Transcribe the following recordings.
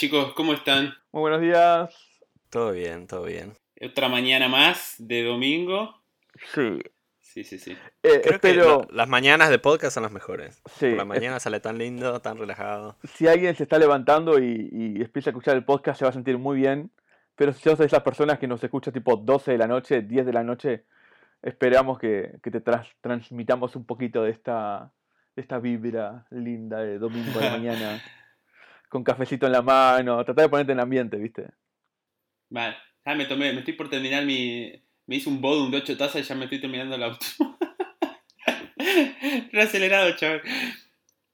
chicos, ¿cómo están? Muy buenos días. Todo bien, todo bien. Otra mañana más de domingo. Sí. Sí, sí, sí. Eh, Creo que espero, la- las mañanas de podcast son las mejores. Sí, Por la es- mañana sale tan lindo, tan relajado. si alguien se está levantando y, y empieza a escuchar el podcast, se va a sentir muy bien. Pero si sos de esas personas que nos escucha tipo 12 de la noche, 10 de la noche, esperamos que, que te tras- transmitamos un poquito de esta, de esta vibra linda de domingo de mañana. Con cafecito en la mano. Tratar de ponerte en ambiente, ¿viste? Vale. Ah, me tomé, me estoy por terminar mi. Me hice un bodum de 8 tazas y ya me estoy terminando el auto. Reacelerado, chaval.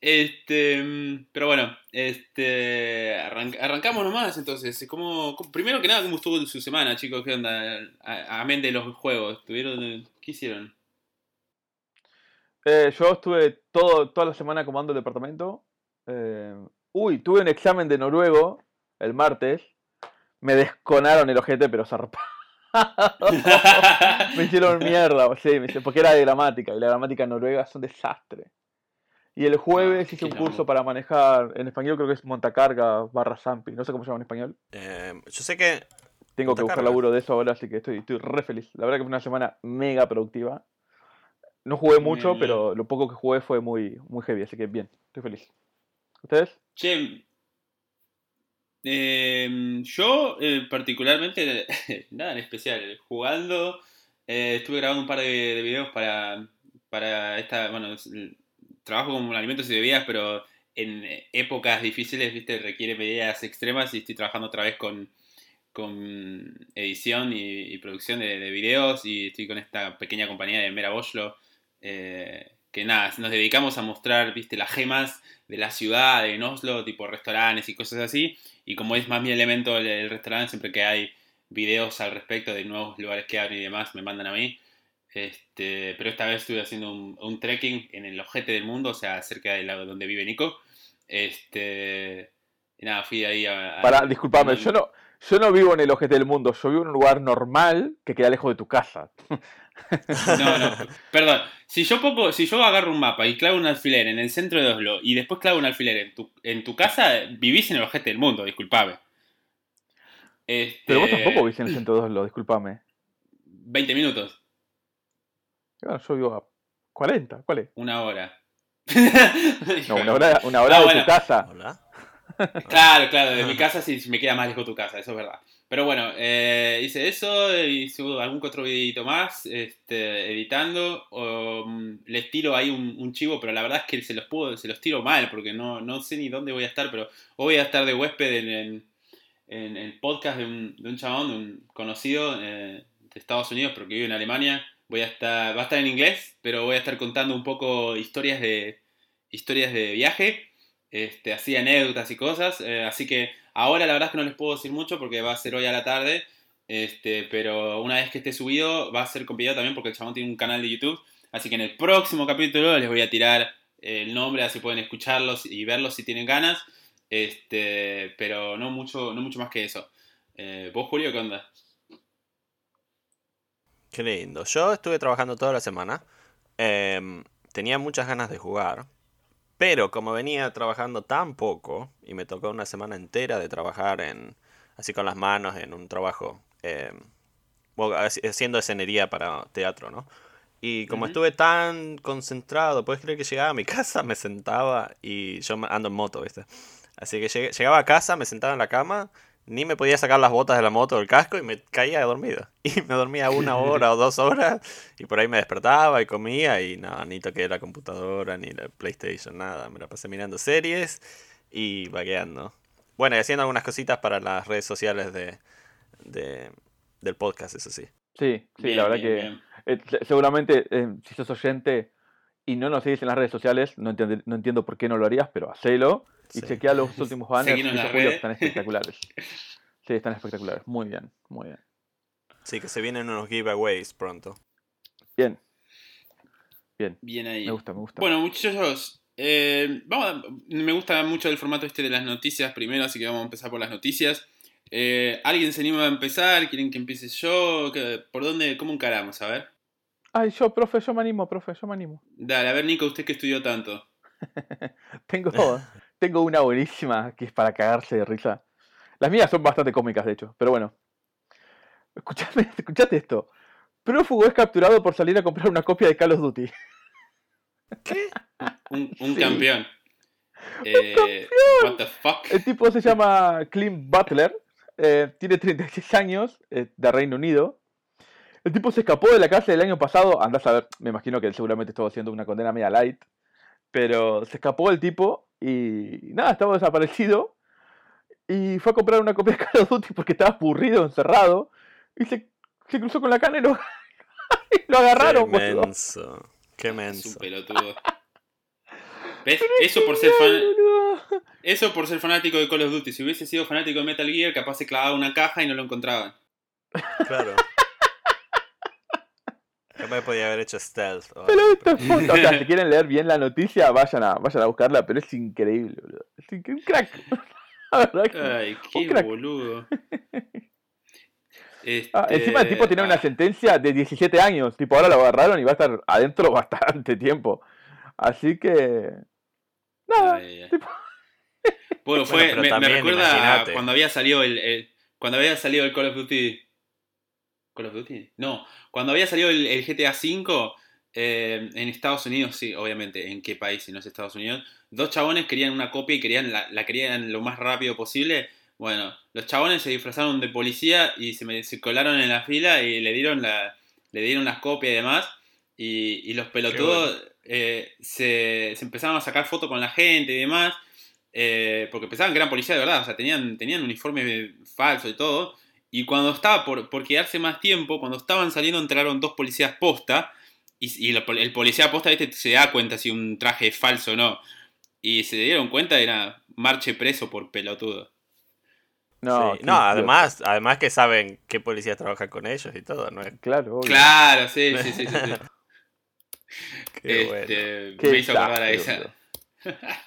Este. mm, Pero bueno, este. arran- arrancamos nomás entonces. ¿Cómo, cómo- primero que nada, ¿cómo estuvo su semana, chicos? ¿Qué onda? Amén de los juegos. ¿Tuvieron. ¿Qué hicieron? Eh, yo estuve todo, toda la semana comando el departamento. Eh, uy, tuve un examen de noruego el martes. Me desconaron el ojete, pero zarpado. me hicieron mierda, sí, me hice- porque era de gramática y la gramática noruega es un desastre. Y el jueves Ah, hice un curso para manejar, en español creo que es montacarga barra Zampi, no sé cómo se llama en español. Eh, yo sé que Tengo que buscar laburo de eso ahora, así que estoy, estoy re feliz. La verdad que fue una semana mega productiva. No jugué mucho, pero lo poco que jugué fue muy, muy heavy, así que bien, estoy feliz. ¿Ustedes? Che, em, yo eh, particularmente, nada en especial, jugando, eh, estuve grabando un par de, de videos para, para esta, bueno, trabajo con alimentos y bebidas, pero en épocas difíciles, viste, requiere medidas extremas y estoy trabajando otra vez con, con edición y, producción de, de videos y estoy con esta pequeña compañía de Mera Boslo, eh, que nada, nos dedicamos a mostrar, viste, las gemas de la ciudad, en Oslo, tipo restaurantes y cosas así. Y como es más mi elemento el, el restaurante, siempre que hay videos al respecto de nuevos lugares que abren y demás, me mandan a mí. Este, pero esta vez estuve haciendo un, un trekking en el ojete del mundo, o sea, cerca de la, donde vive Nico. Este, y nada, fui ahí a... a- Para, disculpame, yo no, yo no vivo en el ojete del mundo, yo vivo en un lugar normal que queda lejos de tu casa. No, no, perdón. Si yo pongo, si yo agarro un mapa y clavo un alfiler en el centro de Oslo y después clavo un alfiler en tu, en tu casa, vivís en el ojete del mundo, disculpame. Este, Pero vos tampoco vivís en el centro de Oslo, disculpame. 20 minutos, Claro, yo vivo a 40, ¿cuál es? una hora. No, una hora, una hora Ah, de bueno. tu casa. Hola. Claro, claro, de mi casa sí me queda más lejos tu casa, eso es verdad. Pero bueno, eh, hice eso, hice algún que otro videito más, este, editando. o, mm, les tiro ahí un, chivo, pero la verdad es que se los puedo, se los tiro mal, porque no, no sé ni dónde voy a estar, pero hoy voy a estar de huésped en, en- en el podcast de un, de un chabón, de un conocido eh, de Estados Unidos, pero que vive en Alemania. Voy a estar, va a estar en inglés, pero voy a estar contando un poco historias de, historias de viaje este, así anécdotas y cosas. eh, así que ahora la verdad es que no les puedo decir mucho porque va a ser hoy a la tarde. Este, pero una vez que esté subido va a ser video también porque el chabón tiene un canal de YouTube. Así que en el próximo capítulo les voy a tirar el nombre, así pueden escucharlos y verlos si tienen ganas. Este, pero no mucho, no mucho más que eso. Eh, ¿Vos, Julio, qué onda? Qué lindo. Yo estuve trabajando toda la semana. Em, tenía muchas ganas de jugar. Pero como venía trabajando tan poco, y me tocó una semana entera de trabajar en así con las manos en un trabajo bueno, haci- haciendo escenería para teatro, ¿no? Y como estuve tan concentrado, puedes creer que llegaba a mi casa, me sentaba y yo ando en moto, ¿viste? Así que llegué- llegaba a casa, me sentaba en la cama, ni me podía sacar las botas de la moto o el casco y me caía dormido. Y me dormía una hora o dos horas y por ahí me despertaba y comía y no, ni toqué la computadora ni la PlayStation, nada. Me la pasé mirando series y vagueando. Bueno, y haciendo algunas cositas para las redes sociales de, de- del podcast, eso sí. Sí, sí, Bien, la verdad bien, que bien. eh, se- seguramente eh, si sos oyente y no nos seguís en las redes sociales, no, entiende- no entiendo por qué no lo harías, pero hacelo y Sí. chequea los últimos que están espectaculares. Sí, están espectaculares. Muy bien, muy bien. Sí, que se vienen unos giveaways pronto. Bien, bien. Bien ahí. Me gusta, me gusta. Bueno, muchachos, eh, vamos a- me gusta mucho el formato este de las noticias primero, así que vamos a empezar por las noticias. Eh, ¿Alguien se anima a empezar? ¿Quieren que empiece yo? ¿Qué- ¿Por dónde? ¿Cómo encaramos? A ver. Ay, yo, profe, yo me animo, profe, yo me animo. Dale, a ver, Nico, usted que estudió tanto. Tengo, tengo una buenísima que es para cagarse de risa. Las mías son bastante cómicas, de hecho, pero bueno. Escuchame, escuchate esto. Prófugo es capturado por salir a comprar una copia de Call of Duty. ¿Qué? Un, un Sí. campeón. Eh, what the fuck? El tipo se llama Clint Butler, eh, tiene 36 años, eh, de Reino Unido. El tipo se escapó de la cárcel el año pasado, andás a ver, me imagino que él seguramente estaba haciendo una condena media light, pero se escapó el tipo y nada, estaba desaparecido y fue a comprar una copia de Call of Duty porque estaba aburrido, encerrado, y se, se cruzó con la cana y lo, y lo agarraron. Qué menso. Qué Es un menso. pelotudo. ¿Ves? Eso por ser fan, eso por ser fanático de Call of Duty. Si hubiese sido fanático de Metal Gear, capaz se clavaba una caja y no lo encontraban. Claro. Capaz podía haber hecho stealth. o Pero algo, esto es puta. O sea, si quieren leer bien la noticia, vayan a, vayan a buscarla, pero es increíble, boludo. Es inc- un crack. La verdad que- Ay, Un qué crack. boludo. Ah, encima el tipo tiene una ah, sentencia de 17 años. Tipo, ahora lo agarraron y va a estar adentro bastante tiempo. Así que. Nada. ay, ay. tipo, Bueno, fue, Bueno, pero me, me recuerda a cuando había salido el, el- cuando había salido el Call of Duty. ¿Call of Duty? No, cuando había salido el, el GTA V eh, en Estados Unidos, sí, obviamente, ¿en qué país si no es Estados Unidos? Dos chabones querían una copia y querían la, la querían lo más rápido posible. Bueno, los chabones se disfrazaron de policía y se, me, se colaron en la fila y le dieron la, le dieron las copias y demás. Y, y los pelotudos eh, se, se empezaron a sacar fotos con la gente y demás. eh, porque pensaban que eran policía de verdad, o sea, tenían, tenían uniforme falso y todo. Y cuando estaba por, por quedarse más tiempo, cuando estaban saliendo, entraron dos policías posta. Y, el policía posta, ¿viste? se da cuenta si un traje es falso o no. Y se dieron cuenta, era marche preso por pelotudo. no, Sí. No, además, además que saben qué policías trabajan con ellos y todo, ¿no? Claro, obvio. Claro, sí, sí, sí. sí, sí. Qué bueno. Este, Qué me hizo acordar a esa.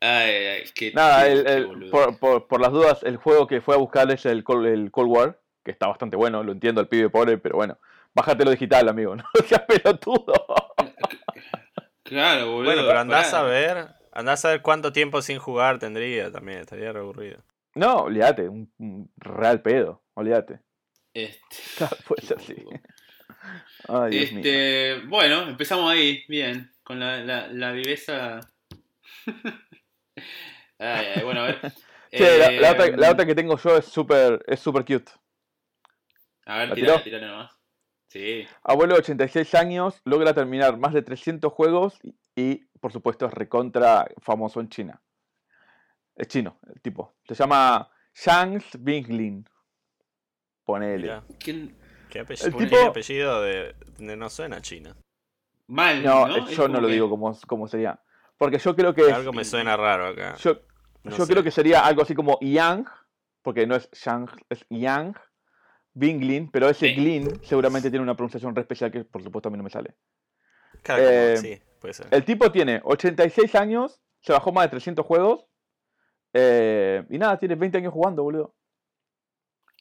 Ay, ay, qué, Nada, qué- el- qué el- boludo. por, por- por las dudas, el juego que fue a buscar es el Cold, el Cold War, que está bastante bueno, lo entiendo, el pibe pobre, pero bueno. Bájatelo digital, amigo, no seas pelotudo. Claro, boludo. Bueno, pero andás pará. a ver, andás a ver cuánto tiempo sin jugar tendría también, estaría re aburrido. No, olvídate, un, un real pedo, olvídate. Este, Claro, puede ser así. Ay, Dios mío. este, bueno, empezamos ahí, bien, con la, la, la viveza. ay, ay, bueno, a ver. Che, la, la otra, la otra que tengo yo es súper es super cute. A ver, ¿la tirale, nomás. Sí. Abuelo de 86 años, logra terminar más de 300 juegos y, y, por supuesto, es recontra famoso en China. Es chino, el tipo. Se llama Shang Binglin. Ponele. Mirá, ¿Quién? qué El apellido, tipo- apellido de, de- no suena china. Mal, No, ¿no? eh, yo no lo que- digo como, como sería. Porque yo creo que es- Algo me suena raro acá. yo, no yo sé. creo que sería algo así como Yang, porque no es Shang, es Yang Binglin, pero ese Sí. Glin seguramente tiene una pronunciación re especial que por supuesto a mí no me sale. Claro, eh, sí, puede ser. El tipo tiene 86 años, se bajó más de 300 juegos. eh, y nada, tiene 20 años jugando, boludo.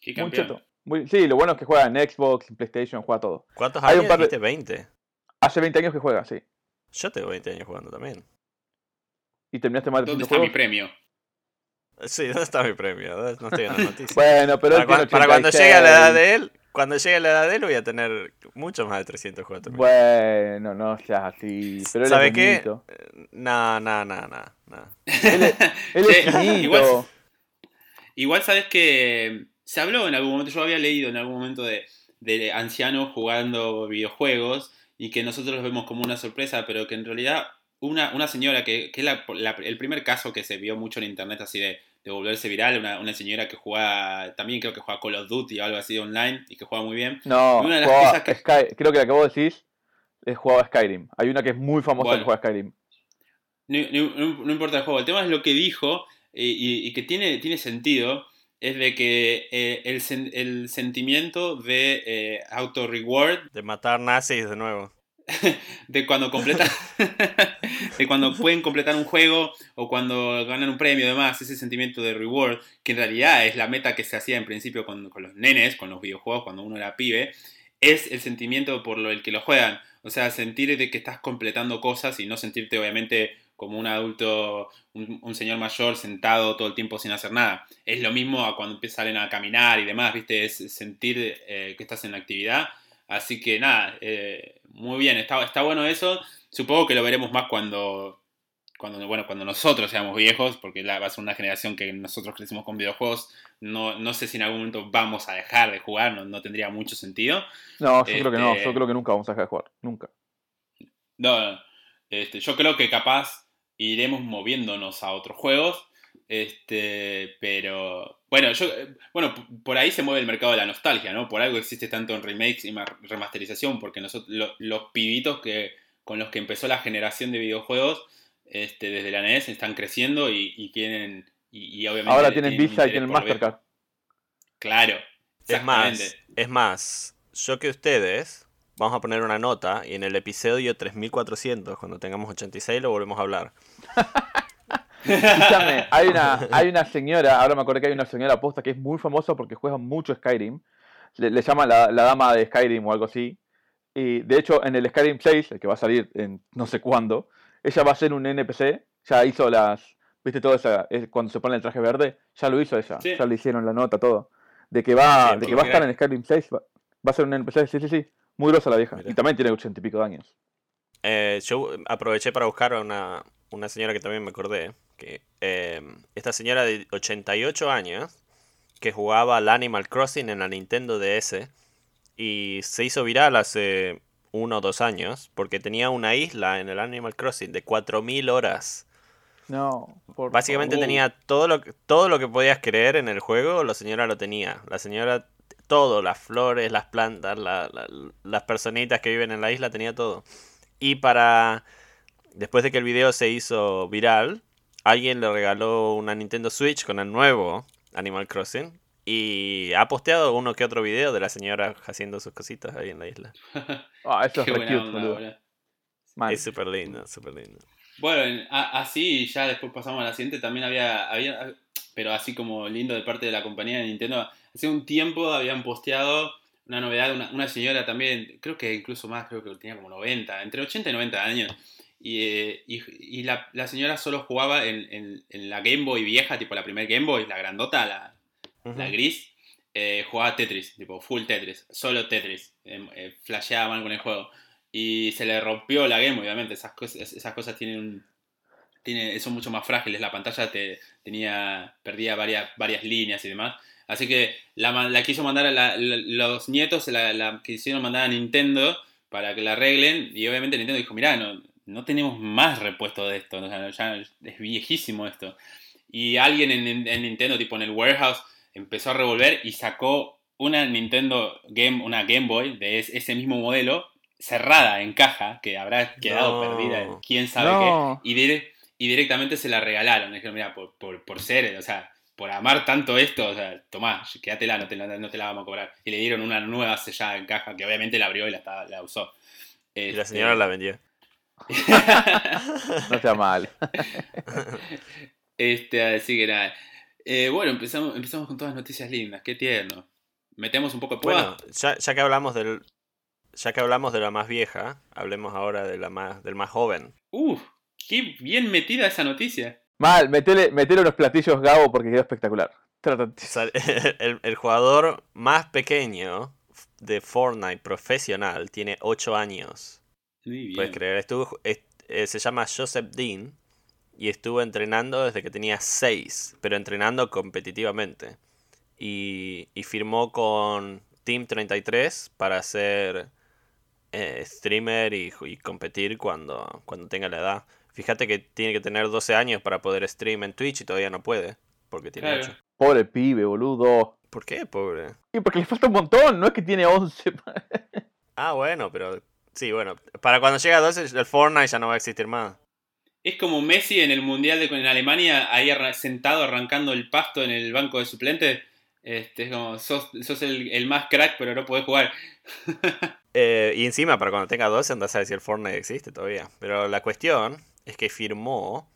Qué Muy cheto. Muy- sí, lo bueno es que juega en Xbox, en PlayStation, juega todo. ¿Cuántos hay un años par de- dijiste? 20. Hace 20 años que juega, sí. Yo tengo 20 años jugando también. Y terminaste más de ¿Dónde 300 está mi premio? Sí, ¿dónde está mi premio? ¿Dónde- No estoy en las noticias. Bueno, pero para, él tiene cuan- para cuando llegue a la 86. edad de él, cuando llegue a la edad de él voy a tener mucho más de 300 juegos. también. Bueno, no seas así. Pero él ¿Sabe es qué? bonito. No, no, no, no, no. Él es, él es Sí, igual- Igual sabes que se habló en algún momento, yo había leído en algún momento de, de ancianos jugando videojuegos y que nosotros los vemos como una sorpresa, pero que en realidad una, una señora, que, que es la- la- el primer caso que se vio mucho en internet así de, de volverse viral, una, una señora que juega, también creo que juega Call of Duty o algo así online y que juega muy bien. No, Una de las cosas que- Sky- creo que la que vos decís es jugaba Skyrim. Hay una que es muy famosa Bueno. que juega Skyrim. No, no- importa el juego, el tema es lo que dijo eh, y, y que tiene, tiene sentido, es de que eh, el, sen- el sentimiento de eh, auto-reward, De matar nazis de nuevo. de cuando completan, de cuando pueden completar un juego o cuando ganan un premio y demás, ese sentimiento de reward, que en realidad es la meta que se hacía en principio con, los nenes, con los videojuegos, cuando uno era pibe, es el sentimiento por lo el que lo juegan. O sea, sentir de que estás completando cosas y no sentirte obviamente como un adulto, un, señor mayor sentado todo el tiempo sin hacer nada. Es lo mismo a cuando empiezan a caminar y demás, ¿viste? Es sentir eh, que estás en actividad. Así que nada, eh, muy bien, está, está bueno eso. Supongo que lo veremos más cuando, cuando, bueno, cuando nosotros seamos viejos, porque la, va a ser una generación que nosotros crecimos con videojuegos. No, no sé si en algún momento vamos a dejar de jugar, no, no tendría mucho sentido. No, yo creo que no, Este- yo creo que nunca vamos a dejar de jugar, nunca. No, no. Este, yo creo que capaz iremos moviéndonos a otros juegos. Este, pero bueno, yo eh, bueno, por ahí se mueve el mercado de la nostalgia, ¿no? Por algo existe tanto en remakes y ma- remasterización, porque nosotros, lo- los pibitos que con los que empezó la generación de videojuegos, este, desde la NES están creciendo y, y quieren y, y obviamente Ahora tienen Visa y tienen ver. Mastercard. Claro, Es más, es más, yo que ustedes, vamos a poner una nota y en el episodio 3400, cuando tengamos 86, lo volvemos a hablar. Escúchame, hay una, hay una señora, ahora me acordé que hay una señora posta que es muy famosa porque juega mucho Skyrim. Le, le llaman la, la dama de Skyrim o algo así. Y de hecho, en el Skyrim 6, el que va a salir en no sé cuándo, ella va a ser un NPC. Ya hizo las. ¿Viste todo eso? Cuando se pone el traje verde, ya lo hizo ella. Sí. Ya le hicieron la nota, todo. De que va, Sí, de que va a estar en Skyrim 6, va, va a ser un NPC. Sí, sí, sí. Muy grosa la vieja. Mira. Y también tiene ochenta y pico de años. Eh, yo aproveché para buscar a una, una señora que también me acordé. Que, eh, esta señora de 88 años que jugaba al Animal Crossing en la Nintendo DS y se hizo viral hace uno o dos años porque tenía una isla en el Animal Crossing de 4.000 horas. No, por Básicamente favor. tenía todo lo, que- todo lo que podías creer en el juego, la señora lo tenía. La señora, todo, las flores, las plantas, la- la- las personitas que viven en la isla, tenía todo. Y para, después de que el video se hizo viral, alguien le regaló una Nintendo Switch con el nuevo Animal Crossing. Y ha posteado uno que otro video de la señora haciendo sus cositas ahí en la isla. Ah, eso es Qué re cute, onda. Es súper lindo, súper lindo. Bueno, así ya después pasamos a la siguiente, también había, había, pero así como lindo de parte de la compañía de Nintendo, hace un tiempo habían posteado una novedad, una, una señora también, creo que incluso más, creo que tenía como 90, entre 80 y 90 años, y, eh, y, y la, la señora solo jugaba en, en- en la Game Boy vieja, tipo la primer Game Boy, la grandota, la, la gris, eh, jugaba Tetris, tipo full Tetris, solo Tetris, eh, eh, flasheaba mal con el juego. Y se le rompió la Game, Boy, obviamente, esas cosas, esas cosas tienen un- tiene, son mucho más frágiles, la pantalla te, tenía, perdía varias, varias líneas y demás. Así que la, la quiso mandar a la- la- los nietos, la quisieron mandar a Nintendo para que la arreglen. Y obviamente Nintendo dijo, mirá, no, no tenemos más repuesto de esto, o sea, ya es viejísimo esto. Y alguien en, en Nintendo, tipo en el warehouse, empezó a revolver y sacó una Nintendo Game, una Game Boy de es- ese mismo modelo, cerrada en caja, que habrá quedado No. perdida quién sabe No. qué, y, dire- y directamente se la regalaron. Dijeron, mira, por, por, por ser, o sea, por amar tanto esto, o sea, tomá, quédatela, no te, la- no te la vamos a cobrar. Y le dieron una nueva sellada en caja, que obviamente la abrió y la, la usó. Y la Este, señora la vendió. No sea mal. Este, así que nada. Eh, bueno, empezamos, empezamos con todas las noticias lindas, qué tierno. Metemos un poco de. Bueno, ya, ya que hablamos del. Ya que hablamos de la más vieja, hablemos ahora de la más, del más joven. Uf, qué bien metida esa noticia. Mal, metele, metele unos platillos Gabo porque quedó espectacular. El, el jugador más pequeño de Fortnite profesional tiene 8 años. Muy bien. Puedes creer, estuvo, es- eh, se llama Joseph Dean y estuvo entrenando desde que tenía 6, pero entrenando competitivamente. Y, y firmó con Team 33 para ser eh, streamer y competir cuando, cuando tenga la edad. Fíjate que tiene que tener 12 años para poder stream en Twitch y todavía no puede, porque tiene Claro. 8. Pobre pibe, boludo. ¿Por qué, pobre? Y porque le falta un montón, no es que tiene 11. Ah, bueno, pero sí, bueno, para cuando llegue a 12 el Fortnite ya no va a existir más. Es como Messi en el Mundial de en Alemania, ahí sentado arrancando el pasto en el banco de suplentes. Este, es como, sos, sos el, el más crack, pero no podés jugar. Eh, y encima, para cuando tenga 12, andas a ver si el Fortnite existe todavía. Pero la cuestión es que firmó.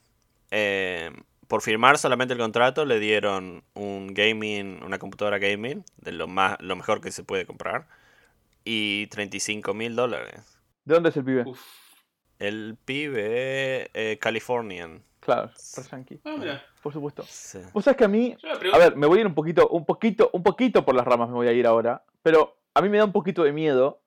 eh, por firmar solamente el contrato, le dieron un gaming, una computadora gaming, de lo, más, lo mejor que se puede comprar, y 35 mil dólares. ¿De dónde es el pibe? Uf. El pibe eh, Californian. Claro, yankee, Ah, mira. por supuesto. Sí. Vos sabés que a mí, a ver, me voy a ir un poquito, un poquito, un poquito por las ramas me voy a ir ahora, pero a mí me da un poquito de miedo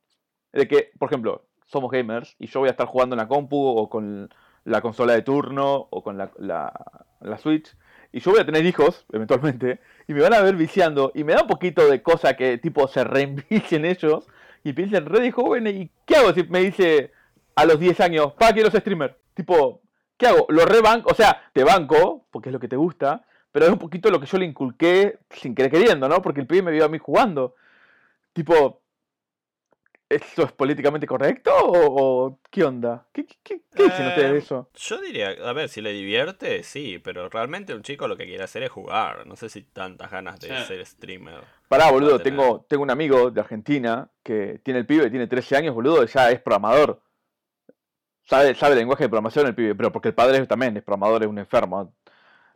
de que, por ejemplo, somos gamers y yo voy a estar jugando en la compu o con la consola de turno o con la, la, la Switch y yo voy a tener hijos eventualmente y me van a ver viciando y me da un poquito de cosa que tipo se reenvicien ellos y piensen re de joven y ¿qué hago si me dice a los 10 años, pa, quiero ser streamer? Tipo, ¿qué hago? Lo rebanco, o sea, te banco, porque es lo que te gusta, pero es un poquito lo que yo le inculqué sin querer queriendo, ¿no? Porque el pibe me vio a mí jugando. Tipo, ¿eso es políticamente correcto o, o qué onda? ¿Qué, qué, qué- qué dicen ustedes de Eh, eso? Yo diría, a ver, si le divierte, sí, pero realmente un chico lo que quiere hacer es jugar. No sé si tantas ganas de Sí. ser streamer. Pará, boludo, tener- tengo, tengo un amigo de Argentina que tiene el pibe, tiene 13 años, boludo, ya es programador. Sabe, sabe lenguaje de programación el pibe, pero porque el padre también es programador, es un enfermo.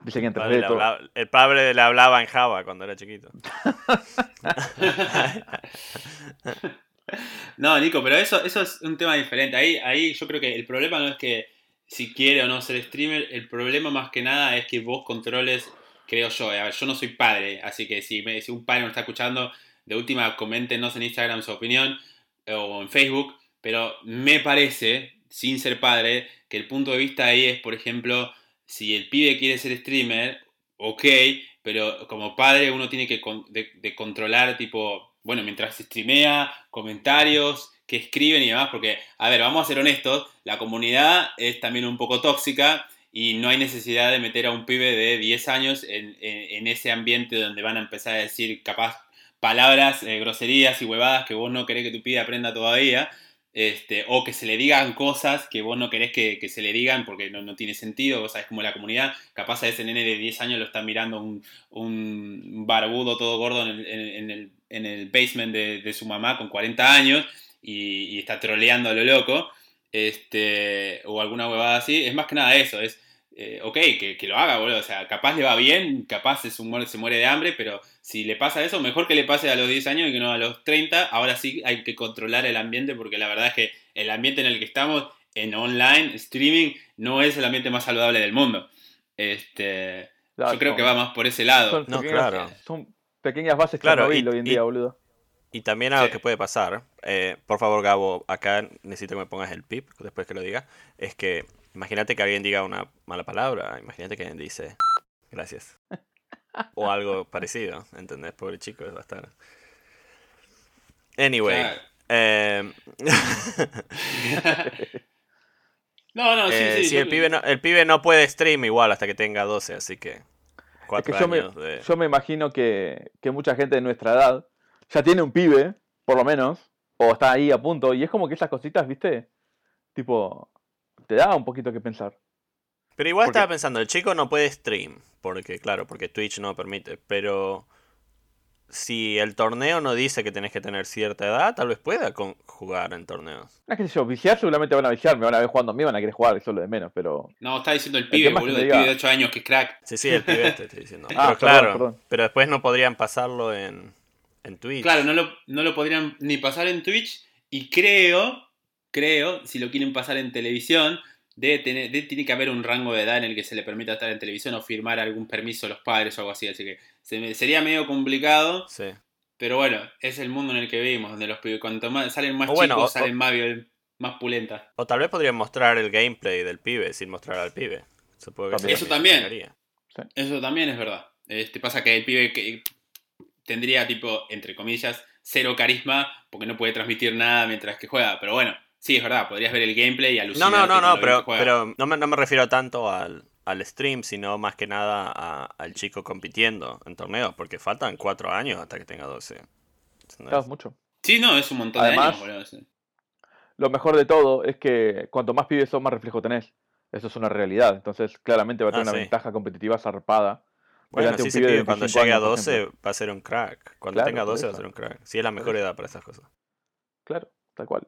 Dice que El padre, 3D le todo. hablaba, el padre le hablaba en Java cuando era chiquito. No, Nico, pero eso, eso es un tema diferente. Ahí, ahí yo creo que el problema no es que si quiere o no ser streamer, el problema más que nada es que vos controles, creo yo. Ver, yo no soy padre, así que si, me- un padre nos está escuchando, de última coméntenos en Instagram su opinión eh, o en Facebook, pero me parece, sin ser padre, que el punto de vista ahí es, por ejemplo, si el pibe quiere ser streamer, ok, pero como padre uno tiene que de controlar, tipo, bueno, mientras streamea, comentarios, que escriben y demás, porque, a ver, vamos a ser honestos, la comunidad es también un poco tóxica y no hay necesidad de meter a un pibe de 10 años en, en- ese ambiente donde van a empezar a decir capaz palabras, eh, groserías y huevadas que vos no querés que tu pibe aprenda todavía. Este, o que se le digan cosas que vos no querés que, que se le digan porque no, no tiene sentido, vos sabés como la comunidad, capaz a ese nene de 10 años lo está mirando un, un barbudo todo gordo en el, en el basement de, de su mamá con 40 años y, y está troleando a lo loco, este, o alguna huevada así, es más que nada eso, es, eh, ok, que, que lo haga, boludo, o sea, capaz le va bien, capaz es un, se muere de hambre, pero si le pasa eso, mejor que le pase a los 10 años y que no a los 30, ahora sí hay que controlar el ambiente porque la verdad es que el ambiente en el que estamos en online, streaming, no es el ambiente más saludable del mundo. Este, Claro, yo creo que va más por ese lado. Son No, claro. son pequeñas bases Claro, Chernobyl y- hoy en y- día, boludo. Y también algo Sí. que puede pasar, eh, por favor Gabo, acá necesito que me pongas el pip después que lo diga, es que imagínate que alguien diga una mala palabra, imagínate que alguien dice gracias. O algo parecido, ¿entendés? Pobre chico, va a estar. Anyway. Claro. eh, No, no, sí, eh, sí. sí, yo- el, pibe no, el pibe no puede stream igual hasta que tenga 12, así que... Es que yo me, de... yo me imagino que, que mucha gente de nuestra edad ya tiene un pibe, por lo menos, o está ahí a punto, y es como que esas cositas, ¿viste? Tipo, te da un poquito que pensar. Pero igual Porque- estaba pensando, el chico no puede stream, porque claro, porque Twitch no permite, pero si el torneo no dice que tenés que tener cierta edad, tal vez pueda con- jugar en torneos. No es que yo, viciar seguramente van a viciar, me van a ver jugando a mí, van a querer jugar, eso es lo de menos, pero... No, está diciendo el pibe, que boludo, el diga- pibe de 8 años que es crack. Sí, sí, el pibe te estoy diciendo. Ah, pero perdón, claro, perdón. pero después no podrían pasarlo en, en Twitch. Claro, no lo, no lo podrían ni pasar en Twitch y creo, creo, si lo quieren pasar en televisión, debe tener, debe- tiene que haber un rango de edad en el que se le permita estar en televisión o firmar algún permiso a los padres o algo así, así que se me- sería medio complicado, Sí. pero bueno, es el mundo en el que vivimos, donde los pibes, cuanto más salen más O bueno, chicos, o- salen más, más pulentas. O tal vez podrían mostrar el gameplay del pibe sin mostrar al pibe. Supongo que También. Eso también. Eso también es verdad. Este, pasa que el pibe que tendría tipo, entre comillas, cero carisma porque no puede transmitir nada mientras que juega. Pero bueno, sí, es verdad, podrías ver el gameplay y No, alucinar. no, no, no, bien pero, pero no, me, no me refiero tanto al, al stream, sino más que nada a- al chico compitiendo en torneos, porque faltan cuatro años hasta que tenga 12. ¿entendés? Claro, es mucho. Sí, no, es un montón Además- de años, boludo. sí. Lo mejor de todo es que cuanto más pibes son, más reflejo tenés. Eso es una realidad. Entonces, claramente va a tener Ah, una sí. ventaja competitiva zarpada. Bueno, pibe de pibe cuando 25 llegue a años, por 12 ejemplo. va a ser un crack. Cuando Claro, tenga por 12 va a ser un crack. Sí, es la mejor edad para esas cosas. Claro, tal cual.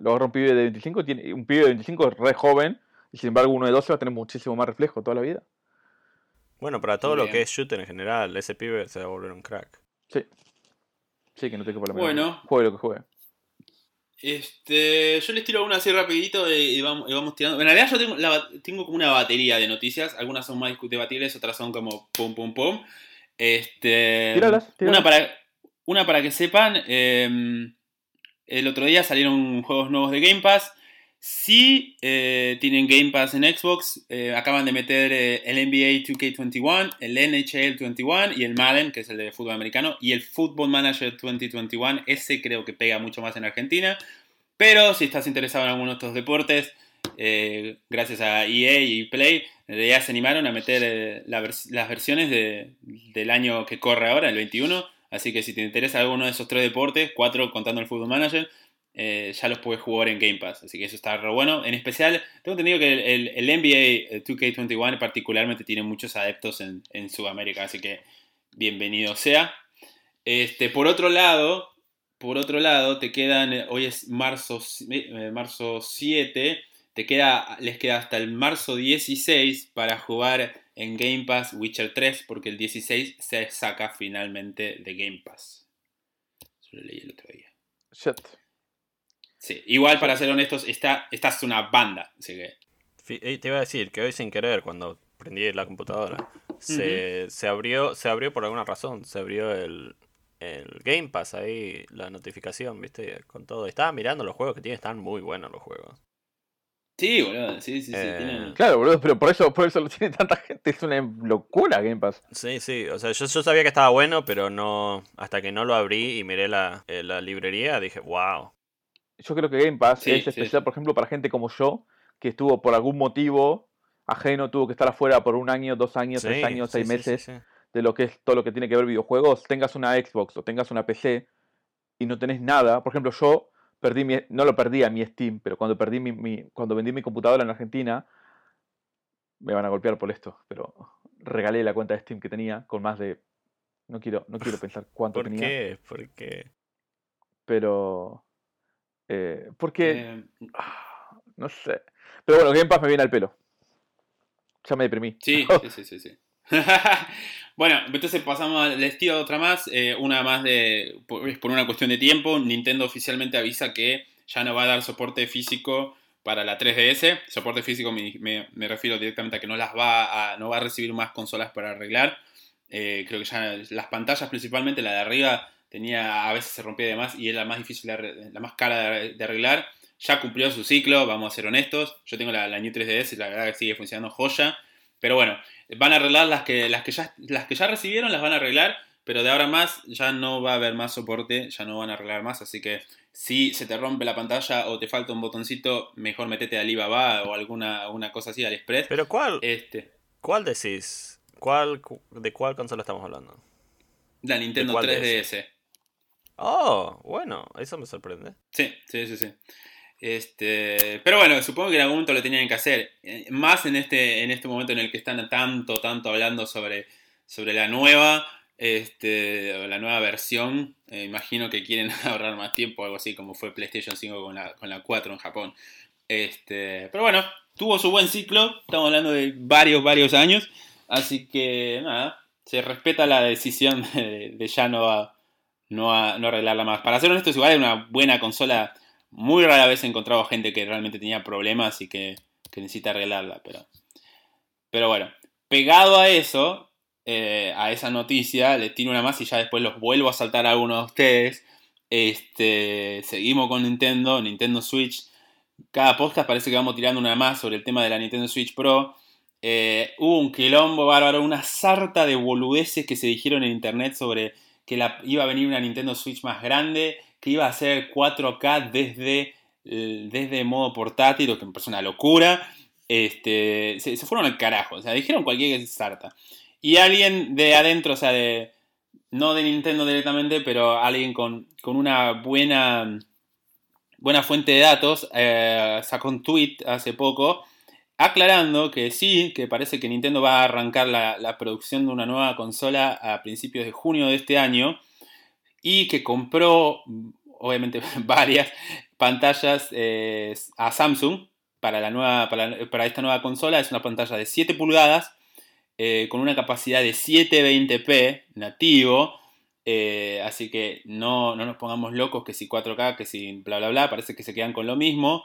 Luego agarra un pibe de 25, tiene, un pibe de 25 es re joven, y sin embargo uno de 12 va a tener muchísimo más reflejo toda la vida. Bueno, para todo lo Bien. que es shooter en general, ese pibe se va a volver un crack. Sí. Sí, que no te quepa la Bueno. Juegue lo que juegue. Este, yo les tiro una así rapidito y, vamos, y vamos tirando. En realidad yo tengo, la- tengo como una batería de noticias. Algunas son más debatibles, otras son como pum pum pum. Este, Tíralas, tíralas. Una para, una para que sepan. eh, el otro día salieron juegos nuevos de Game Pass. Si eh, tienen Game Pass en Xbox, eh, acaban de meter eh, el NBA 2K21, el NHL 21 y el Madden, que es el de fútbol americano, y el Football Manager 2021. Ese creo que pega mucho más en Argentina. Pero si estás interesado en alguno de estos deportes, gracias a EA y Play, realidad se animaron a meter las versiones de- del año que corre ahora, el 21. Así que si te interesa alguno de esos tres deportes, cuatro contando el Football Manager, eh, ya los puedes jugar en Game Pass. Así que eso está re bueno. En especial, tengo entendido que el, NBA eh, 2K21 particularmente tiene muchos adeptos en, en Sudamérica. Así que bienvenido sea. Este, por otro lado, por otro lado, te quedan, eh, hoy es marzo, eh, marzo 7, te queda, les queda hasta el marzo 16 para jugar en Game Pass Witcher 3, porque el 16 se saca finalmente de Game Pass. Eso lo leí el otro día. Shit. Sí, igual para ser honestos, esta, esta es una banda, así que... Eh, Te iba a decir que hoy sin querer, cuando prendí la computadora, se, se abrió, se abrió por alguna razón, se abrió el, el Game Pass ahí, la notificación, viste, con todo. Estaba mirando los juegos que tiene, están muy buenos los juegos. Sí, boludo, sí, sí, sí. Eh, tienen- Claro, boludo, pero por eso, por eso lo tiene tanta gente. Es una locura Game Pass. Sí, sí, o sea, yo, yo sabía que estaba bueno, pero no, hasta que no lo abrí y miré la, eh, la librería, dije, wow. Yo creo que Game Pass Sí, es sí. especial, por ejemplo, para gente como yo, que estuvo por algún motivo ajeno, tuvo que estar afuera por un año, dos años, tres años, seis meses de lo que es todo lo que tiene que ver videojuegos, tengas una Xbox o tengas una PC y no tenés nada. Por ejemplo, yo perdí mi, no lo perdí a mi Steam, pero cuando perdí mi, mi- cuando vendí mi computadora en Argentina, me van a golpear por esto, pero regalé la cuenta de Steam que tenía con más de no quiero, no quiero pensar cuánto ¿Por tenía, qué? Porque pero eh, porque eh, no sé. Pero bueno, Game Pass me viene al pelo. Ya me deprimí. Sí, sí, sí, sí. sí. bueno, entonces pasamos al estilo otra más. eh, una más de. Por, es por una cuestión de tiempo. Nintendo oficialmente avisa que ya no va a dar soporte físico para la 3DS. Soporte físico me, refiero directamente a que no las va a. no va a recibir más consolas para arreglar. Eh, creo que ya las pantallas, principalmente la de arriba, tenía. a veces se rompía de más y era la más difícil de la más cara de, de arreglar. Ya cumplió su ciclo, vamos a ser honestos. Yo tengo la, la New 3DS y la verdad que sigue funcionando joya. Pero bueno, van a arreglar las que, las que, ya, las que ya recibieron, las van a arreglar. Pero de ahora más ya no va a haber más soporte, ya no van a arreglar más. Así que si se te rompe la pantalla o te falta un botoncito, mejor metete a Alibaba o alguna una cosa así, al Express. Pero ¿cuál, Este, cuál decís? ¿Cuál, cu- ¿De cuál consola estamos hablando? la Nintendo cuál de 3DS. Oh, bueno, eso me sorprende. Sí, sí, sí, sí. Este, pero bueno, supongo que en algún momento lo tenían que hacer. Eh, Más en este, en este momento en el que están tanto, tanto hablando sobre, sobre la nueva, este, la nueva versión. Eh, imagino que quieren ahorrar más tiempo, algo así como fue PlayStation 5 con la, con la 4 en Japón. Este, pero bueno, tuvo su buen ciclo. Estamos hablando de varios, varios años. Así que nada, se respeta la decisión de, ya no, no, no arreglarla más. Para ser honestos, igual es una buena consola. Muy rara vez he encontrado gente que realmente tenía problemas y que, necesita arreglarla. Pero, pero bueno, pegado a eso, eh, a esa noticia, le tiro una más y ya después los vuelvo a saltar a algunos de ustedes. Este, seguimos con Nintendo, Nintendo Switch. Cada podcast parece que vamos tirando una más sobre el tema de la Nintendo Switch Pro. Eh, hubo un quilombo bárbaro, una sarta de boludeces que se dijeron en internet sobre que iba a venir una Nintendo Switch más grande, que iba a ser 4K desde, desde modo portátil, lo que me parece una locura. Este, se, se fueron al carajo, o sea, dijeron cualquier sarta. Y alguien de adentro, o sea, de, no de Nintendo directamente, pero alguien con, con una buena, buena fuente de datos, eh, sacó un tweet hace poco aclarando que sí, que parece que Nintendo va a arrancar la, la producción de una nueva consola a principios de junio de este año y que compró, obviamente, varias pantallas eh, a Samsung para, la nueva, para, esta nueva consola. Es una pantalla de 7 pulgadas eh, con una capacidad de 720p nativo. Eh, así que no, no nos pongamos locos que si 4K, que si bla bla bla, parece que se quedan con lo mismo.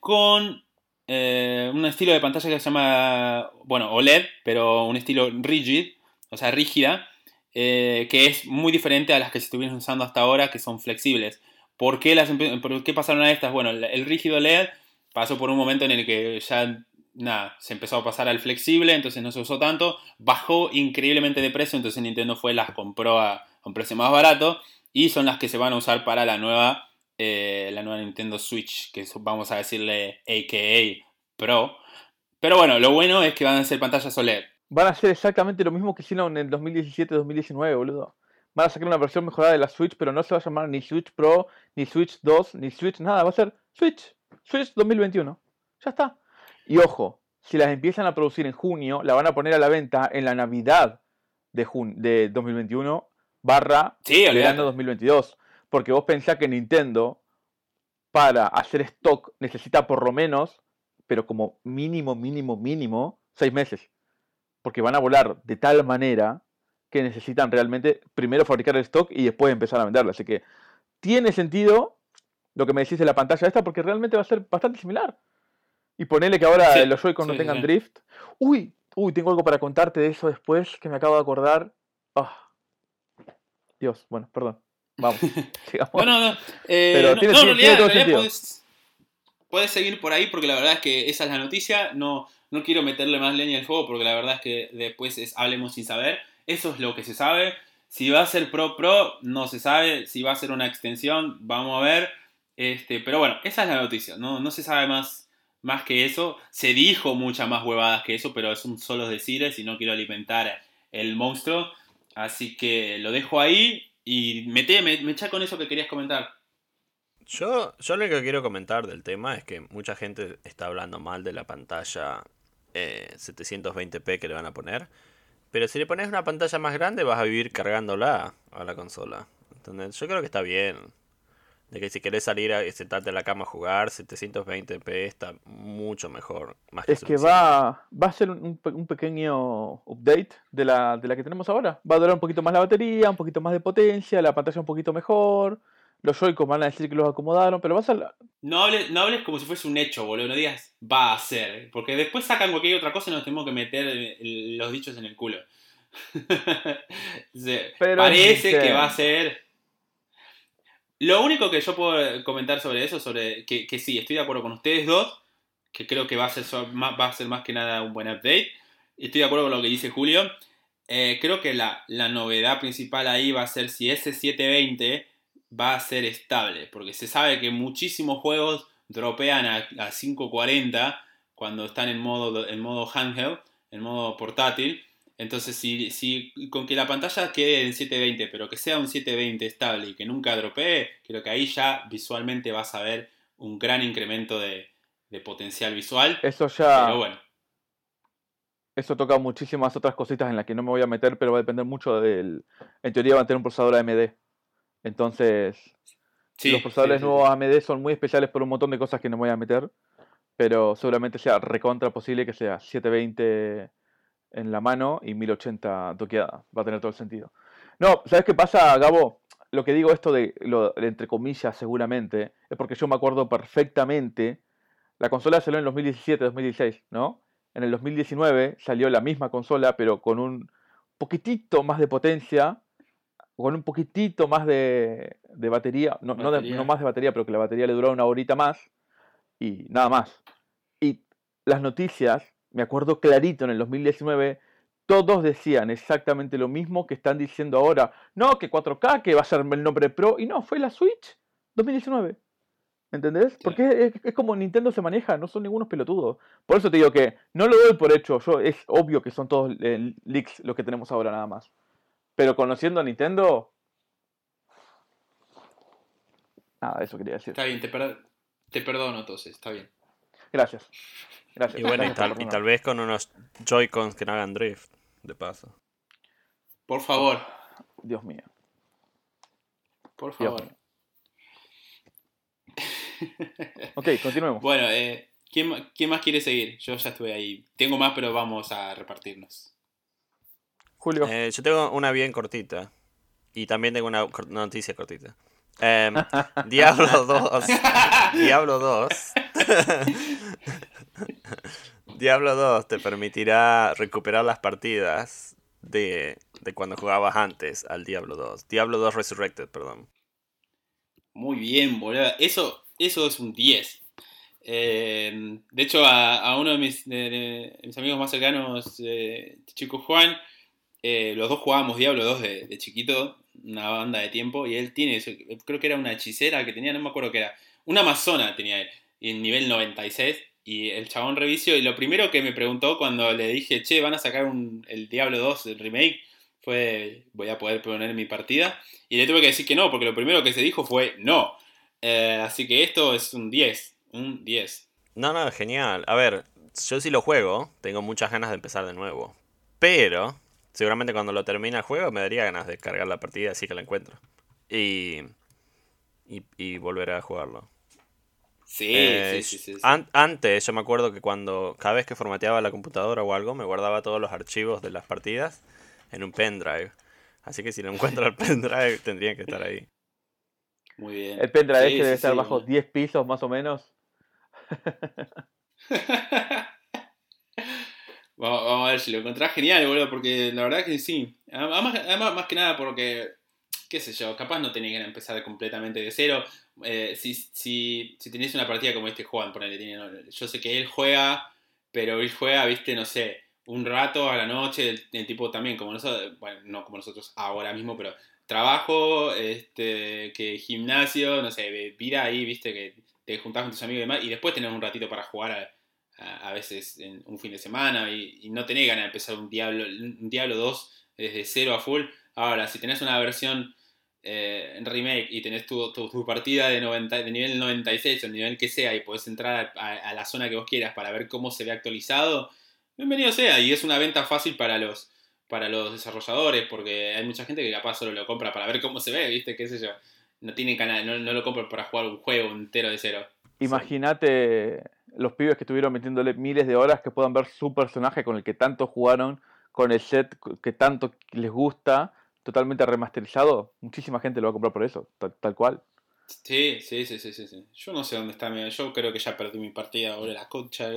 Con un estilo de pantalla que se llama, bueno, OLED, pero un estilo rigid, o sea, rígida, que es muy diferente a las que se estuvieron usando hasta ahora, que son flexibles. ¿Por qué, las, ¿Por qué pasaron a estas? Bueno, el rígido LED pasó por un momento en el que ya nada, se empezó a pasar al flexible, entonces no se usó tanto, bajó increíblemente de precio, entonces Nintendo fue, las compró a, un precio más barato y son las que se van a usar para la nueva, eh, la nueva Nintendo Switch, que vamos a decirle AKA Pro. Pero bueno, lo bueno es que van a ser pantallas OLED. Van a ser exactamente lo mismo que hicieron en el 2017-2019, boludo. Van a sacar una versión mejorada de la Switch, pero no se va a llamar ni Switch Pro, ni Switch 2, ni Switch nada. Va a ser Switch. Switch 2021. Ya está. Y ojo, si las empiezan a producir en junio, la van a poner a la venta en la Navidad de, de 2021 barra sí, verano 2022. Porque vos pensás que Nintendo, para hacer stock, necesita por lo menos, pero como mínimo, mínimo, mínimo, seis meses. Porque van a volar de tal manera que necesitan realmente primero fabricar el stock y después empezar a venderlo. Así que tiene sentido lo que me decís de la pantalla esta porque realmente va a ser bastante similar. Y ponele que ahora los Joy-Con no tengan drift. Uy, uy, tengo algo para contarte de eso después que me acabo de acordar. Ah. Dios, bueno, perdón. Vamos. no, no, no. Eh, Pero tiene, no, realidad, puedes, seguir por ahí porque la verdad es que esa es la noticia. No, no quiero meterle más leña al fuego porque la verdad es que después es hablemos sin saber. Eso es lo que se sabe. Si va a ser Pro Pro, no se sabe. Si va a ser una extensión, vamos a ver. Este, pero bueno, esa es la noticia. No, no se sabe más más que eso. Se dijo muchas más huevadas que eso, pero es un solo decir y no quiero alimentar el monstruo. Así que lo dejo ahí y me, me, me echa con eso que querías comentar. Yo, yo lo que quiero comentar del tema es que mucha gente está hablando mal de la pantalla 720p eh, que le van a poner. Pero si le pones una pantalla más grande vas a vivir cargándola a la consola. Entonces, yo creo que está bien. De que si querés salir a sentarte en la cama a jugar, 720p está mucho mejor. Más es que va, va a ser un, pequeño update de la, de la que tenemos ahora. Va a durar un poquito más la batería, un poquito más de potencia, la pantalla un poquito mejor. Los Joy-Con van a decir que los acomodaron, pero va a ser... No hables, no hables como si fuese un hecho, boludo. No digas va a ser. Porque después sacan cualquier otra cosa y nos tenemos que meter los dichos en el culo. Parece que va a ser lo único que yo puedo comentar sobre eso, sobre que, sí, estoy de acuerdo con ustedes dos, que creo que va a ser, va a ser más que nada un buen update. Estoy de acuerdo con lo que dice Julio. Eh, creo que la, novedad principal ahí va a ser si ese 720 va a ser estable, porque se sabe que muchísimos juegos dropean a, a 540 cuando están en modo, en modo handheld, en modo portátil. Entonces, si, si con que la pantalla quede en 720, pero que sea un 720 estable y que nunca dropee, creo que ahí ya visualmente vas a ver un gran incremento de, potencial visual. Eso ya. Pero bueno. Eso toca muchísimas otras cositas en las que no me voy a meter, pero va a depender mucho del. En teoría va a tener un procesador AMD. Entonces. los procesadores nuevos AMD son muy especiales por un montón de cosas que no me voy a meter. Pero seguramente sea recontra posible que sea 720 en la mano y 1080 toqueada. Va a tener todo el sentido. No, ¿sabes qué pasa, Gabo? Lo que digo esto de, lo, entre comillas, seguramente, es porque yo me acuerdo perfectamente. La consola salió en 2017-2016, ¿no? En el 2019 salió la misma consola, pero con un poquitito más de potencia, con un poquitito más de, batería, no, No, no, más de batería, pero que la batería le duró una horita más, y nada más. Y las noticias me acuerdo clarito en el 2019, todos decían exactamente lo mismo que están diciendo ahora. No, que 4K, que va a ser el nombre Pro. Y no, fue la Switch 2019. ¿Entendés? Porque es, como Nintendo se maneja, no son ningunos pelotudos. Por eso te digo que no lo doy por hecho. Yo, es obvio que son todos eh, leaks lo que tenemos ahora nada más. Pero conociendo a Nintendo. Nada, eso quería decir. Está bien, te, te perdono entonces, está bien. Gracias. Y bueno, y tal, vez con unos Joy-Cons que no hagan drift, de paso. Por favor. Dios mío. Por favor. ok, continuemos. Bueno, eh, ¿quién, más quiere seguir? Yo ya estuve ahí. Tengo más, pero vamos a repartirnos. Julio. Eh, yo tengo una bien cortita. Y también tengo una noticia cortita. Em, Diablo 2. Diablo 2. Diablo 2 te permitirá recuperar las partidas de, de cuando jugabas antes al Diablo 2. Diablo 2 Resurrected, perdón. Muy bien, boludo. Eso, eso es un 10. Eh, de hecho, a, a uno de mis, de- de mis amigos más cercanos, eh, Chico Juan, eh, los dos jugábamos Diablo 2 de, chiquito, una banda de tiempo, y él tiene, creo que era una hechicera que tenía, no me acuerdo qué era, una amazona tenía él, en nivel 96, y el chabón revisió, y lo primero que me preguntó cuando le dije, che, van a sacar un, el Diablo 2, el remake, fue, voy a poder poner mi partida, y le tuve que decir que no, porque lo primero que se dijo fue no. Eh, así que esto es un 10. Un 10. No, no, genial. A ver, yo si lo juego, tengo muchas ganas de empezar de nuevo. Pero, seguramente cuando lo termine el juego me daría ganas de cargar la partida así que la encuentro. Y, y, y volver a jugarlo. Sí, Eh, sí, sí, sí, sí. an- antes yo me acuerdo que cuando cada vez que formateaba la computadora o algo, me guardaba todos los archivos de las partidas en un pendrive. Así que si no encuentro el pendrive, tendrían que estar ahí. Muy bien. El pendrive Sí, que debe sí, estar sí, bajo boludo. 10 pisos más o menos. vamos, a ver si lo encontrás genial, boludo, porque la verdad que sí. Además, más que nada porque, qué sé yo, capaz no tenés que empezar completamente de cero. Eh, si, si, si tenés una partida como este Juan, ponele, tiene, yo sé que él juega, pero él juega, viste, no sé, un rato a la noche, el, el tipo también, como nosotros, bueno, no como nosotros ahora mismo, pero trabajo, este, que gimnasio, no sé, vida ahí, viste, que te juntás con tus amigos y demás, y después tenés un ratito para jugar a, a, veces en un fin de semana y, no tenés ganas de empezar un Diablo, un Diablo 2 desde cero a full. Ahora, si tenés una versión eh, remake y tenés tu, tu, partida de, 90, de nivel 96 o el nivel que sea y podés entrar a, la zona que vos quieras para ver cómo se ve actualizado, bienvenido sea. Y es una venta fácil para los, para los desarrolladores porque hay mucha gente que capaz solo lo compra para ver cómo se ve, ¿viste? ¿Qué sé yo? No tiene canal, no, no lo compra para jugar un juego entero de cero. Imagínate los pibes que estuvieron metiéndole miles de horas que puedan ver su personaje con el que tanto jugaron, con el set que tanto les gusta, totalmente remasterizado. Muchísima gente lo va a comprar por eso, tal, tal cual. Sí, sí, sí, sí, sí, sí. Yo no sé dónde está. mi- Yo creo que ya perdí mi partida. Ahora la concha.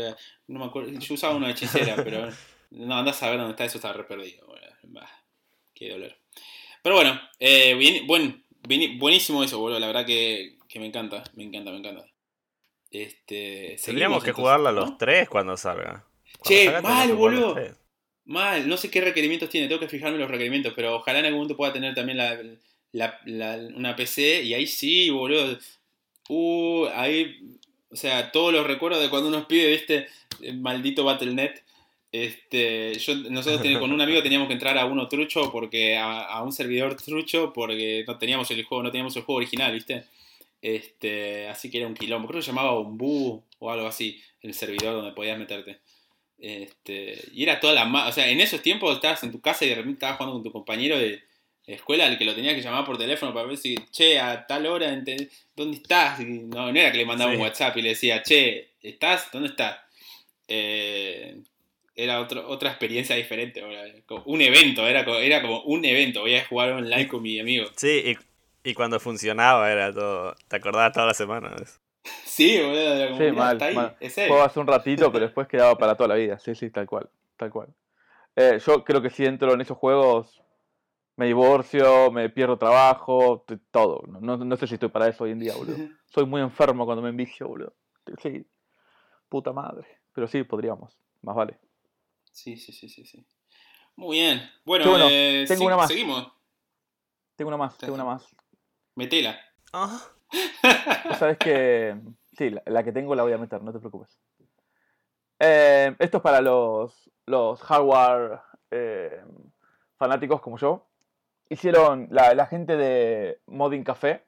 No me acuerdo. Yo usaba una hechicera, pero. No, andás a ver dónde está. Eso está re perdido. boludo. Bah, qué dolor. Pero bueno, eh, bien, buen, bien- buenísimo eso, boludo. La verdad que, que me encanta. Me encanta, me encanta. Este, Tendríamos que entonces, jugarla ¿no? los tres cuando salga. Cuando Che, salga, mal, boludo. Mal, no sé qué requerimientos tiene, tengo que fijarme los requerimientos, pero ojalá en algún momento pueda tener también la, la- la- una PC y ahí sí, boludo. Uh, ahí, o sea, todos los recuerdos de cuando uno pide, viste, el maldito Battle.net. Este, yo, nosotros ten- con un amigo teníamos que entrar a uno trucho porque a, a un servidor trucho porque no teníamos el juego, no teníamos el juego original, viste. Este, así que era un quilombo. Creo que se llamaba Umbu o algo así, el servidor donde podías meterte. Este, y era toda la ma- O sea, en esos tiempos estabas en tu casa y de repente estabas jugando con tu compañero de, escuela al que lo tenías que llamar por teléfono para ver si, che, a tal hora, ¿dónde estás? Y no, no era que le mandaba Sí. un WhatsApp y le decía, che, ¿estás? ¿Dónde estás? Eh, era otro, otra experiencia diferente. Como Un evento, era como, era como un evento. Voy a jugar online con mi amigo. Sí, y, cuando funcionaba era todo. Te acordabas toda la semana. de eso. Sí, boludo. Era como, Sí, mal, está ahí, mal. es él. Juego hace un ratito, pero después quedaba para toda la vida. Sí, sí, tal cual. Tal cual. Eh, yo creo que si entro en esos juegos, me divorcio, me pierdo trabajo, todo. No, no, no sé si estoy para eso hoy en día, boludo. Soy muy enfermo cuando me envicio, boludo. Sí, puta madre. Pero sí, podríamos. Más vale. Sí, sí, sí, sí, sí. Muy bien. Bueno, eh, tengo sí, una más. seguimos. Tengo una más, tengo una más. Metela. Ah, Vos sabés que. Sí, la, la que tengo la voy a meter, no te preocupes. Eh, esto es para los, los hardware eh, fanáticos como yo. Hicieron la, la gente de Modding Café.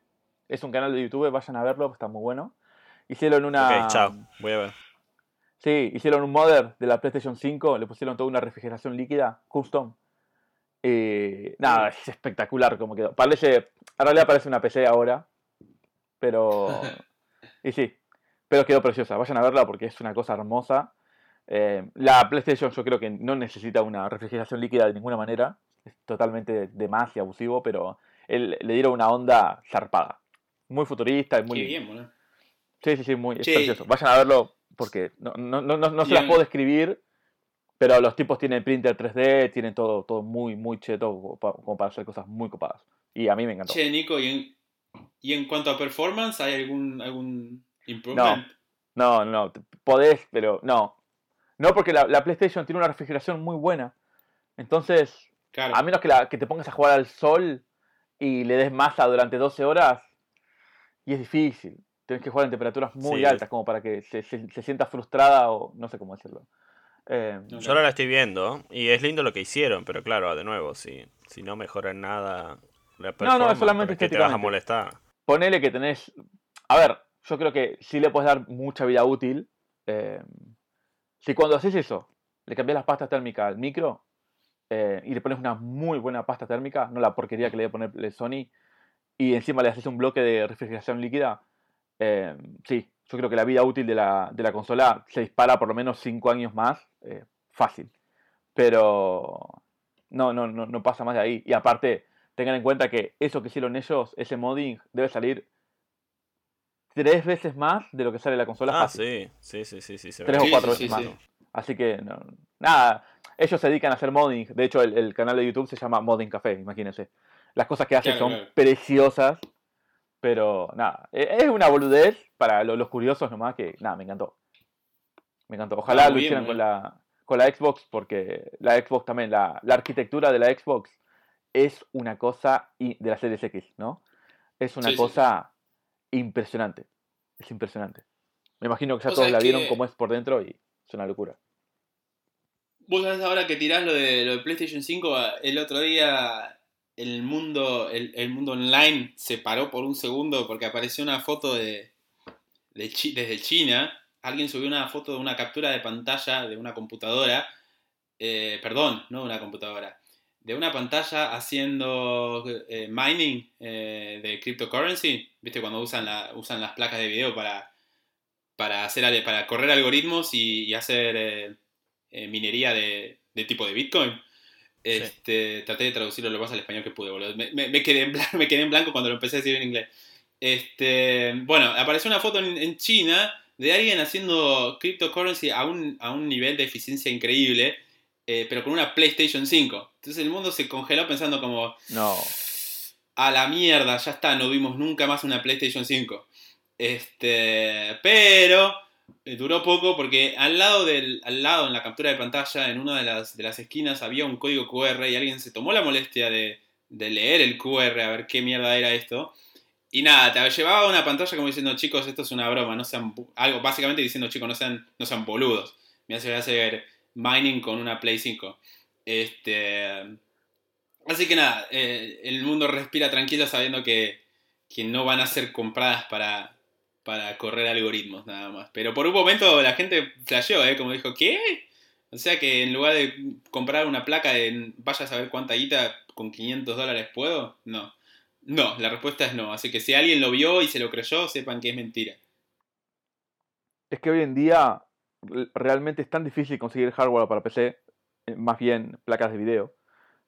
Es un canal de YouTube, vayan a verlo, está muy bueno. Hicieron una. ok, chao. Voy a ver. Sí, hicieron un modder de la PlayStation 5, le pusieron toda una refrigeración líquida, custom. Y nada, es espectacular como quedó. Parece, en realidad parece una PC ahora, pero... Y sí, pero quedó preciosa. Vayan a verla porque es una cosa hermosa. Eh, la PlayStation yo creo que no necesita una refrigeración líquida de ninguna manera. es totalmente de más y abusivo, pero él, le dieron una onda zarpada. Muy futurista, y muy... Qué bien. Sí, sí, sí, muy es precioso. Vayan a verlo porque no, no, no, no, no se las puedo describir, pero los tipos tienen printer 3D, tienen todo, todo muy, muy cheto como para hacer cosas muy copadas. Y a mí me encantó. Che, Nico, ¿y en, y en cuanto a performance, ¿hay algún, algún improvement? No, no, te- podés, pero no. No, porque la, la PlayStation tiene una refrigeración muy buena. Entonces, Claro. a menos que, la, que te pongas a jugar al sol y le des masa durante 12 horas, y es difícil. Tienes que jugar en temperaturas muy Sí. altas como para que se, se- se sienta frustrada o no sé cómo decirlo. Eh, No, Yo ahora la estoy viendo y es lindo lo que hicieron, pero claro, de nuevo, si, si no mejora en nada la performance, solamente ¿para qué te vas a estéticamente. molestar? ponele que tenés. A ver, yo creo que sí le puedes dar mucha vida útil. eh, si cuando haces eso, le cambias las pastas térmicas al micro eh, y le pones una muy buena pasta térmica, no la porquería que le voy a poner Sony, y encima le haces un bloque de refrigeración líquida, eh, sí, yo creo que la vida útil de la, de la consola se dispara por lo menos 5 años más, eh, fácil. Pero no, no, no, no pasa más de ahí. Y aparte, tengan en cuenta que eso que hicieron ellos, ese modding, debe salir tres veces más de lo que sale la consola. Ah, fácil. sí, sí, sí, sí, sí, se Tres ve. o cuatro sí, veces sí, más. sí. Así que, no, nada, ellos se dedican a hacer modding. De hecho, el, el canal de YouTube se llama Modding Café, imagínense. Las cosas que hacen Claro, son claro. preciosas, pero nada, e- es una boludez para lo- los curiosos nomás que, nada, me encantó. Me encantó. Ojalá Ah, lo muy bien, hicieran con la, con la Xbox, porque la Xbox también, la, la arquitectura de la Xbox es una cosa, de la Series X, ¿no? Es una Sí, sí. cosa impresionante. Es impresionante. Me imagino que ya O todos la vieron que- como es por dentro y es una locura. Vos sabés ahora que tirás lo de, lo de PlayStation 5, el otro día el mundo, el, el mundo online se paró por un segundo porque apareció una foto de, de Chi- desde China. Alguien subió una foto de una captura de pantalla de una computadora. eh, perdón, no de una computadora. De una pantalla haciendo eh, mining eh, de cryptocurrency. ¿Viste? Cuando usan, la, usan las placas de video para, para, hacer, para correr algoritmos y, y hacer eh, minería de, de tipo de Bitcoin. Este, Traté de traducirlo lo más al español que pude, boludo. Me, me- me quedé en blanco, me quedé en blanco cuando lo empecé a decir en inglés. Este, bueno, apareció una foto en, en China de alguien haciendo cryptocurrency a un, a un nivel de eficiencia increíble, pero con una PlayStation 5. Entonces el mundo se congeló pensando como, No. a la mierda, ya está, no vimos nunca más una PlayStation 5. Este, pero eh, duró poco porque al lado del al lado en la captura de pantalla en una de las de las esquinas había un código QR y alguien se tomó la molestia de, de leer el QR a ver qué mierda era esto. Y nada, te llevaba a una pantalla como diciendo, "Chicos, esto es una broma, no sean bu-", algo básicamente diciendo, "Chicos, no sean no sean boludos." Me hace hacer mining con una Play 5. Este, Así que nada, eh, el mundo respira tranquilo sabiendo que, que no van a ser compradas para, para correr algoritmos nada más. Pero por un momento la gente flasheó, ¿eh? Como dijo, ¿qué? O sea que en lugar de comprar una placa de vaya a saber cuánta guita con 500 dólares puedo, no. No, la respuesta es no. Así que si alguien lo vio y se lo creyó, sepan que es mentira. Es que hoy en día re- realmente es tan difícil conseguir hardware para PC, más bien placas de video.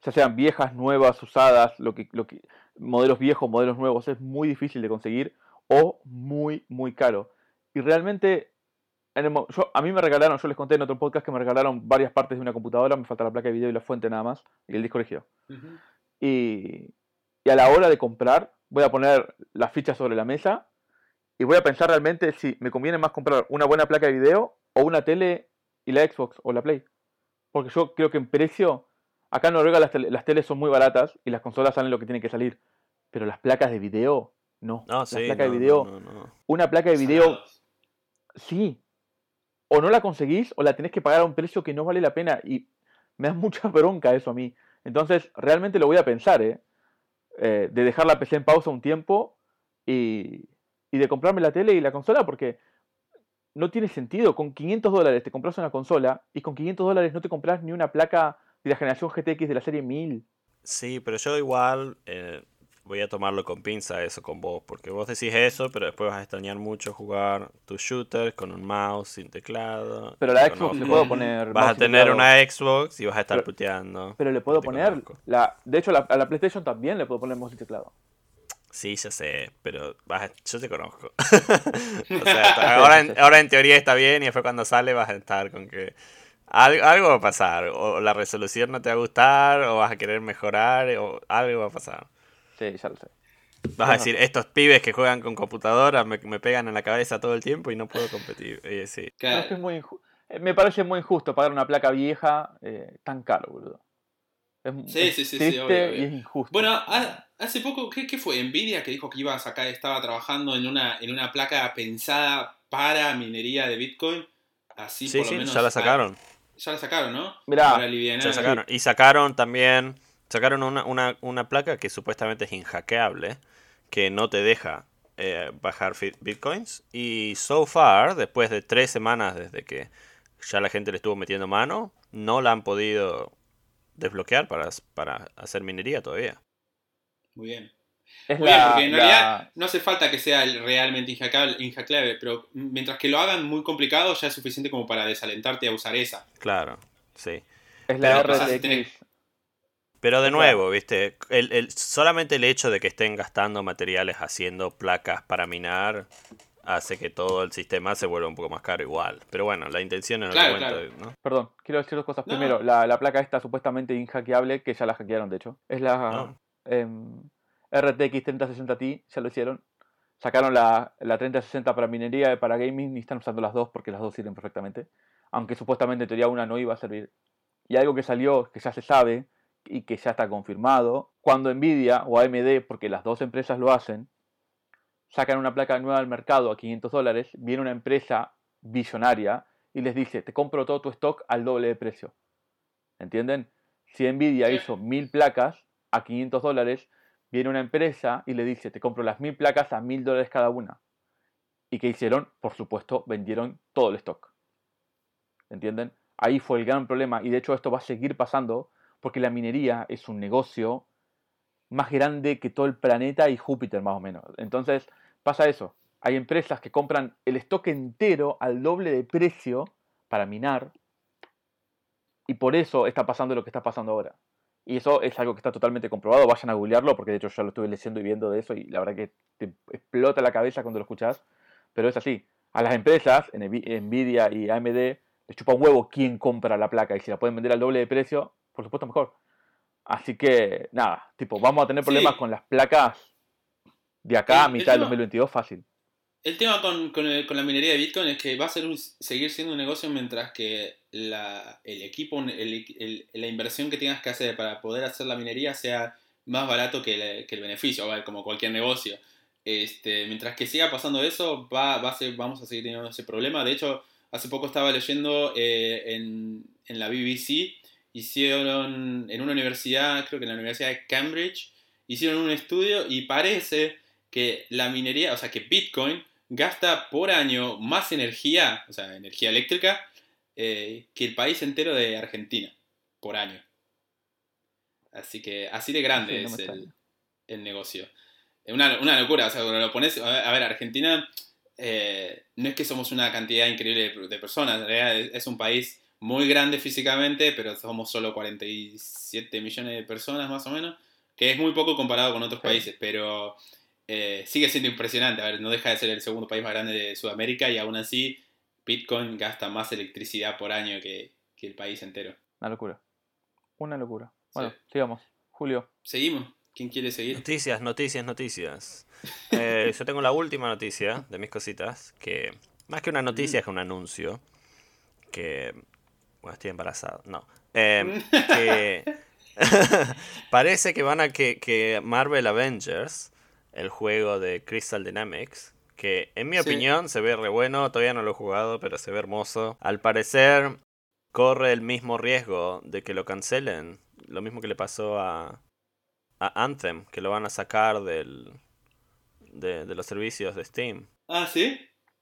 Ya sean viejas, nuevas, usadas, lo que, lo que, modelos viejos, modelos nuevos, es muy difícil de conseguir o muy, muy caro. Y realmente, en el mo- yo, a mí me regalaron, yo les conté en otro podcast que me regalaron varias partes de una computadora, me falta la placa de video y la fuente nada más, y el disco rígido. Y, y a la hora de comprar, voy a poner las fichas sobre la mesa y voy a pensar realmente si me conviene más comprar una buena placa de video o una tele y la Xbox o la Play. Porque yo creo que en precio, acá en Noruega las, tele- las teles son muy baratas y las consolas salen lo que tienen que salir. Pero las placas de video, no. No, las sí, placas no, de video, no, no, no. una placa de video, sí. O no la conseguís o la tenés que pagar a un precio que no vale la pena. Y me da mucha bronca eso a mí. Entonces, realmente lo voy a pensar, ¿eh? Eh, de dejar la PC en pausa un tiempo y, y de comprarme la tele y la consola porque no tiene sentido. Con 500 dólares te compras una consola y con 500 dólares no te compras ni una placa de la generación GTX de la serie 1000. Sí, pero yo igual, eh, voy a tomarlo con pinza eso con vos, porque vos decís eso, pero después vas a extrañar mucho jugar tu shooter con un mouse sin teclado. Pero la Xbox le puedo poner. Vas a tener una Xbox y vas a estar Pero- puteando. Pero le puedo poner. La, de hecho, la- a la PlayStation también le puedo poner mouse y teclado. Sí, ya sé, pero vas a- yo te conozco. o sea, ahora, en, ahora en teoría está bien y después cuando sale vas a estar con que algo, algo va a pasar. O la resolución no te va a gustar, o vas a querer mejorar, o algo va a pasar. Sí, ya lo sé. Vas a decir, estos pibes que juegan con computadora me, me pegan en la cabeza todo el tiempo y no puedo competir. Y sí. No, Claro. es que es muy inju- eh, Me parece muy injusto pagar una placa vieja eh, tan caro, boludo. Es, Sí, es sí, sí, sí, obvio, obvio. y es injusto. Bueno, ha- hace poco, ¿qué, qué fue? Nvidia que dijo que iba a sacar, estaba trabajando en una, en una placa pensada para minería de Bitcoin. Así Sí, por lo sí, menos. ya la sacaron. Ya la sacaron, ¿no? Mirá, para. Ya sacaron. Y sacaron también, sacaron una, una, una placa que supuestamente es inhackeable, que no te deja eh, bajar bitcoins. Y so far, después de tres semanas desde que ya la gente le estuvo metiendo mano, no la han podido desbloquear para, para hacer minería todavía. Muy bien. es Muy bien, la, porque en la- realidad no hace falta que sea el- realmente inhackeable, pero mientras que lo hagan muy complicado ya es suficiente como para desalentarte a usar esa. Claro, sí. es la pero RTX. Pero de nuevo, viste, el, el- solamente el hecho de que estén gastando materiales haciendo placas para minar hace que todo el sistema se vuelva un poco más caro igual. Pero bueno, la intención en Claro, momento, ¿no? Perdón, quiero decir dos cosas. No, Primero. La, la placa esta supuestamente inhackeable, que ya la hackearon de hecho. Es la RTX 3060 Ti, ya lo hicieron. Sacaron la, la 3060 para minería y para gaming y están usando las dos porque las dos sirven perfectamente. Aunque supuestamente en teoría una no iba a servir. Y algo que salió, que ya se sabe y que ya está confirmado, cuando Nvidia o AMD, porque las dos empresas lo hacen, sacan una placa nueva al mercado a 500 dólares, viene una empresa billonaria y les dice, te compro todo tu stock al doble de precio. ¿Entienden? Si Nvidia hizo mil placas a 500 dólares, viene una empresa y le dice, te compro las mil placas a mil dólares cada una. ¿Y qué hicieron? Por supuesto, vendieron todo el stock. ¿Entienden? Ahí fue el gran problema y de hecho esto va a seguir pasando porque la minería es un negocio más grande que todo el planeta y Júpiter más o menos. Entonces pasa eso. Hay empresas que compran el stock entero al doble de precio para minar y por eso está pasando lo que está pasando ahora. Y eso es algo que está totalmente comprobado. Vayan a googlearlo porque de hecho ya lo estuve leyendo y viendo de eso y la verdad que te explota la cabeza cuando lo escuchas. Pero es así. A las empresas, Nvi- Nvidia y AMD, les chupa un huevo quién compra la placa y si la pueden vender al doble de precio, por supuesto mejor. Así que, nada, tipo, vamos a tener problemas Sí. con las placas de acá a El- el mitad del tema- 2022 fácil. El tema con, con el- con la minería de Bitcoin es que va a ser un- seguir siendo un negocio mientras que la, el equipo, el- la inversión que tengas que hacer para poder hacer la minería sea más barato que el, que el beneficio, a como cualquier negocio. Este, mientras que siga pasando eso, va, va a ser, vamos a seguir teniendo ese problema. De hecho, hace poco estaba leyendo eh, en, en la BBC, hicieron en una universidad, creo que en la Universidad de Cambridge, hicieron un estudio y parece que la minería, o sea, que Bitcoin gasta por año más energía, o sea, energía eléctrica, eh, que el país entero de Argentina, por año. Así que así de grande Sí, no me es el, el negocio. Es una, una locura, o sea, cuando lo pones, a ver, a ver, Argentina eh, no es que somos una cantidad increíble de, de personas, en realidad es, es un país muy grande físicamente, pero somos solo 47 millones de personas más o menos, que es muy poco comparado con otros Sí. países, pero eh, sigue siendo impresionante, a ver, no deja de ser el segundo país más grande de Sudamérica y aún así Bitcoin gasta más electricidad por año que, que el país entero. Una locura. Una locura. Bueno, Sí. sigamos. Julio. Seguimos. ¿Quién quiere seguir? Noticias, noticias, noticias. Eh, yo tengo la última noticia de mis cositas, que más que una noticia es un anuncio, que... Bueno, estoy embarazado, no. Eh, que parece que van a que, que Marvel Avengers, el juego de Crystal Dynamics, que en mi Sí. opinión se ve re bueno, todavía no lo he jugado, pero se ve hermoso. Al parecer corre el mismo riesgo de que lo cancelen, lo mismo que le pasó a, a Anthem, que lo van a sacar del, de, de los servicios de Steam. Ah, ¿sí?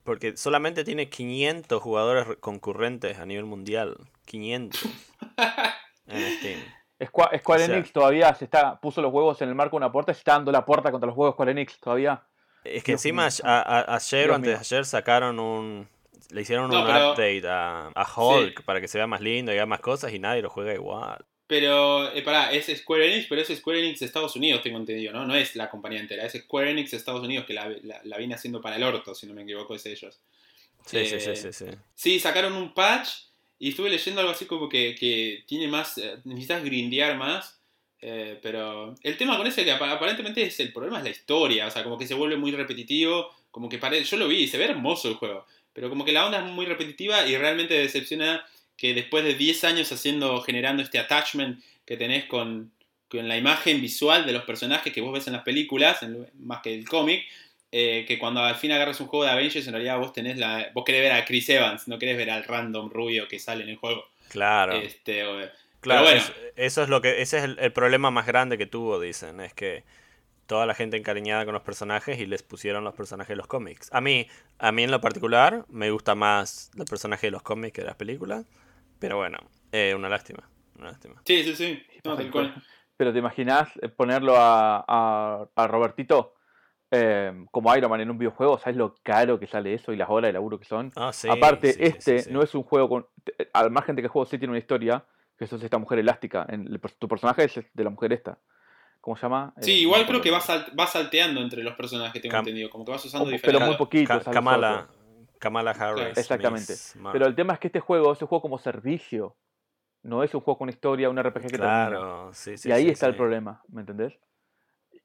Porque solamente tiene 500 jugadores re- concurrentes a nivel mundial. 500 en Steam. Squa- Square O sea- Enix todavía se está, puso los huevos en el marco de una puerta, se está dando la puerta contra los huevos Square Enix todavía. Es que Dios encima mío. a- a- ayer Dios o antes de ayer sacaron un. Le hicieron No, un pero- update a, a Hulk para que se vea más lindo y haga más cosas y nadie lo juega igual. Pero, eh, pará, es Square Enix, pero es Square Enix de Estados Unidos, tengo entendido, ¿no? No es la compañía entera, es Square Enix de Estados Unidos que la, la- la viene haciendo para el orto, si no me equivoco, es ellos. Sí, sí, Eh, sí, sí, sí. Sí, sacaron un patch y estuve leyendo algo así como que, que tiene más, eh, necesitas grindear más, eh, pero el tema con ese que apa- aparentemente es el problema es la historia, o sea, como que se vuelve muy repetitivo, como que parece, yo lo vi se ve hermoso el juego, pero como que la onda es muy repetitiva y realmente decepciona que después de 10 años haciendo, generando este attachment que tenés con, con la imagen visual de los personajes que vos ves en las películas, en- más que el cómic, eh, que cuando al fin agarras un juego de Avengers, en realidad vos tenés la. Vos querés ver a Chris Evans, no querés ver al random rubio que sale en el juego. Claro. Este, o- Claro, bueno. es- eso es lo que, ese es el, el problema más grande que tuvo, dicen, es que toda la gente encariñada con los personajes y les pusieron los personajes de los cómics. A mí, a mí en lo particular, me gusta más los personajes de los cómics que de las películas, pero bueno, eh, una lástima, una lástima. Sí, sí, sí. No, tal cual. Pero te imaginas eh, ponerlo a, a, a Robertito eh, como Iron Man en un videojuego, ¿sabes lo caro que sale eso y las horas de laburo que son? Ah, sí, Aparte, sí, este sí, sí. no es un juego con. Al margen de que el juego sí tiene una historia, que eso es esta mujer elástica. En el- tu personaje es de la mujer esta. ¿Cómo se llama? Sí, Eh, igual creo que vas, sal- vas salteando entre los personajes, tengo Cam- entendido. Como que vas usando Pero diferentes. muy poquito. Ka-. Kamala. Kamala Harris. Exactamente. Pero el tema es que este juego es un juego como servicio. No es un juego con historia, un RPG que termina. Claro, sí, sí. y ahí sí, está el problema, ¿me entendés?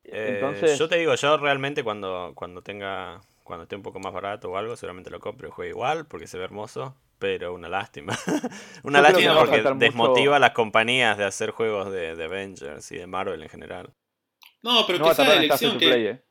Eh, Entonces, yo te digo, yo realmente cuando, cuando tenga, cuando esté un poco más barato o algo, seguramente lo compro y juego igual porque se ve hermoso, pero una lástima. una Yo lástima porque mucho- desmotiva a las compañías de hacer juegos de, de Avengers y de Marvel en general. No, pero no que va a sea de tardar en estar free elección que, play, ¿eh?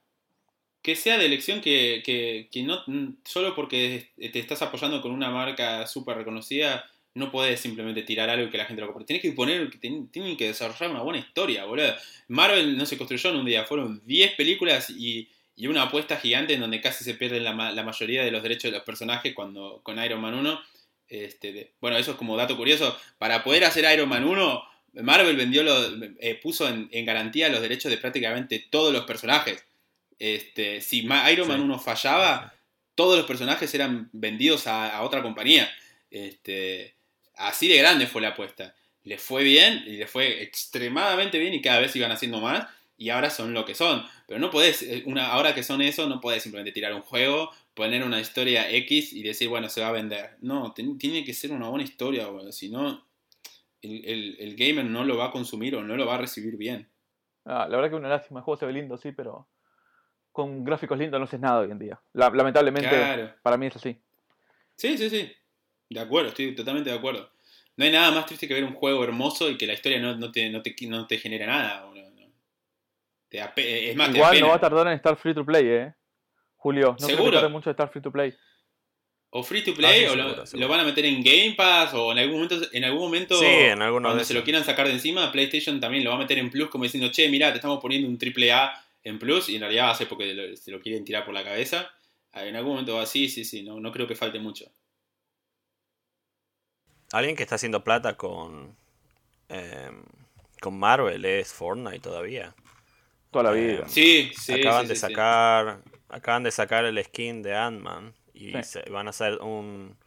Que sea de elección que, que, que no solo porque te estás apoyando con una marca súper reconocida no podés simplemente tirar algo que la gente lo compre. Tienes que poner tienen que desarrollar una buena historia boludo. Marvel no se construyó en un día fueron 10 películas y, y una apuesta gigante en donde casi se pierden la, la mayoría de los derechos de los personajes cuando con Iron Man 1 este, bueno eso es como dato curioso. Para poder hacer Iron Man 1 Marvel vendió lo, eh, puso en, en garantía los derechos de prácticamente todos los personajes este, si Iron Man Sí. 1 fallaba, todos los personajes eran vendidos a, a otra compañía. Este, así de grande fue la apuesta. Les fue bien y les fue extremadamente bien y cada vez iban haciendo más y ahora son lo que son. Pero no podés, eh, una, ahora que son eso, no podés simplemente tirar un juego, poner una historia X y decir, bueno, se va a vender. No, ten- tiene que ser una buena historia, boludo, si no, el, el- el gamer no lo va a consumir o no lo va a recibir bien. Ah, la verdad que una lástima, el juego se ve lindo, sí, pero con gráficos lindos no haces nada hoy en día. La- lamentablemente, Claro. para mí es así. Sí, sí, sí. De acuerdo, estoy totalmente de acuerdo. No hay nada más triste que ver un juego hermoso y que la historia no, no te, no, te, no te genere nada. Te pe- es más, Igual no va a tardar en estar free to play, ¿eh? Julio, no creo ¿Seguro? que tarde mucho en estar free to play. O free to play, Ah, sí, o lo, seguro, seguro. lo van a meter en Game Pass, o en algún momento, en algún momento Sí, en cuando de se lo quieran sacar de encima, PlayStation también lo va a meter en Plus, como diciendo, che, mirá, te estamos poniendo un triple A en Plus, y en realidad va a ser porque lo- se lo quieren tirar por la cabeza. Ah, En algún momento va así, sí, sí, no, no creo que falte mucho. Alguien que está haciendo plata con, em, con Marvel es Fortnite todavía. Toda la Eh, vida. Sí, sí. acaban sí, de sí, sí. sacar acaban de sacar el skin de Ant-Man y Sí. se- van a hacer un,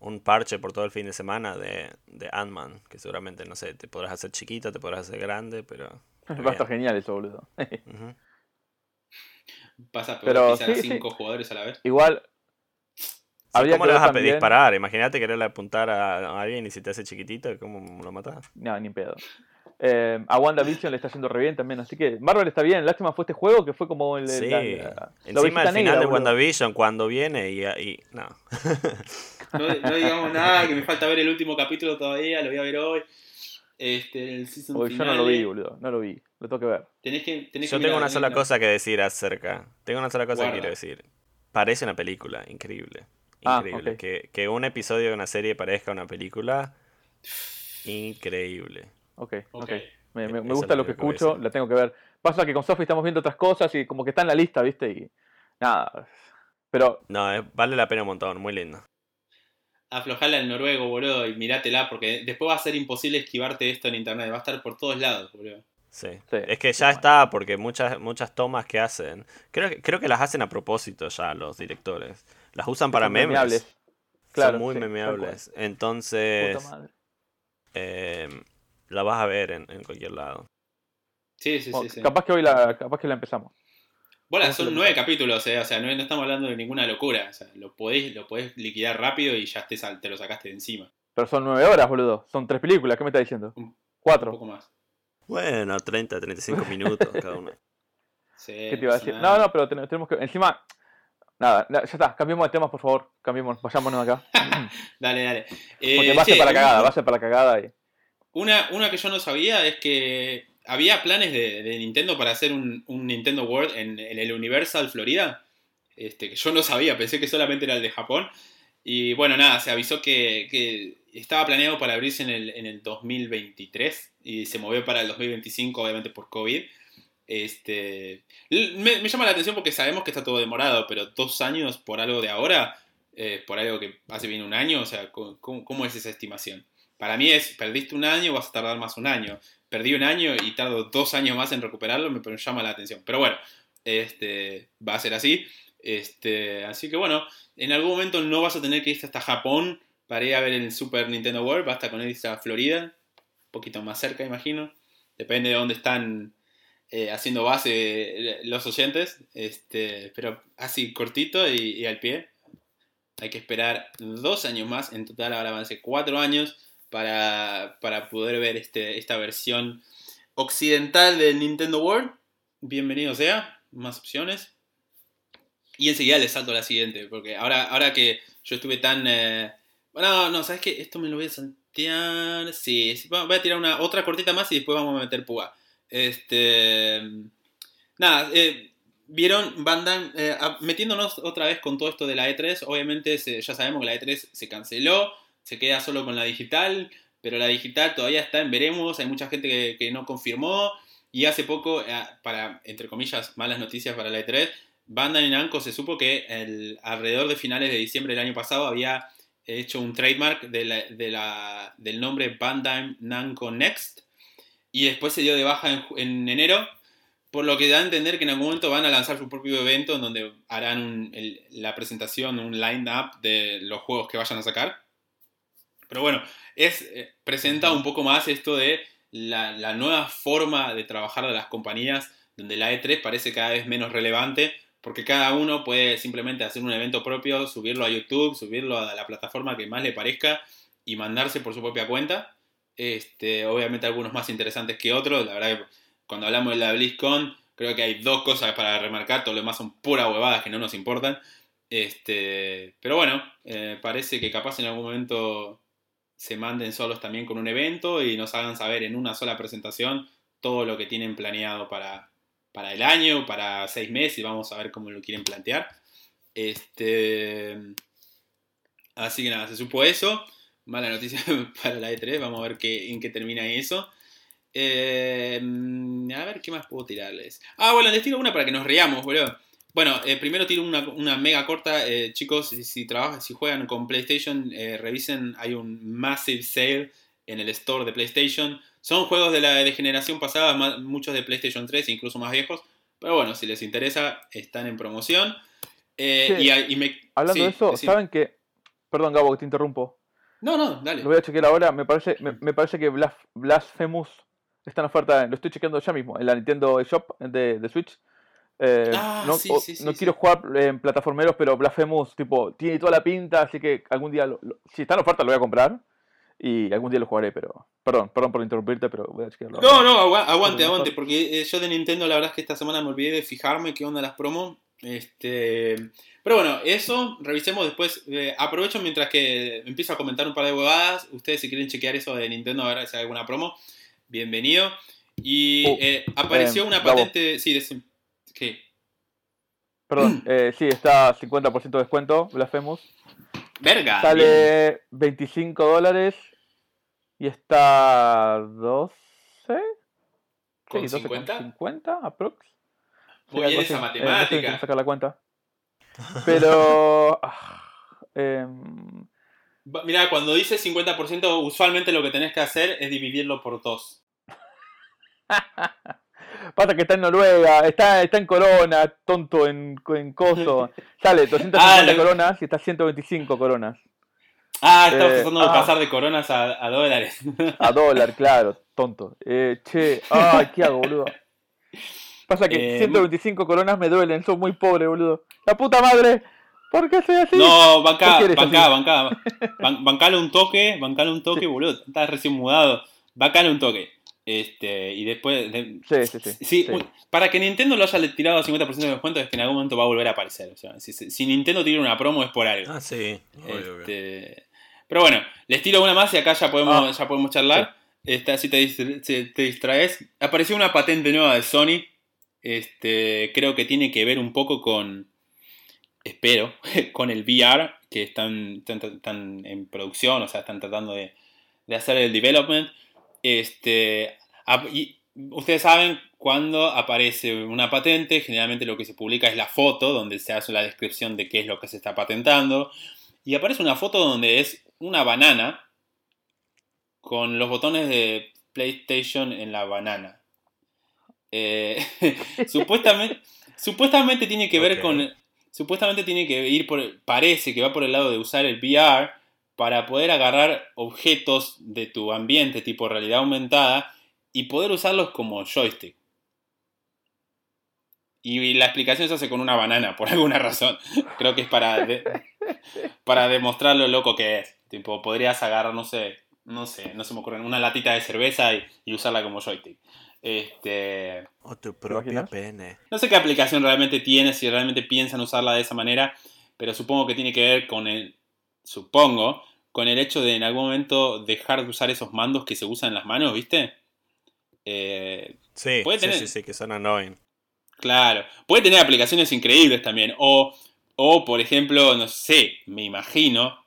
un parche por todo el fin de semana de, de Ant-Man, que seguramente, no sé, te podrás hacer chiquito, te podrás hacer grande, pero... Va a estar genial eso, boludo. ujú. Vas a poder Pero sí, cinco jugadores a la vez. Igual, Sí, ¿Cómo que le vas a también- disparar? Imagínate quererle apuntar a alguien y si te hace chiquitito, ¿cómo lo matas? no, ni en pedo. Eh, a WandaVision le está haciendo re bien también, así que Marvel está bien. Lástima fue este juego que fue como el. Sí, la- la- encima al final negra, de. WandaVision, cuando viene y... y no. No, no digamos nada, que me falta ver el último capítulo todavía, lo voy a ver hoy. Este, el season Uy, yo no finale. lo vi, boludo. No lo vi. Lo tengo que ver. Tenés que, tenés Yo que tengo una sola cosa que decir acerca. Tengo una sola cosa Guarda. que quiero decir. Parece una película, increíble. Ah, Increíble. ok. que, que un episodio de una serie parezca una película. Increíble. Ok, ok. Ok. Me, me- me gusta lo que escucho, decir. la tengo que ver. Pasa que con Sophie estamos viendo otras cosas y como que está en la lista, ¿viste? Y nada. Pero No, es- vale la pena un montón, muy lindo. Aflojale al noruego, boludo, y mirátela, porque después va a ser imposible esquivarte esto en internet, va a estar por todos lados, boludo. Sí. Sí, Es que ya está, porque muchas, muchas tomas que hacen, creo que, creo que las hacen a propósito ya los directores. Las usan para Son memes. memeables. Claro, Son muy sí, memeables. Entonces, Puta madre. eh, la vas a ver en, en cualquier lado. Sí, sí, Bueno, sí. sí. Capaz que hoy la, capaz que la empezamos. Bola, ¿Cómo se son nueve capítulos, eh, o sea, no, no estamos hablando de ninguna locura. O sea, lo podés, lo podés liquidar rápido y ya te, lo sacaste de encima. Pero son nueve horas, boludo. Son tres películas, ¿qué me estás diciendo? Un- Un Cuatro. poco más. Bueno, 30, 35 minutos cada uno. Sí, ¿Qué te iba a decir? nada. No, no, pero ten- tenemos que. Encima. Nada, na- ya está, cambiemos de temas, por favor. Cambiemos, vayámonos de acá. Dale, dale. Eh, Porque va a ser para la cagada, una- va a ser para la cagada. Y... Una, una que yo no sabía es que había planes de, Nintendo para hacer un, Nintendo World en, el Universal Florida. Este, que yo no sabía, pensé que solamente era el de Japón. Y bueno, nada, se avisó que, estaba planeado para abrirse en el, en el 2023 y se movió para el 2025, obviamente por COVID. Este, me, llama la atención porque sabemos que está todo demorado, pero dos años por algo de ahora, eh, por algo que hace bien un año, o sea, ¿cómo, cómo- cómo es esa estimación? Para mí es, perdiste un año, vas a tardar más un año. Perdí un año y tardo dos años más en recuperarlo, me llama la atención. Pero bueno, este, va a ser así. Este, así que bueno, en algún momento no vas a tener que irte hasta Japón para ir a ver el Super Nintendo World, basta con irse a Florida, un poquito más cerca, imagino. Depende de dónde están eh, haciendo base eh, los oyentes. Este, pero así, cortito y, y al pie. Hay que esperar dos años más. En total ahora van a ser cuatro años para, para poder ver este, esta versión occidental del Nintendo World. Bienvenido sea, más opciones. Y enseguida le salto a la siguiente, porque ahora, ahora que yo estuve tan... eh, Bueno, no, ¿sabes qué? Esto me lo voy a saltear... Sí, voy a tirar una otra cortita más y después vamos a meter púa. Este... Nada, eh, vieron Bandai eh, a- metiéndonos otra vez con todo esto de la E3. Obviamente ya sabemos que la E3 se canceló, se queda solo con la digital, pero la digital todavía está en veremos. Hay mucha gente que, no confirmó. Y hace poco, eh, para, entre comillas, malas noticias para la E3, Bandai Namco se supo que alrededor de finales de diciembre del año pasado había hecho un trademark de del nombre Bandai Namco Next y después se dio de baja en, en enero, por lo que da a entender que en algún momento van a lanzar su propio evento en donde harán un- el- la presentación, un line-up de los juegos que vayan a sacar. Pero bueno, es, eh, presenta un poco más esto de la, la nueva forma de trabajar de las compañías, donde la E3 parece cada vez menos relevante, porque cada uno puede simplemente hacer un evento propio, subirlo a YouTube, subirlo a la plataforma que más le parezca y mandarse por su propia cuenta. Este, obviamente algunos más interesantes que otros. La verdad que cuando hablamos de la BlizzCon, creo que hay dos cosas para remarcar, todo lo demás son pura huevadas que no nos importan. Este, pero bueno, eh, parece que capaz en algún momento se manden solos también con un evento y nos hagan saber en una sola presentación todo lo que tienen planeado para, para el año, para seis meses, y vamos a ver cómo lo quieren plantear. Este, así que nada, se supo eso. Mala noticia para la E3, vamos a ver qué, en qué termina eso. Eh, a ver qué más puedo tirarles. Ah, bueno, les tiro una para que nos riamos, boludo. Bueno, eh, primero tiro una, una mega corta. Eh, chicos, si, si trabajan, si juegan con PlayStation, eh, revisen, hay un massive sale en el store de PlayStation. Son juegos de la de generación pasada, muchos de PlayStation 3, incluso más viejos. Pero bueno, si les interesa, están en promoción. Eh, Che, y, y me- Hablando sí, de eso, decime. ¿saben que Perdón, Gabo, que te interrumpo. No, no, dale. Lo voy a chequear ahora. Me parece, me, me parece que Blas- Blasphemous está en oferta. Lo estoy chequeando ya mismo en la Nintendo Shop de, de Switch. Eh, Ah, no sí, o- sí, sí, no sí. quiero jugar en plataformeros, pero Blasphemous tipo, tiene toda la pinta, así que algún día, lo- lo- si está en oferta, lo voy a comprar. Y algún día lo jugaré, pero. Perdón, perdón por interrumpirte, pero voy a chequearlo. No, no, agua- aguante, aguante, porque eh, yo de Nintendo la verdad es que esta semana me olvidé de fijarme qué onda las promos. Este, pero bueno, eso, revisemos después. eh, aprovecho mientras que empiezo a comentar un par de huevadas. Ustedes si quieren chequear eso de Nintendo, a ver si hay alguna promo, bienvenido. Y Oh, apareció eh, una patente, sí, decim- ¿qué? Perdón, eh, sí, está 50% de descuento, Blasphemous. Verga. bien. Sale 25 dólares y está 12. ¿Con Sí, 50? 50 aprox. Sí, Muy bien esa Eh, no sé, matemática. que sacar la cuenta. Pero. ah, em, Va- Mira, cuando dice 50%, usualmente lo que tenés que hacer es dividirlo por dos. Pasa que está en Noruega, está, está en Corona, tonto en, en Coso. Sale 250 Ah, coronas y está 125 coronas. Ah, estamos Eh, tratando de ah. pasar de coronas a, a dólares. A dólar, claro, tonto. Eh, che, ay, ¿qué hago, boludo? Pasa que Eh, 125 coronas me duelen, soy muy pobre, boludo. La puta madre, ¿por qué soy así? No, bancá, ¿Por qué eres bancá, bancá. Ban- bancale un toque, bancale un toque, boludo. Estás recién mudado. Bancale un toque. Este, y después. de- Sí, sí, sí. Sí, sí. un- para que Nintendo lo haya tirado a 50% de descuento es que en algún momento va a volver a aparecer. O sea, si, si- si Nintendo tira una promo es por algo. Ah, sí. obvio, obvio. Este, pero bueno, les tiro una más y acá ya podemos, Ah. ya podemos charlar. Este, así te, distra- te- te distraes. Apareció una patente nueva de Sony. Este, creo que tiene que ver un poco con. Espero, con el VR que están, están, están en producción, o sea, están tratando de, de hacer el development. Este, y ustedes saben, cuando aparece una patente, generalmente lo que se publica es la foto, donde se hace la descripción de qué es lo que se está patentando. Y aparece una foto donde es una banana con los botones de PlayStation en la banana. Eh, supuestamente, supuestamente tiene que ver con. Supuestamente tiene que ir por. Parece que va por el lado de usar el VR para poder agarrar objetos de tu ambiente tipo realidad aumentada y poder usarlos como joystick. Y la explicación se hace con una banana, por alguna razón. Creo que es para, de- para demostrar lo loco que es. Tipo, podrías agarrar, no sé, no sé, no se me ocurre, una latita de cerveza y, y usarla como joystick. Este, O tu ¿Te propio pene. no sé qué aplicación realmente tiene, si realmente piensan usarla de esa manera, pero supongo que tiene que ver con el, supongo, con el hecho de en algún momento dejar de usar esos mandos que se usan en las manos, ¿viste? Eh, Sí, Puede sí, tener- sí, sí, que son annoying. Claro, puede tener aplicaciones increíbles también. O, o, por ejemplo, no sé, me imagino,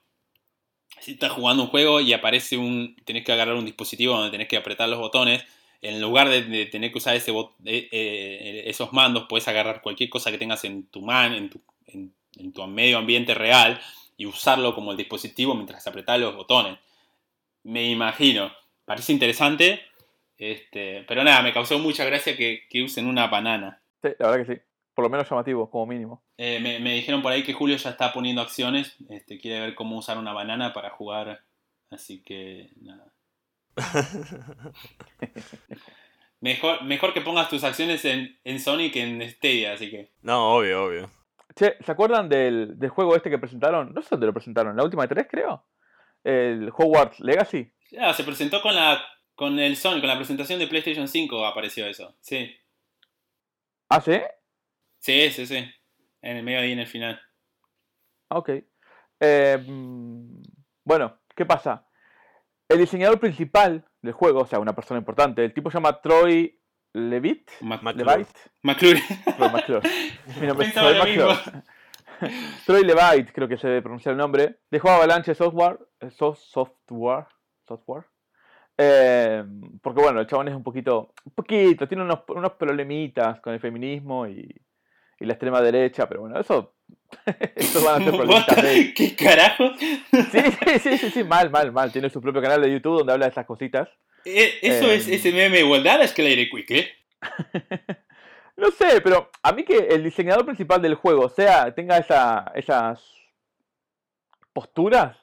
si estás jugando un juego y aparece un, tenés que agarrar un dispositivo donde tenés que apretar los botones, en lugar de, de tener que usar ese bot- eh, eh, esos mandos, puedes agarrar cualquier cosa que tengas en tu mano, en tu, en, en tu medio ambiente real, y usarlo como el dispositivo mientras apretás los botones. Me imagino. Parece interesante. Este, pero nada, me causó mucha gracia que, que usen una banana. Sí, la verdad que sí. Por lo menos llamativo, como mínimo. Eh, me, me dijeron por ahí que Julio ya está poniendo acciones, este, quiere ver cómo usar una banana para jugar, así que nada. Mejor, mejor que pongas tus acciones en, en Sony que en Stadia, así que... No, obvio, obvio. Che, ¿se acuerdan del, del juego este que presentaron? No sé dónde lo presentaron, la última de tres creo. El Hogwarts Legacy. Ya, se presentó con la con el Sony, con la presentación de PlayStation 5 apareció eso, sí. ¿Ah, sí? Sí, sí, sí. En el medio ahí en el final. Ah, Ok. Eh, mm, bueno, ¿qué pasa? El diseñador principal del juego, o sea, una persona importante, el tipo se llama Troy Levitt. McClure. Levitt. McClure. Troy McClure. Mi nombre es Troy McClure. Troy Levitt, creo que se debe pronunciar el nombre. Dejó Avalanche Software. eh, so- software. Software. Eh, porque bueno, el chabón es un poquito. Un poquito, tiene unos, unos problemitas con el feminismo y, y la extrema derecha, pero bueno, eso. Eso van a ser problemitas de. ¿Qué carajo? Sí, sí, sí, sí, sí, mal, mal, mal. Tiene su propio canal de YouTube donde habla de esas cositas. Eh, Eso Eh, es ese meme igualdad, Escalator Quick, ¿eh? No sé, pero a mí que el diseñador principal del juego sea, tenga esa, esas posturas,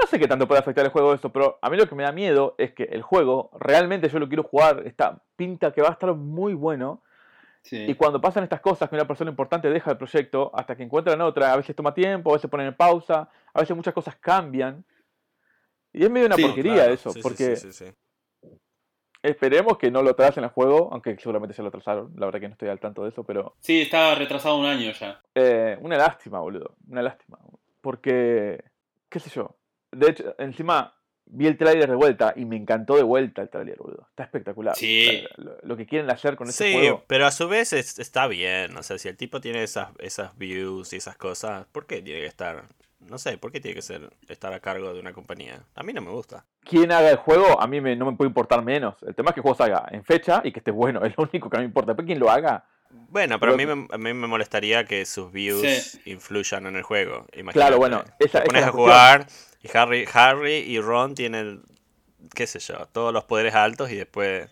no sé qué tanto puede afectar el juego eso, pero a mí lo que me da miedo es que el juego, realmente yo lo quiero jugar, esta pinta que va a estar muy bueno, Sí. y cuando pasan estas cosas que una persona importante deja el proyecto hasta que encuentran otra, a veces toma tiempo, a veces ponen en pausa, a veces muchas cosas cambian. Y es medio una Sí, porquería Claro, eso, sí, sí, porque sí, sí, sí. Esperemos que no lo tracen el juego, aunque seguramente ya lo trazaron, la verdad que no estoy al tanto de eso, pero Sí, estaba retrasado un año ya. Eh, una lástima, boludo. Una lástima. Porque, qué sé yo. De hecho, encima vi el tráiler de vuelta y me encantó de vuelta el tráiler, boludo. Está espectacular. Sí. Lo, lo que quieren hacer con este Sí, juego. pero a su vez es- está bien. O sea, si el tipo tiene esas, esas views y esas cosas, ¿por qué tiene que estar? No sé, ¿por qué tiene que ser estar a cargo de una compañía? A mí no me gusta. Quien haga el juego, a mí me- no me puede importar menos. El tema es que el juego salga en fecha y que esté bueno. Es lo único que a mí me importa. Después quien lo haga. Bueno, pero a mí, me, a mí me molestaría que sus views Sí. influyan en el juego. Imagínate, Claro, bueno, esa- te pones a jugar Y Harry, Harry y Ron tienen, qué sé yo, todos los poderes altos y después...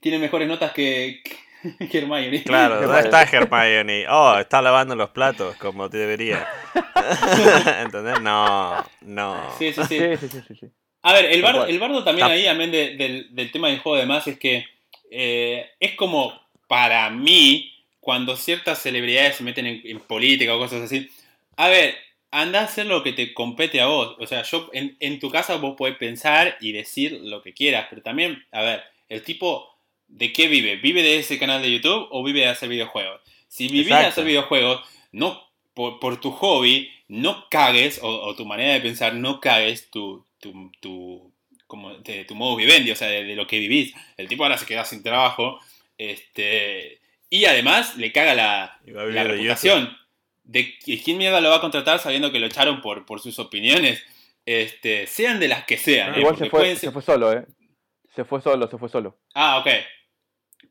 Tiene mejores notas que Hermione. Claro, ¿dónde está Hermione? Oh, está lavando los platos como te debería. ¿Entendés? No, no. Sí, sí, sí. Sí, sí, sí, sí, sí. A ver, el bardo, el bardo también ahí, amén de- del, del tema del juego además, es que eh, es como para mí, cuando ciertas celebridades se meten en, en política o cosas así, a ver, anda a hacer lo que te compete a vos. O sea, yo en, en tu casa vos podés pensar y decir lo que quieras, pero también, a ver, el tipo, ¿de qué vive? ¿Vive de ese canal de YouTube o vive de hacer videojuegos? Si vivís de hacer videojuegos, no por, por tu hobby, no cagues, o, o tu manera de pensar, no cagues tu, tu, tu, como de tu modo vivendi, o sea, de, de lo que vivís. El tipo ahora se queda sin trabajo, este, y además le caga la, la reputación. De quién mierda lo va a contratar sabiendo que lo echaron por, por sus opiniones, este, sean de las que sean. ¿eh? Igual Porque se fue, pueden se fue solo, ¿eh? Se fue solo, se fue solo. Ah, ok.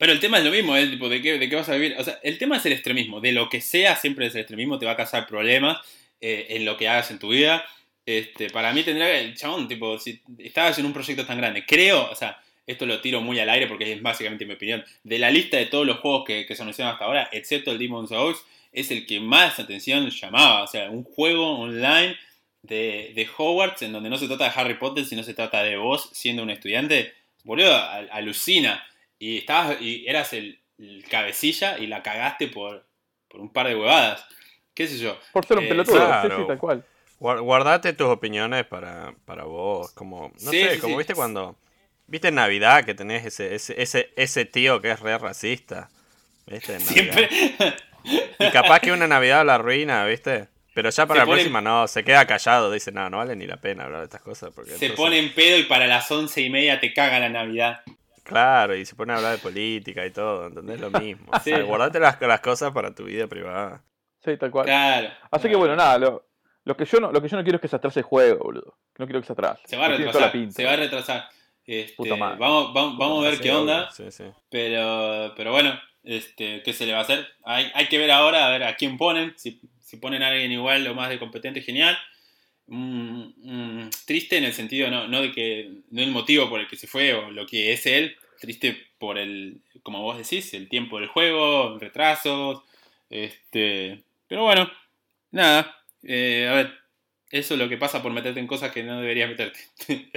Pero el tema es lo mismo, es tipo, ¿de qué, ¿de qué vas a vivir? O sea, el tema es el extremismo. De lo que sea, siempre es el extremismo, te va a causar problemas eh, en lo que hagas en tu vida. Este, para mí tendría que, el chabón, tipo, si estabas en un proyecto tan grande, creo, o sea, esto lo tiro muy al aire porque es básicamente mi opinión, de la lista de todos los juegos que, que se anunciaron hasta ahora, excepto el Demon's Souls, es el que más atención llamaba. O sea, un juego online de, de Hogwarts en donde no se trata de Harry Potter, sino se trata de vos siendo un estudiante, boludo, al- alucina. Y estabas, y eras el, el cabecilla y la cagaste por, por un par de huevadas. ¿Qué sé yo? Por ser un Eh, pelotudo, sí, claro. sí, tal cual. Guar- Guardate tus opiniones para, para vos, como, no Sí, sé, sí, como sí. viste cuando, viste en Navidad que tenés ese, ese, ese, ese tío que es re racista, viste, en. Siempre. Y capaz que una Navidad la arruina, viste, pero ya para Se la pone- próxima no, se queda callado, dice, no, no vale ni la pena hablar de estas cosas, porque se entonces- pone en pedo y para las once y media te caga la Navidad. Claro, y se pone a hablar de política y todo, ¿entendés? Lo mismo. O sea, Sí. guardate las, las cosas para tu vida privada. Sí, tal cual. Claro. Así que bueno, nada, lo, lo que yo no, lo que yo no quiero es que se atrase el juego, boludo. No quiero que se atrase. Se va a retrasar. pinta. Se va a retrasar. Este, Puta madre. vamos, vamos, vamos a ver Sí, qué onda. Sí, sí. Pero, pero bueno, este, ¿qué se le va a hacer? Hay, hay que ver ahora, a ver a quién ponen. Si, si ponen a alguien igual o más de competente, genial. Mm, mm, triste en el sentido, no, no de que, no el motivo por el que se fue o lo que es él. Triste por el, como vos decís, el tiempo del juego, retrasos. Este, pero bueno, nada. eh, a ver, eso es lo que pasa por meterte en cosas que no deberías meterte.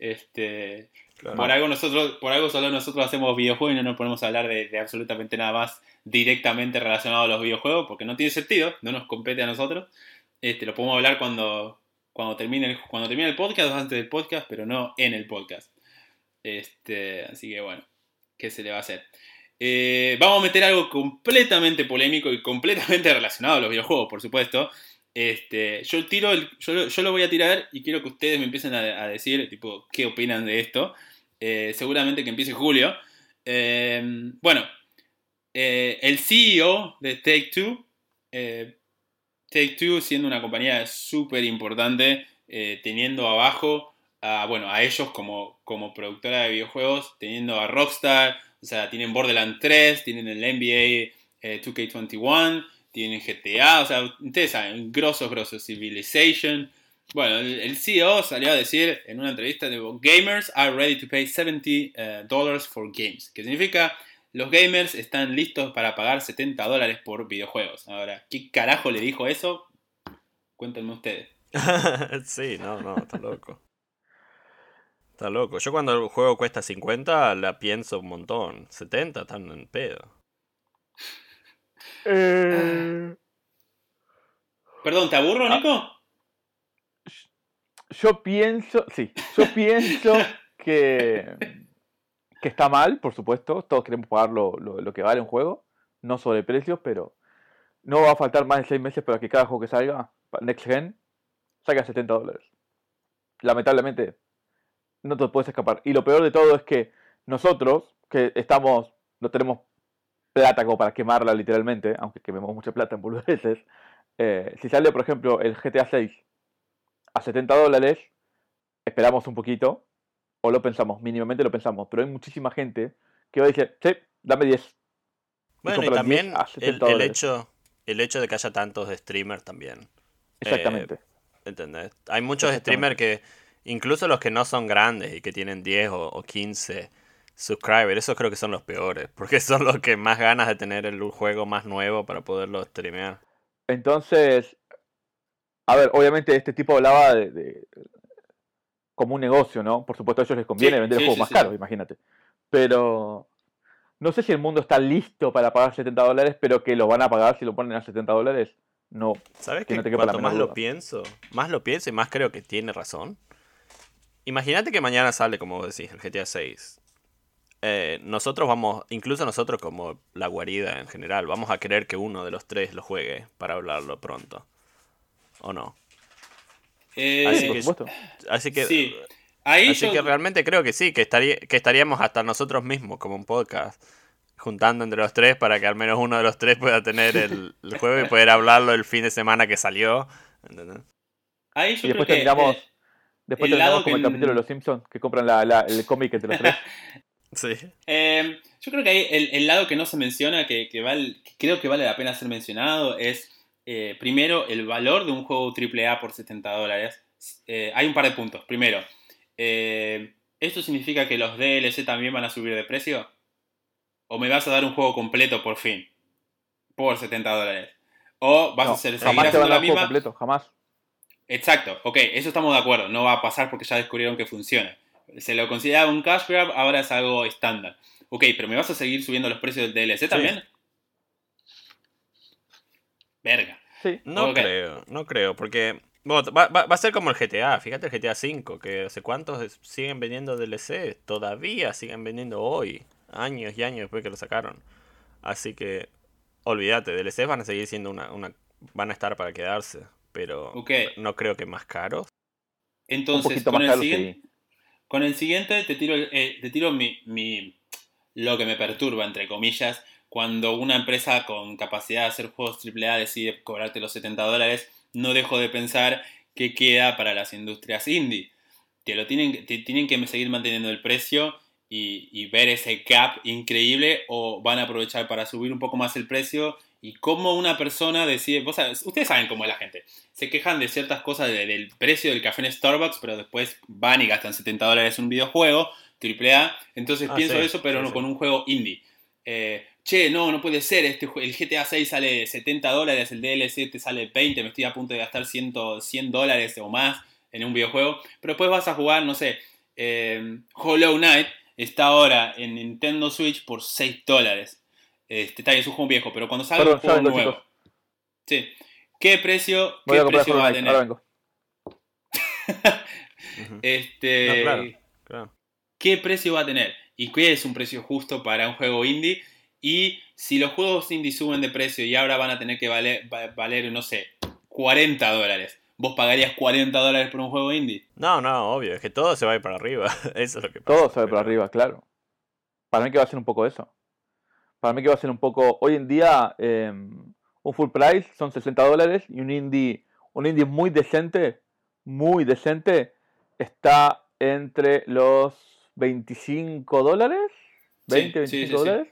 este, Claro. por algo nosotros, por algo solo nosotros hacemos videojuegos y no nos ponemos a hablar de, de absolutamente nada más directamente relacionado a los videojuegos, porque no tiene sentido, no nos compete a nosotros. Este, lo podemos hablar cuando, cuando termine el, cuando termine el podcast antes del podcast, pero no en el podcast. Este, así que bueno, ¿qué se le va a hacer? Eh, vamos a meter algo completamente polémico y completamente relacionado a los videojuegos, por supuesto. Este, yo tiro, el- yo, yo lo voy a tirar y quiero que ustedes me empiecen a, decir, tipo, qué opinan de esto. Eh, seguramente que empiece julio. Eh, bueno, el CEO de Take Two, Take Two siendo una compañía súper importante, eh, teniendo abajo a, bueno, a ellos como, como productora de videojuegos, teniendo a Rockstar, o sea, tienen Borderlands 3, tienen el NBA eh, 2K21, tienen GTA, o sea, ustedes saben, grosos, grosos, Civilization. Bueno, el, CEO salió a decir en una entrevista de gamers are ready to pay 70 eh, dollars for games, que significa los gamers están listos para pagar 70 dólares por videojuegos. Ahora, ¿qué carajo le dijo eso? Cuéntenme ustedes. sí, no, no, está loco. Está loco. Yo cuando el juego cuesta 50 la pienso un montón. 70 están en pedo. Eh, Perdón, ¿te aburro, Ah. Nico? yo pienso, sí, yo pienso que, que está mal, por supuesto. Todos queremos pagar lo, lo- que vale un juego, no sobre precios, pero no va a faltar más de 6 meses para que cada juego que salga, Next Gen, salga 70 dólares. Lamentablemente, no te puedes escapar. Y lo peor de todo es que nosotros, que estamos, no tenemos plata como para quemarla literalmente, aunque quememos mucha plata en boludeces, eh, si sale, por ejemplo, el GTA 6 a 70 dólares, esperamos un poquito, o lo pensamos, mínimamente lo pensamos, pero hay muchísima gente que va a decir, sí, dame 10. Bueno, y compran 10 también el, 70 el dólares. hecho, el hecho de que haya tantos streamers también. Exactamente. ¿Entendés? Hay muchos streamers que, incluso los que no son grandes y que tienen 10 o, o 15 subscribers, esos creo que son los peores, porque son los que más ganas de tener el juego más nuevo para poderlo streamear. Entonces, a ver, obviamente este tipo hablaba de, de- como un negocio, ¿no? Por supuesto a ellos les conviene Sí, vender sí, juegos sí, más sí. caros, imagínate. Pero no sé si el mundo está listo para pagar 70 dólares, pero que lo van a pagar si lo ponen a 70 dólares, no. ¿Sabes Que que no cuanto más lo pienso, más lo pienso y más creo que tiene razón? Imagínate que mañana sale, como vos decís, el GTA 6. Eh, nosotros vamos, incluso nosotros como la guarida en general, vamos a querer que uno de los tres lo juegue para hablarlo pronto. ¿O no? Eh, Así por que- supuesto. Así que, sí. Ahí así yo- que realmente creo que sí, que, estaría, que estaríamos hasta nosotros mismos como un podcast. Juntando entre los tres para que al menos uno de los tres pueda tener el, el juego y poder hablarlo el fin de semana que salió. ¿entendés? ahí yo Y después creo que, terminamos, eh, después terminamos como el que- capítulo de los Simpsons, que compran la, la- el cómic entre los tres. Sí. Eh, yo creo que ahí el, el lado que no se menciona, que, que val- que creo que vale la pena ser mencionado, es eh, primero el valor de un juego AAA por 70 dólares. Eh, hay un par de puntos. Primero, eh, ¿esto significa que los DLC también van a subir de precio? ¿O me vas a dar un juego completo por fin? Por 70 dólares. ¿O vas No, a hacer, seguir jamás te van a la dar juego misma? completo, jamás. Exacto, ok, eso estamos de acuerdo, no va a pasar porque ya descubrieron que funciona. Se lo consideraba un cash grab, ahora es algo estándar. Ok, pero ¿me vas a seguir subiendo los precios del DLC también? Verga. Sí. No creo, no creo, porque bueno, va, va- va a ser como el GTA, fíjate el GTA V, que hace cuántos siguen vendiendo DLC, todavía siguen vendiendo hoy, años y años después que lo sacaron. Así que, olvídate, DLCs van a seguir siendo una, una van a estar para quedarse, pero Ok. no creo que más caros. Entonces, con más el, caro, siguiente, sí. con el siguiente te tiro, el- eh, te tiro mi, mi- lo que me perturba, entre comillas, cuando una empresa con capacidad de hacer juegos AAA decide cobrarte los 70 dólares, no dejo de pensar qué queda para las industrias indie. Te lo tienen, te tienen que seguir manteniendo el precio y, y ver ese cap increíble o van a aprovechar para subir un poco más el precio y cómo una persona decide, vos sabés- ustedes saben cómo es la gente, se quejan de ciertas cosas de- del precio del café en Starbucks, pero después van y gastan 70 dólares en un videojuego, AAA, entonces Ah, pienso sí, eso, pero sí, no sí. con un juego indie. Eh, che, no, no puede ser, este, el GTA 6 sale 70 dólares, el DLC te sale 20, me estoy a punto de gastar 100, 100 dólares o más en un videojuego, pero después vas a jugar, no sé, eh, Hollow Knight está ahora en Nintendo Switch por 6 dólares. Este, está bien, es un juego viejo, pero cuando salga un juego nuevo. chicos. Sí. ¿Qué precio, Voy a qué precio va a ahora tener? vengo. Este, No, claro, claro. ¿Qué precio va a tener? ¿Y qué es un precio justo para un juego indie? Y si los juegos indie suben de precio y ahora van a tener que valer, va- valer no sé, 40 dólares. ¿Vos pagarías 40 dólares por un juego indie? No, no, obvio, es que todo se va a ir para arriba. Eso es lo que pasa. Todo se ve por pero- arriba, claro. Para mí que va a ser un poco eso. Para mí que va a ser un poco. Hoy en día, eh, un full price son 60 dólares y un indie, un indie muy decente, muy decente, está entre los 25 dólares. Sí, 20, sí, 25 sí, sí. dólares.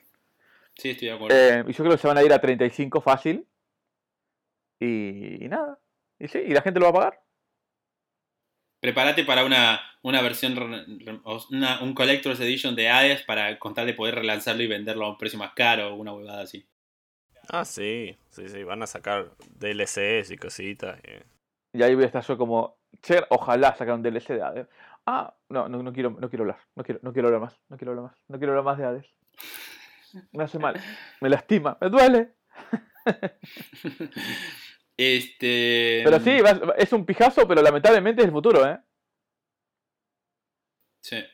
Sí, estoy de acuerdo. Eh, y yo creo que se van a ir a 35 fácil. Y, y nada. Y sí, y la gente lo va a pagar. Prepárate para una, una versión, una- un Collector's Edition de Hades para contar de poder relanzarlo y venderlo a un precio más caro o una huevada así. Ah, sí, sí, sí, van a sacar DLCs y cositas. eh. Y ahí voy a estar yo como, che, ojalá sacaran DLC de Hades. Ah, no, no, no quiero, no quiero hablar, no quiero, no quiero hablar más, no quiero hablar más, no quiero hablar más de Hades. Me hace mal, me lastima, me duele. Este. Pero sí, va- es un pijazo, pero lamentablemente es el futuro, ¿eh? Sí.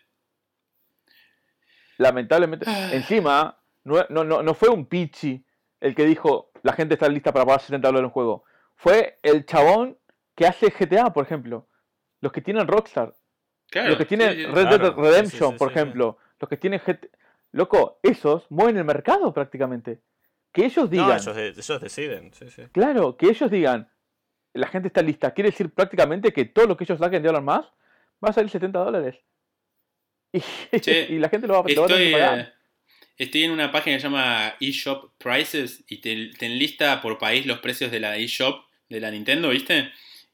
Lamentablemente. Ah. Encima, no, no, no, fue un pichi el que dijo, la gente está lista para pagar 70 dólares en un juego. Fue el chabón que hace GTA, por ejemplo. Los que tienen Rockstar. Claro. los que tienen sí. Red Dead Claro, Redemption, sí, sí, por ejemplo, los que tienen GT... Loco, esos mueven el mercado prácticamente. Que ellos digan, No, ellos, de- ellos deciden, sí, sí. claro, que ellos digan, la gente está lista, quiere decir prácticamente que todo lo que ellos saquen de dólar más va a salir 70 dólares. Y, Che, y la gente lo va, lo va a tener Estoy, que pagar. eh, estoy en una página que se llama eShop Prices y te, te enlista por país los precios de la eShop de la Nintendo, ¿viste?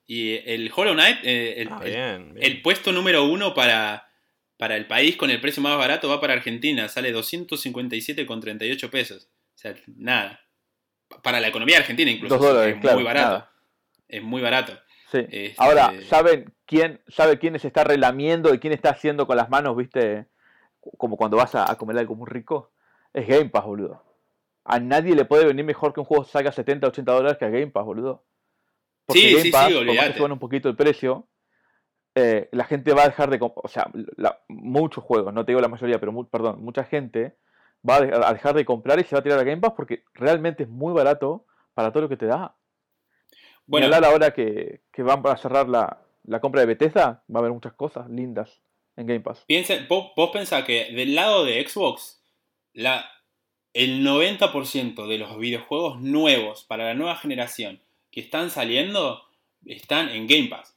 Y el Hollow Knight, eh, el, Ah, bien. el puesto número uno para, para el país con el precio más barato va para Argentina. Sale 257,38 pesos. O sea, nada. Para la economía argentina incluso. Dos dólares, es claro. muy barato. nada. Es muy barato. Sí. Este- Ahora, ¿saben quién sabe quién se está relamiendo y quién está haciendo con las manos, viste? Como cuando vas a, a comer algo muy rico. Es Game Pass, boludo. A nadie le puede venir mejor que un juego salga 70, 80 dólares que a Game Pass, boludo. Porque Sí, Game sí, Pass, sí, que olvídate. un poquito el precio, eh, la gente va a dejar de... comp- O sea, la- muchos juegos, no te digo la mayoría, pero mu- perdón, mucha gente va a de- a dejar de comprar y se va a tirar a Game Pass porque realmente es muy barato para todo lo que te da. Bueno, Bueno, ahora que, que van a cerrar la, la compra de Bethesda, va a haber muchas cosas lindas en Game Pass. piensen, vos, vos pensás que del lado de Xbox, la, el 90% de los videojuegos nuevos para la nueva generación que están saliendo están en Game Pass.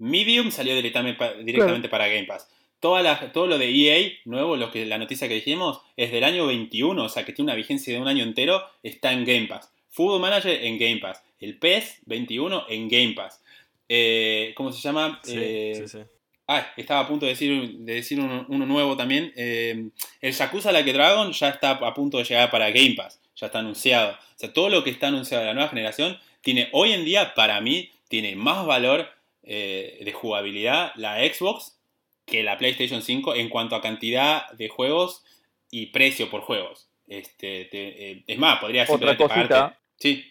Medium salió directamente, pa- directamente para Game Pass. Toda la- todo lo de EA, nuevo, lo que, la noticia que dijimos, es del año 21, o sea que tiene una vigencia de un año entero, está en Game Pass. Football Manager en Game Pass. El PES 21 en Game Pass. Eh, ¿Cómo se llama? Sí, Eh, sí, sí. Ah, estaba a punto de decir, de decir uno, uno nuevo también. Eh, el Yakuza Like Dragon ya está a punto de llegar para Game Pass. Ya está anunciado. O sea, todo lo que está anunciado de la nueva generación tiene hoy en día, para mí, tiene más valor eh, de jugabilidad la Xbox que la PlayStation 5 en cuanto a cantidad de juegos y precio por juegos. Este, te- eh, es más, podría Otra simplemente cosita. pagarte. Sí,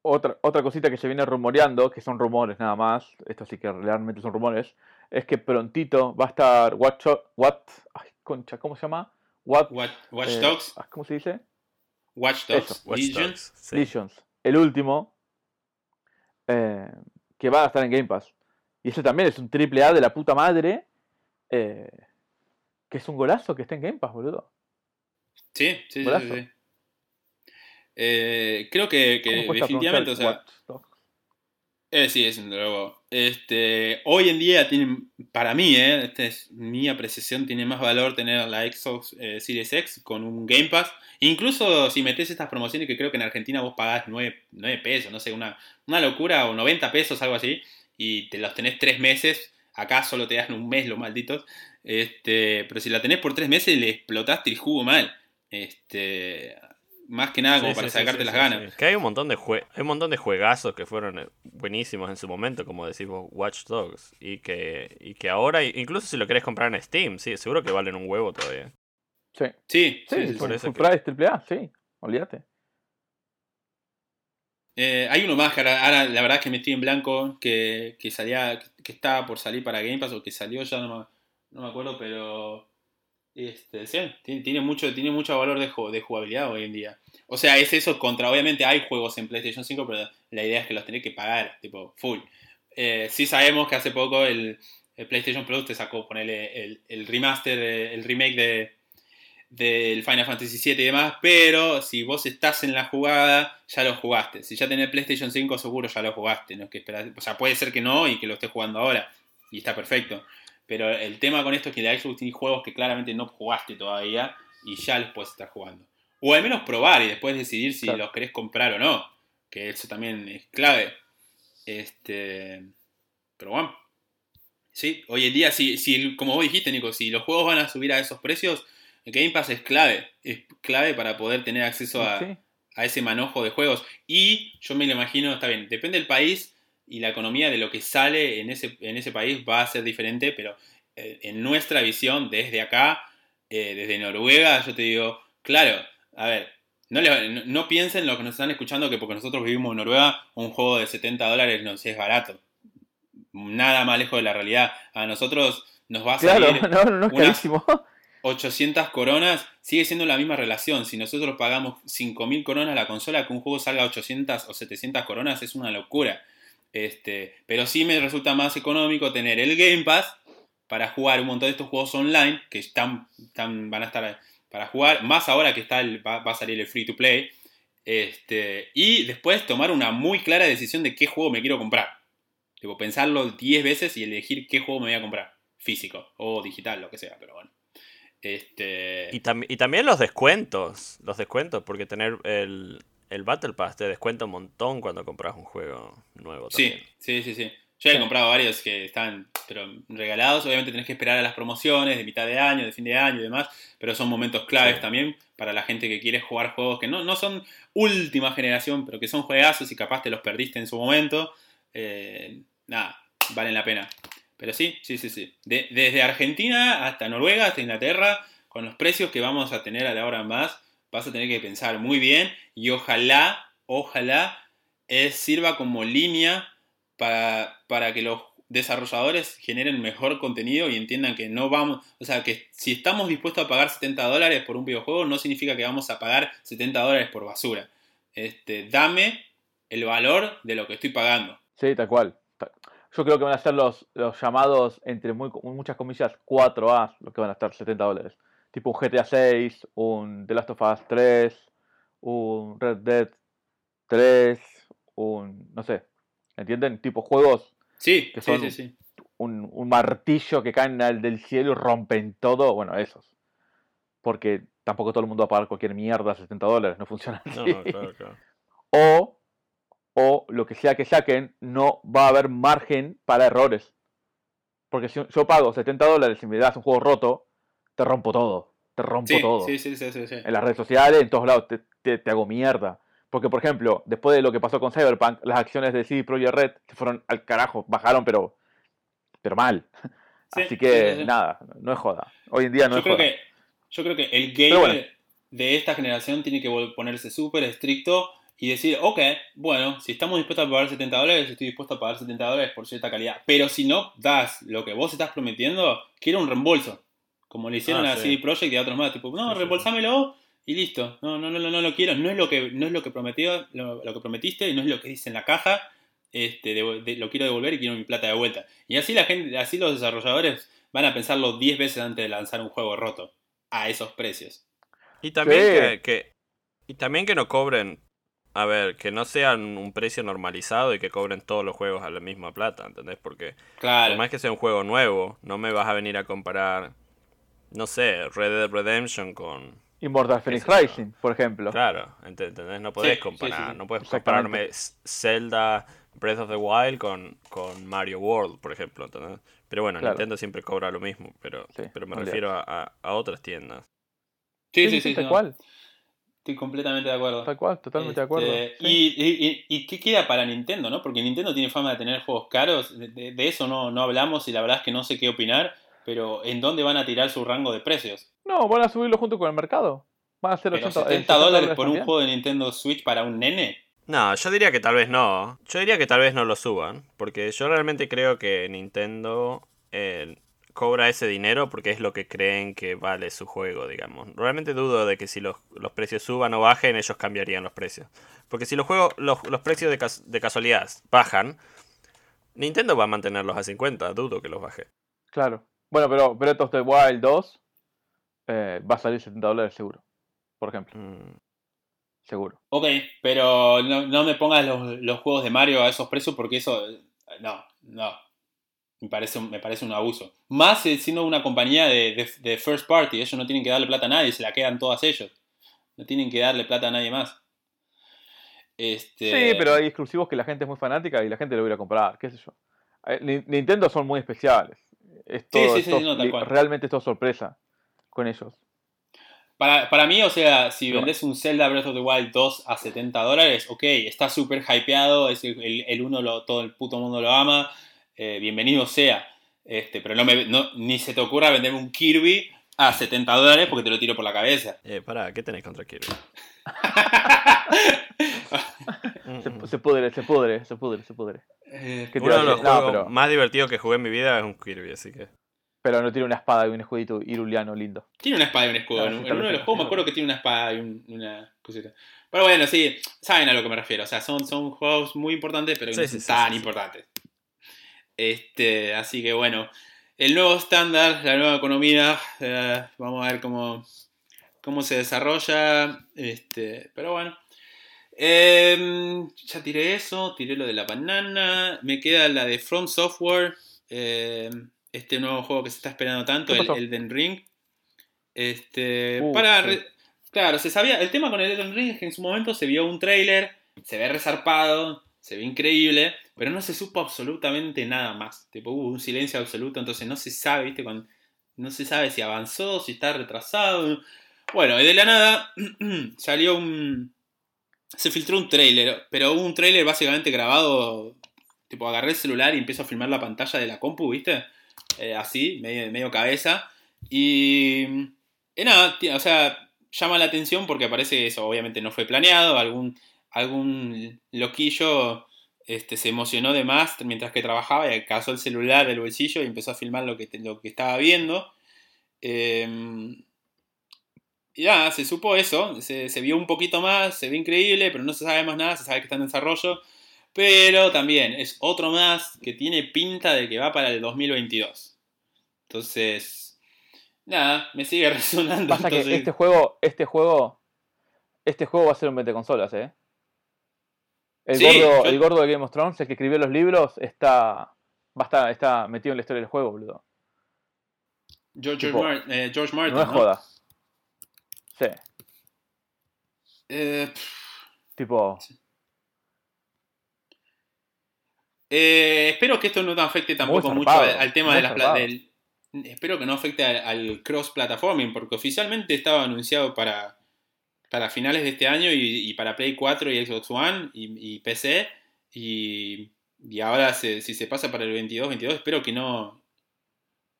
Otra, otra cosita que se viene rumoreando, que son rumores nada más, esto sí que realmente son rumores, es que prontito va a estar Watch, What, ay, concha, ¿cómo se llama? What, Watch, Watch eh, Dogs, ah, ¿cómo se dice? Watch Dogs, eso, Watch Legion. Dogs, sí. Legions, el último, eh, que va a estar en Game Pass. Y ese también es un triple A de la puta madre, eh, que es un golazo que está en Game Pass, boludo. Sí, sí, sí, sí, Golazo. sí. Eh, creo que, que ¿Cómo cuesta definitivamente, o sea? Eh, sí, es un drogo. Este, hoy en día tiene, para mí, eh, esta es mi apreciación, tiene más valor tener la Xbox eh, Series X con un Game Pass. Incluso si metes estas promociones que creo que en Argentina vos pagás 9, 9 pesos, no sé, una, una locura, o 90 pesos, algo así, y te los tenés 3 meses. Acá solo te dan un mes, los malditos. Este, pero si la tenés por 3 meses, le explotaste el jugo mal. Este, más que nada como Sí, para sí, sacarte sí, las sí, ganas. sí. Que hay un montón de jue- hay un montón de juegazos que fueron eh, buenísimos en su momento, como decimos Watch Dogs, y que, y que ahora, incluso si lo querés comprar en Steam, sí, seguro que valen un huevo todavía. Sí, Sí, sí, sí, sí, full, por eso full que- price triple A, sí, olvídate. Eh, hay uno más que ahora, ahora la verdad es que me estoy en blanco, que, que salía, que estaba por salir para Game Pass o que salió ya, no me, no me acuerdo, pero este, sí, tiene, mucho, tiene mucho valor de, de jugabilidad hoy en día. O sea, es eso contra, obviamente hay juegos en PlayStation 5, pero la idea es que los tenés que pagar, tipo, full. Eh, sí sabemos que hace poco el, PlayStation Plus te sacó ponerle el, remaster, de- el remake de del Final Fantasy VII y demás, pero si vos estás en la jugada, ya lo jugaste. Si ya tenés PlayStation 5, seguro ya lo jugaste. No es que esperás- o sea, puede ser que no y que lo estés jugando ahora, y está perfecto. Pero el tema con esto es que la Xbox tiene juegos que claramente no jugaste todavía y ya los puedes estar jugando. O al menos probar y después decidir si Claro. los querés comprar o no. Que eso también es clave. Este. Pero bueno. Sí, hoy en día, si, si, como vos dijiste, Nico, si los juegos van a subir a esos precios, Game Pass es clave. Es clave para poder tener acceso a, Sí, a ese manojo de juegos. Y yo me lo imagino, está bien, depende del país y la economía de lo que sale en ese, en ese país va a ser diferente, pero eh, en nuestra visión, desde acá, eh, desde Noruega, yo te digo, claro, a ver, no, le- no, no piensen lo que nos están escuchando que porque nosotros vivimos en Noruega, un juego de 70 dólares nos es barato. Nada más lejos de la realidad. A nosotros nos va a claro, salir no, no, es una- carísimo. 800 coronas sigue siendo la misma relación. Si nosotros pagamos 5000 coronas la consola, que un juego salga 800 o 700 coronas es una locura. Este, pero sí me resulta más económico tener el Game Pass para jugar un montón de estos juegos online que están, van a estar para jugar, más ahora que está el- va, a salir el free to play. Este, y después tomar una muy clara decisión de qué juego me quiero comprar. Tipo, pensarlo 10 veces y elegir qué juego me voy a comprar. Físico o digital, lo que sea, pero bueno. Este, Y, y también los descuentos, los descuentos, porque tener el, el Battle Pass te descuenta un montón cuando compras un juego nuevo. Sí, También. sí, sí, sí. Yo he comprado varios que están pero, regalados. Obviamente tenés que esperar a las promociones de mitad de año, de fin de año y demás. Pero son momentos claves Sí. también para la gente que quiere jugar juegos que no, no son última generación, pero que son juegazos y capaz te los perdiste en su momento. Eh, nada, valen la pena. Pero sí, sí, sí, sí. De- desde Argentina hasta Noruega, hasta Inglaterra, con los precios que vamos a tener a la hora más, vas a tener que pensar muy bien y ojalá, ojalá, eh, sirva como línea para, para que los desarrolladores generen mejor contenido y entiendan que no vamos, o sea, que si estamos dispuestos a pagar 70 dólares por un videojuego, no significa que vamos a pagar 70 dólares por basura. Este, dame el valor de lo que estoy pagando. Sí, tal cual. Yo creo que van a ser los, los llamados, entre muchas comillas, 4A, lo que van a estar 70 dólares. Tipo un GTA 6, un The Last of Us 3, un Red Dead 3, un. no sé. ¿Entienden? Tipo juegos, Sí, Que son- sí, sí. un, un martillo que caen al- del cielo y rompen todo. Bueno, esos. Porque tampoco todo el mundo va a pagar cualquier mierda a 70 dólares, no funciona así. No, claro, claro. o, o lo que sea que saquen, no va a haber margen para errores. Porque si yo pago 70 dólares y me das un juego roto, te rompo todo. Te rompo Sí, todo. sí, sí, sí, sí, sí. En las redes sociales, en todos lados, te, te- te hago mierda. Porque, por ejemplo, después de lo que pasó con Cyberpunk, las acciones de CD Projekt Red se fueron al carajo, bajaron, pero, pero mal. Sí, Así que, nada, no es joda. Hoy en día no yo es creo joda. que yo creo que el gamer bueno. de esta generación tiene que ponerse súper estricto y decir, ok, bueno, si estamos dispuestos a pagar 70 dólares, estoy dispuesto a pagar 70 dólares por cierta calidad. Pero si no das lo que vos estás prometiendo, quiero un reembolso. Como le hicieron Ah, a sí. CD Projekt y a otros más. Tipo, no, Sí, sí, reembolsámelo y listo. No, no, no, no, no lo quiero. No es lo que, no es lo que prometió, lo, lo que prometiste y no es lo que dice en la caja. Este, de- de- lo quiero devolver y quiero mi plata de vuelta. Y así la gente, así los desarrolladores van a pensarlo 10 veces antes de lanzar un juego roto. A esos precios. Y también Sí. que, que- y también que no cobren, a ver, que no sean un precio normalizado y que cobren todos los juegos a la misma plata, ¿entendés? Porque Claro. por más que sea un juego nuevo, no me vas a venir a comparar, no sé, Red Dead Redemption con... Immortal Phoenix. Rising, por ejemplo. Claro, ent- ¿entendés? No podés sí, comparar, sí, sí. no puedes compararme Zelda Breath of the Wild con, con Mario World, por ejemplo, ¿entendés? Pero bueno, Claro. Nintendo siempre cobra lo mismo, pero, Sí, pero me refiero a, a- a otras tiendas. Sí, sí, sí. tal no, cual, Estoy completamente de acuerdo. tal cual, totalmente de acuerdo. Este, y, y- y- y qué queda para Nintendo, no? Porque Nintendo tiene fama de tener juegos caros. De, de- de eso no, no hablamos y la verdad es que no sé qué opinar. Pero ¿en dónde van a tirar su rango de precios? No, van a subirlo junto con el mercado. Van a ser ¿Pero 80, eh, 70 dólares por un juego de Nintendo Switch para un nene? No, yo diría que tal vez no. Yo diría que tal vez no lo suban. Porque yo realmente creo que Nintendo eh, cobra ese dinero porque es lo que creen que vale su juego, digamos. Realmente dudo de que si los, los precios suban o bajen, ellos cambiarían los precios. Porque si los juegos, los, los precios de, cas- de casualidad bajan, Nintendo va a mantenerlos a 50, dudo que los baje. Claro. Bueno, pero Breath of the Wild 2 eh, va a salir 70 dólares seguro. Por ejemplo, Mm, seguro. Ok, pero no, no me pongas los, los juegos de Mario a esos precios porque eso. eh, No, no. Me parece, un- me parece un abuso. Más eh, siendo una compañía de, de- de first party. Ellos no tienen que darle plata a nadie, se la quedan todas ellos. No tienen que darle plata a nadie más. Este... Sí, pero hay exclusivos que la gente es muy fanática y la gente lo va a comprar, qué sé yo. Ni- Nintendo son muy especiales. Es todo, sí, es sí, todo- no, tal cual. realmente es todo sorpresa con ellos. Para, para mí, o sea, si vendes un Zelda Breath of the Wild 2 a 70 dólares, ok, está súper hypeado, es el, el, el uno, lo, todo el puto mundo lo ama, eh, bienvenido sea. Este, pero no me, no, ni se te ocurra venderme un Kirby a 70 dólares porque te lo tiro por la cabeza. Eh, pará, ¿qué tenés contra Kirby? Mm, Se, mm. se pudre, se pudre, se pudre, se pudre. Eh, ¿Qué te Uno de los? No, juegos pero- más divertidos que jugué en mi vida es un Kirby, así que... Pero no tiene una espada y un escudito iruliano lindo. Tiene una espada y un escudo. Ah, en uno de los juegos me acuerdo que tiene una espada y un- una cosita. Pero bueno, sí, saben a lo que me refiero. O sea, son, son juegos muy importantes, pero que Sí, no sí, son sí, tan sí. importantes. Este, así que bueno, el nuevo estándar, la nueva economía, eh, vamos a ver cómo, cómo se desarrolla. Este, pero bueno. Em, ya tiré eso, tiré lo de la banana. Me queda la de From Software. em, este nuevo juego que se está esperando tanto, ¿Qué el? Elden Ring. Este, Uh, para, sí. Claro, se sabía. El tema con el Elden Ring es que en su momento se vio un trailer, se ve resarpado, se ve increíble, pero no se supo absolutamente nada más. Tipo, hubo un silencio absoluto, entonces no se sabe, ¿viste? Cuando, no se sabe si avanzó, si está retrasado. Bueno, y de la nada salió un. Se filtró un trailer, pero un trailer básicamente grabado. Tipo, agarré el celular y empiezo a filmar la pantalla de la compu, ¿viste? Eh, así, medio, medio cabeza. Y. Y nada, o sea, llama la atención porque parece eso, obviamente no fue planeado, algún, algún loquillo este, se emocionó de más mientras que trabajaba y cazó el celular del bolsillo y empezó a filmar lo que, lo que estaba viendo. Em, y nada, se supo eso, se, se, vio un poquito más, se ve increíble, pero no se sabe más nada, se sabe que está en desarrollo. Pero también es otro más que tiene pinta de que va para el 2022. Entonces, nada, me sigue resonando. Pasa que este juego, este juego, este juego va a ser un 20 consolas, ¿eh? El, Sí, gordo, yo- el gordo de Game of Thrones, el que escribió los libros, está, va a estar, está metido en la historia del juego, boludo. George, tipo, Mar- eh, George Martin. No es ¿no? joda. Sí, Eh, tipo, eh, espero que esto no te afecte tampoco mucho al, al tema de las del. Espero que no afecte al, al cross-platforming, porque oficialmente estaba anunciado para, para finales de este año y, y para Play 4 y Xbox One y, y PC. Y, y ahora, se- si se pasa para el 22, 22, espero que no,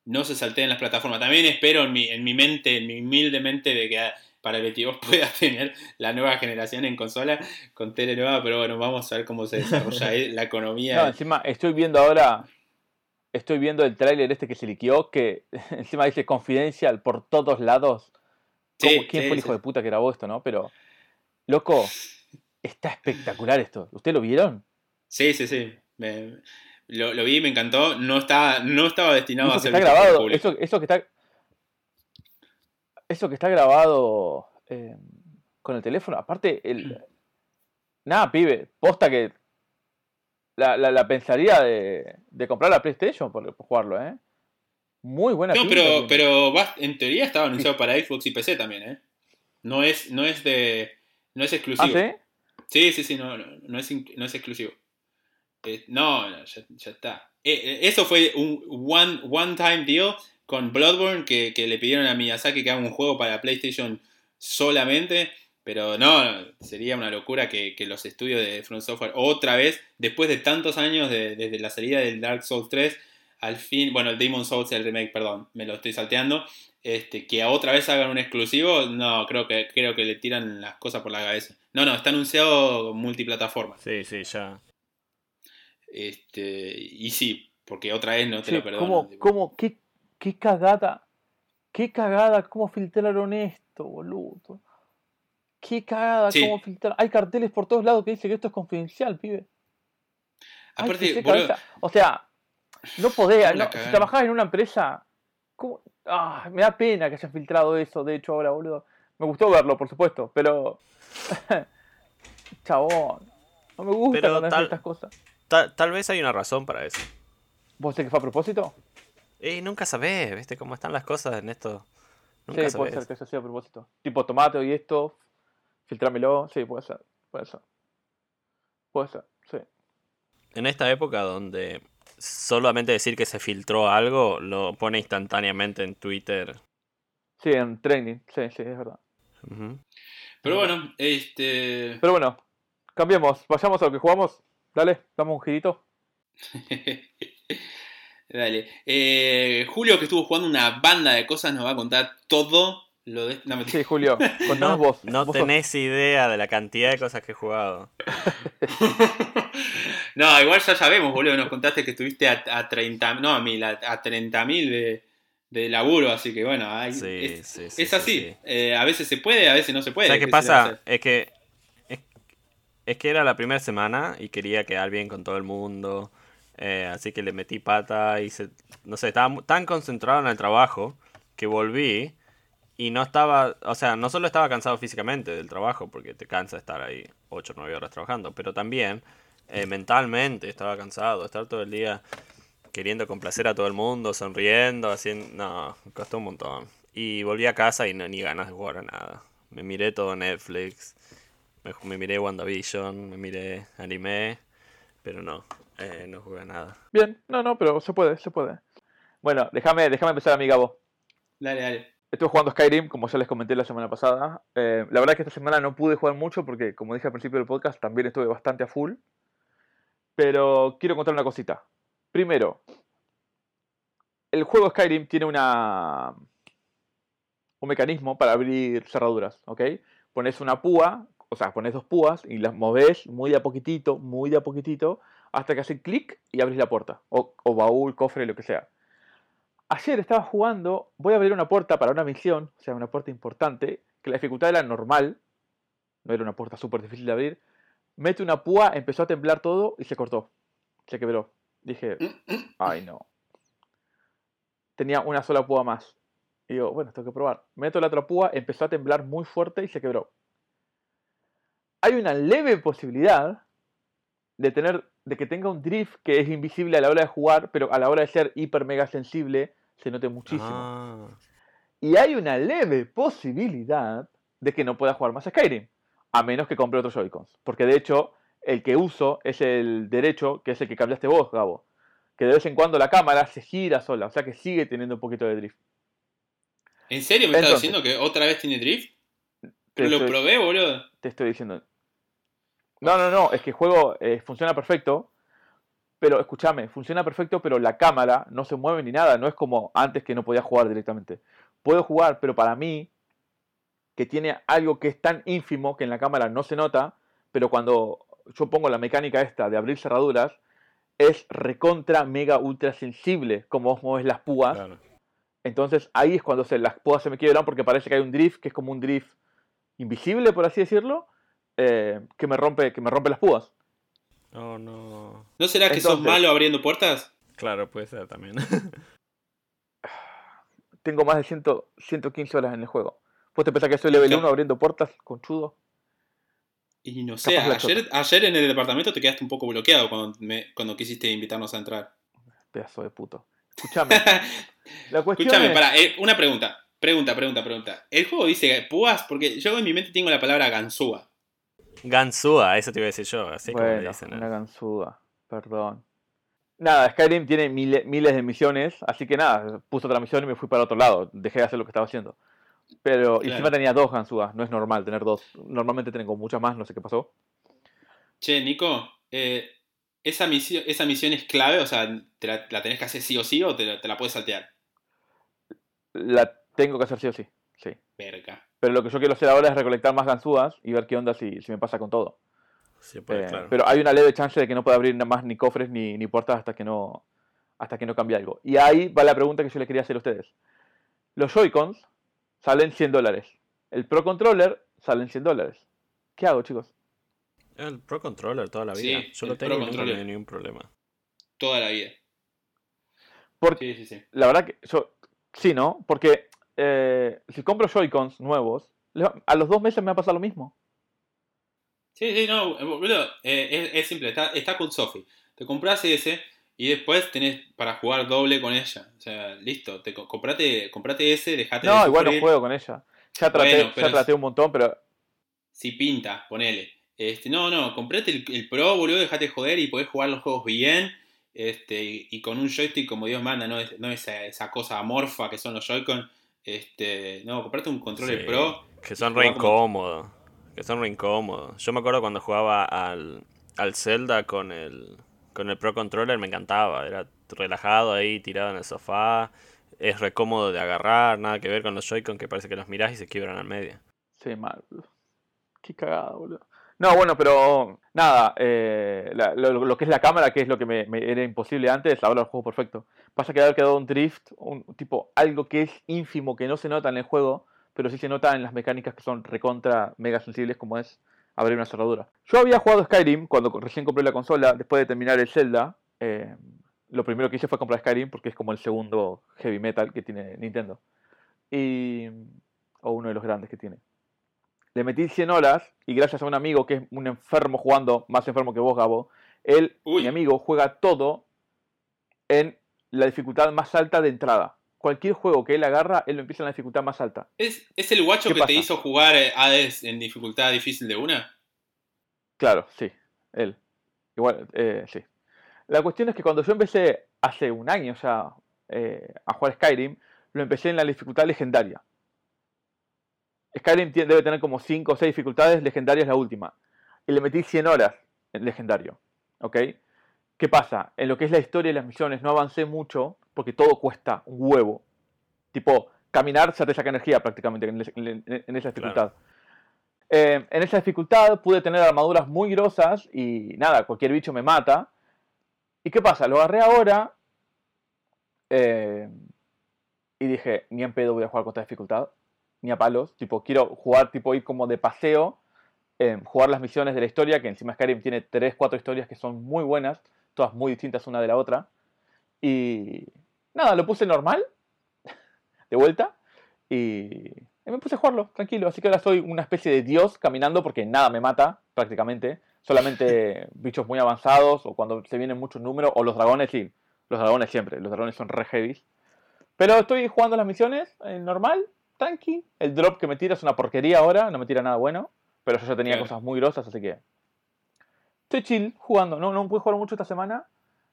no se salteen las plataformas. También espero en mi, en mi mente, en mi humilde mente, de que para el 22 pueda tener la nueva generación en consola con tele nueva, pero bueno, vamos a ver cómo se desarrolla eh, la economía. no, encima estoy viendo ahora, estoy viendo el tráiler este que se liqueó, que encima dice confidencial por todos lados. Sí, ¿Cómo- ¿Quién sí, fue el hijo sí. de puta que grabó esto, no? Pero, loco, está espectacular esto. ¿Ustedes lo vieron? Sí, sí, sí. Me- lo, lo vi, me encantó. No estaba, no estaba destinado eso a ser está grabado, público. eso, eso que está eso que está grabado eh, con el teléfono, aparte el nada, pibe, posta que la, la, la pensaría de, de comprar la PlayStation por, por jugarlo, ¿eh? Muy buena No, pero, pero va- en teoría estaba anunciado para Xbox y PC también, ¿eh? No es, no es de. No es ¿Ah, exclusivo. sí? Sí, sí, sí, no, no, no es, no es exclusivo. Eh, no, no, ya, ya está. Eh, eh, eso fue un one, one time deal con Bloodborne que, que le pidieron a Miyazaki que haga un juego para PlayStation solamente. Pero no, sería una locura que, que los estudios de From Software otra vez, después de tantos años de- desde la salida del Dark Souls 3, al fin, bueno, el Demon Souls, el remake, perdón, me lo estoy salteando, este, que otra vez hagan un exclusivo, no, creo que, creo que le tiran las cosas por la cabeza. No, no, está anunciado multiplataforma. Sí, sí, ya. Este, y sí, porque otra vez no te Che, lo perdono. ¿cómo, qué, qué cagada, qué cagada, cómo filtraron esto, boludo. Qué cagada, Sí. cómo filtraron. Hay carteles por todos lados que dice que esto es confidencial, pibe. Aparte, qué boludo. O sea, no podés, ¿Cómo la no, si trabajás en una empresa, ¿cómo? Ah, me da pena que hayan filtrado eso, de hecho, ahora, boludo. Me gustó verlo, por supuesto, pero. Chabón. No me gusta Pero cuando hacen tal- estas cosas. Tal, tal vez hay una razón para eso. ¿Vos sé que fue a propósito? Y nunca sabés, ¿viste cómo están las cosas en esto? Sí, Nunca puede sabés. ser que haya sido a propósito. Tipo tomate y esto, filtrámelo. Sí, puede ser. Puede ser. Puede ser, sí. En esta época donde solamente decir que se filtró algo lo pone instantáneamente en Twitter. Sí, en training. Sí, sí, es verdad. Pero bueno, este. Pero bueno, cambiemos. Vayamos a lo que jugamos. Dale, damos un girito. Dale. Eh, Julio, que estuvo jugando una banda de cosas, nos va a contar todo lo de. No, mentira. Sí, Julio, contanos No, vos. no Vos sos- tenés idea de la cantidad de cosas que he jugado. no, igual ya sabemos, boludo. Nos contaste que estuviste a, a 30. No, a mil, a, a 30.000 de, de laburo, así que bueno, hay- Sí, es, sí, sí, es sí, así. sí. Eh, a veces se puede, a veces no se puede. ¿Sabes qué ¿Qué se le va a pasa? Es que. Es, que era la primera semana y quería quedar bien con todo el mundo. eh, así que le metí pata y se, no sé, estaba tan concentrado en el trabajo que volví y no estaba, o sea, no solo estaba cansado físicamente del trabajo, porque te cansa estar ahí 8 o 9 horas trabajando, pero también eh, mentalmente estaba cansado, estar todo el día queriendo complacer a todo el mundo, sonriendo, haciendo... No, costó un montón. Y volví a casa y no, ni ganas de jugar a nada. Me miré todo Netflix. Me, me miré WandaVision, me miré anime. Pero no, eh, no jugué nada. Bien, no, no, pero se puede, se puede. Bueno, déjame, déjame empezar a mi Gabo. Dale, dale. Estuve jugando Skyrim, como ya les comenté la semana pasada. Eh, la verdad es que esta semana no pude jugar mucho porque, como dije al principio del podcast, también estuve bastante a full. Pero quiero contar una cosita. Primero, el juego Skyrim tiene una un mecanismo para abrir cerraduras, ¿ok? Pones una púa, o sea, pones dos púas y las moves muy de a poquitito, muy de a poquitito, hasta que hacen clic y abrís la puerta. O, o baúl, cofre, lo que sea. Ayer estaba jugando, voy a abrir una puerta para una misión, o sea, una puerta importante, que la dificultad era normal, no era una puerta súper difícil de abrir. Mete una púa, empezó a temblar todo y se cortó. Se quebró. Dije, ay no. Tenía una sola púa más. Y digo, bueno, tengo que probar. Meto la otra púa, empezó a temblar muy fuerte y se quebró. Hay una leve posibilidad de tener de que tenga un drift que es invisible a la hora de jugar, pero a la hora de ser hiper mega sensible se note muchísimo. Ah, Y hay una leve posibilidad de que no pueda jugar más Skyrim, a menos que compre otros Joy-Cons. Porque de hecho, el que uso es el derecho, que es el que cambiaste vos, Gabo. Que de vez en cuando la cámara se gira sola, o sea que sigue teniendo un poquito de drift. ¿En serio me estás Entonces. diciendo que otra vez tiene drift? Te Lo estoy- probé, boludo. te estoy diciendo. No, no, no, es que el juego eh, funciona perfecto, pero escúchame, funciona perfecto, pero la cámara no se mueve ni nada, no es como antes que no podía jugar directamente. Puedo jugar, pero para mí, que tiene algo que es tan ínfimo que en la cámara no se nota, pero cuando yo pongo la mecánica esta de abrir cerraduras, es recontra mega ultra sensible como vos mueves las púas. claro. Entonces ahí es cuando se, las púas se me quiebran porque parece que hay un drift que es como un drift invisible, por así decirlo, eh, que, me rompe, que me rompe las púas. No, no. ¿No será que sos malo abriendo puertas? Claro, puede ser también. Tengo más de 100, 115 horas en el juego. ¿Vos te pensás que soy level Claro. 1 abriendo puertas con chudo? Y no sé, ayer, ayer en el departamento te quedaste un poco bloqueado cuando, me- cuando quisiste invitarnos a entrar. Pedazo de puto. Escúchame. la cuestión Escúchame, es- para, una pregunta. Pregunta, pregunta, pregunta. ¿El juego dice púas? Porque yo en mi mente tengo la palabra ganzúa. Gansúa, eso te iba a decir yo, así como le Bueno, dicen. una gansuda. Perdón. Nada, Skyrim tiene mile- miles de misiones, así que nada, puse otra misión y me fui para otro lado. Dejé de hacer lo que estaba haciendo. Pero y Claro. encima tenía dos gansudas, no es normal tener dos. Normalmente tengo muchas más, no sé qué pasó. Che, Nico, eh, esa, misión, ¿esa misión es clave? O sea, ¿te la, la tenés que hacer sí o sí o te, la- te la puedes saltear? La tengo que hacer sí o sí, sí. Verga. Pero lo que yo quiero hacer ahora es recolectar más ganzúas y ver qué onda si, si me pasa con todo. Sí, puede, Eh, claro. Pero hay una leve chance de que no pueda abrir nada más ni cofres ni, ni puertas hasta que no hasta que no cambie algo. Y ahí va la pregunta que yo le quería hacer a ustedes. Los Joy-Cons salen 100 dólares. El Pro Controller salen 100 dólares. ¿Qué hago, chicos? El Pro Controller toda la Sí, vida. yo lo el tengo Pro y nunca me ningún problema. Toda la vida. Porque Sí, sí, sí. la verdad que yo sí, ¿no? Porque eh, si compro Joy-Cons nuevos, a los dos meses me va a pasar lo mismo. Sí, sí, no, boludo, eh, es, es simple, está, está con Sophie. Te compras ese y después tenés para jugar doble con ella. O sea, listo, te co- comprate, comprate ese, dejate de No, igual no juego con ella. Ya traté, Bueno, ya traté un montón, pero Si pinta, ponele. Este, no, no, comprate el, el Pro, boludo, dejate de joder y podés jugar los juegos bien. Este, y, y con un joystick como Dios manda, no, es, no esa, esa cosa amorfa que son los Joy-Con. Este, no, comprate un controller Sí, Pro. Que son re como- incómodos. Que son re incómodos. Yo me acuerdo cuando jugaba al, al Zelda con el, con el Pro Controller, me encantaba. Era relajado ahí, tirado en el sofá. Es re cómodo de agarrar, nada que ver con los Joy-Con que parece que los mirás y se quiebran al medio. Sí, mal. boludo. Qué cagada, boludo. No, bueno, pero nada, eh, lo, que es la cámara, que es lo que me, era imposible antes, ahora lo juego perfecto. Pasa que haber quedado un drift, un tipo, algo que es ínfimo, que no se nota en el juego, pero sí se nota en las mecánicas que son recontra mega sensibles, como es abrir una cerradura. Yo había jugado Skyrim cuando recién compré la consola, después de terminar el Zelda. eh, lo primero que hice fue comprar Skyrim porque es como el segundo heavy metal que tiene Nintendo. Y, o uno de los grandes que tiene. Le metí 100 horas y gracias a un amigo que es un enfermo jugando, más enfermo que vos, Gabo, él, Uy. mi amigo, juega todo en la dificultad más alta de entrada. cualquier juego que él agarra, él lo empieza en la dificultad más alta. ¿Es, es el guacho ¿Qué que pasa? te hizo jugar eh, Hades en dificultad difícil de una? Claro, sí, él. Igual, eh, sí. La cuestión es que cuando yo empecé hace un año ya eh, a jugar Skyrim, lo empecé en la dificultad legendaria. Skyrim debe tener como 5 o 6 dificultades, legendarias la última. Y le metí 100 horas en legendario. ¿Ok? ¿Qué pasa? En lo que es la historia y las misiones no avancé mucho porque todo cuesta un huevo. Tipo, caminar ya te saca energía prácticamente en, en- en esa dificultad. Eh, en esa dificultad pude tener armaduras muy grosas y nada, cualquier bicho me mata. ¿Y qué pasa? Lo agarré ahora eh, y dije, ni en pedo voy a jugar con esta dificultad, ni a palos. Tipo, quiero jugar, tipo, ir como de paseo, eh, jugar las misiones de la historia, que encima Skyrim tiene 3, 4 historias que son muy buenas, todas muy distintas una de la otra. Y nada, lo puse normal, de vuelta, y me puse a jugarlo, tranquilo. Así que ahora soy una especie de dios caminando porque nada me mata, prácticamente. Solamente bichos muy avanzados o cuando se vienen muchos números. O los dragones, sí. Los dragones siempre. Los dragones son re heavy. Pero estoy jugando las misiones eh, normal, tranqui. El drop que me tira es una porquería ahora, no me tira nada bueno. Pero yo ya tenía Claro. cosas muy grosas, así que... Estoy chill jugando. No, no pude jugar mucho esta semana.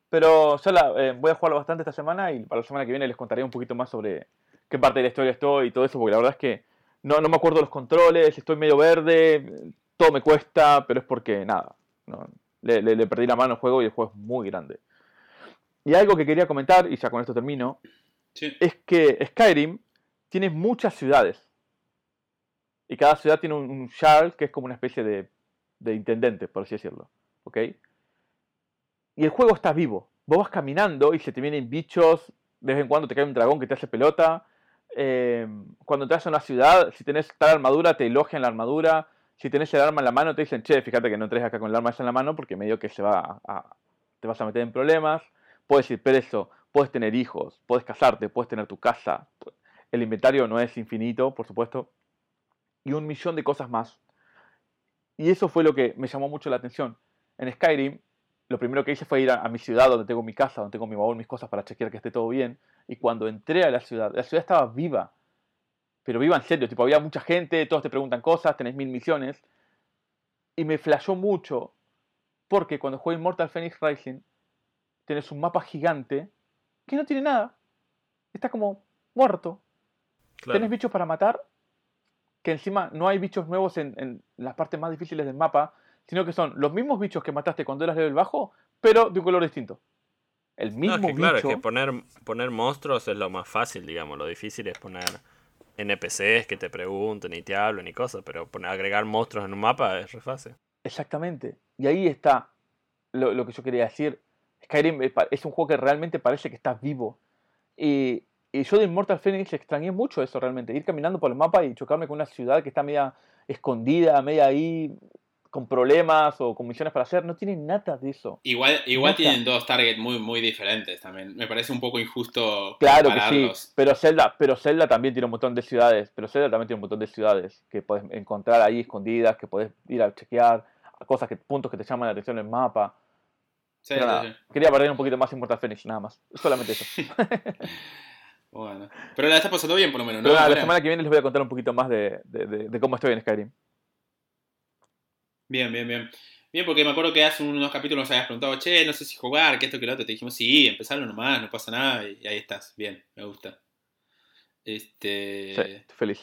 Pero ya la, eh, voy a jugarlo bastante esta semana y para la semana que viene les contaré un poquito más sobre qué parte de la historia estoy y todo eso, porque la verdad es que no, no me acuerdo los controles, estoy medio verde, todo me cuesta, pero es porque nada, no, le, le- le perdí la mano al juego y el juego es muy grande. Y algo que quería comentar, y ya con esto termino, Sí. es que Skyrim tiene muchas ciudades. Y cada ciudad tiene un, un que es como una especie de, de intendente, por así decirlo. ¿Ok? Y el juego está vivo. Vos vas caminando y se te vienen bichos. De vez en cuando te cae un dragón que te hace pelota. eh, cuando entras a una ciudad, si tenés tal armadura, te elogian la armadura. Si tenés el arma en la mano, te dicen, che, fíjate que no entres acá con el arma esa en la mano porque medio que se va a- te vas a meter en problemas. Puedes ir preso, puedes tener hijos, puedes casarte, puedes tener tu casa. El inventario no es infinito, por supuesto. Y un millón de cosas más. Y eso fue lo que me llamó mucho la atención. En Skyrim, lo primero que hice fue ir a, mi ciudad, donde tengo mi casa, donde tengo mi baúl, mis cosas, para chequear que esté todo bien. Y cuando entré a la ciudad, la ciudad estaba viva. Pero viva en serio, tipo, había mucha gente, todos te preguntan cosas, tenés mil misiones. Y me flashó mucho, porque cuando jugué Immortal Phoenix Rising, tenés un mapa gigante que no tiene nada. Está como muerto. Claro. Tenés bichos para matar, que encima no hay bichos nuevos en, en las partes más difíciles del mapa, sino que son los mismos bichos que mataste cuando eras level bajo, pero de un color distinto. El mismo No, es que claro, es que poner, poner monstruos es lo más fácil, digamos. Lo difícil es poner NPCs que te pregunten y te hablen y cosas, pero poner, agregar monstruos en un mapa es re fácil. Exactamente. Y ahí está lo, lo que yo quería decir. Skyrim es un juego que realmente parece que está vivo. Y, y yo de Immortal Phoenix extrañé mucho eso realmente. Ir caminando por el mapa y chocarme con una ciudad que está media escondida, media ahí, con problemas o con misiones para hacer. No tiene nada de eso. Igual, igual tienen dos targets muy, muy diferentes también. Me parece un poco injusto Claro que sí, pero Zelda, pero Zelda también tiene un montón de ciudades, pero Zelda también tiene un montón de ciudades que puedes encontrar ahí escondidas, que puedes ir a chequear, cosas que, puntos que te llaman la atención en el mapa. Sí, sí. quería perder un poquito más Immortal Phoenix, nada más. Solamente eso. Bueno. Pero la estás pasando bien, por lo menos, ¿no? Pero la semana que viene les voy a contar un poquito más de, de- de- de cómo estoy en Skyrim. Bien, bien, bien. Bien, porque me acuerdo que hace unos capítulos nos habías preguntado, che, no sé si jugar, que esto, que lo otro. Te dijimos, sí, empezarlo nomás, no pasa nada. Y ahí estás. Bien, me gusta. Este. Sí, estoy feliz.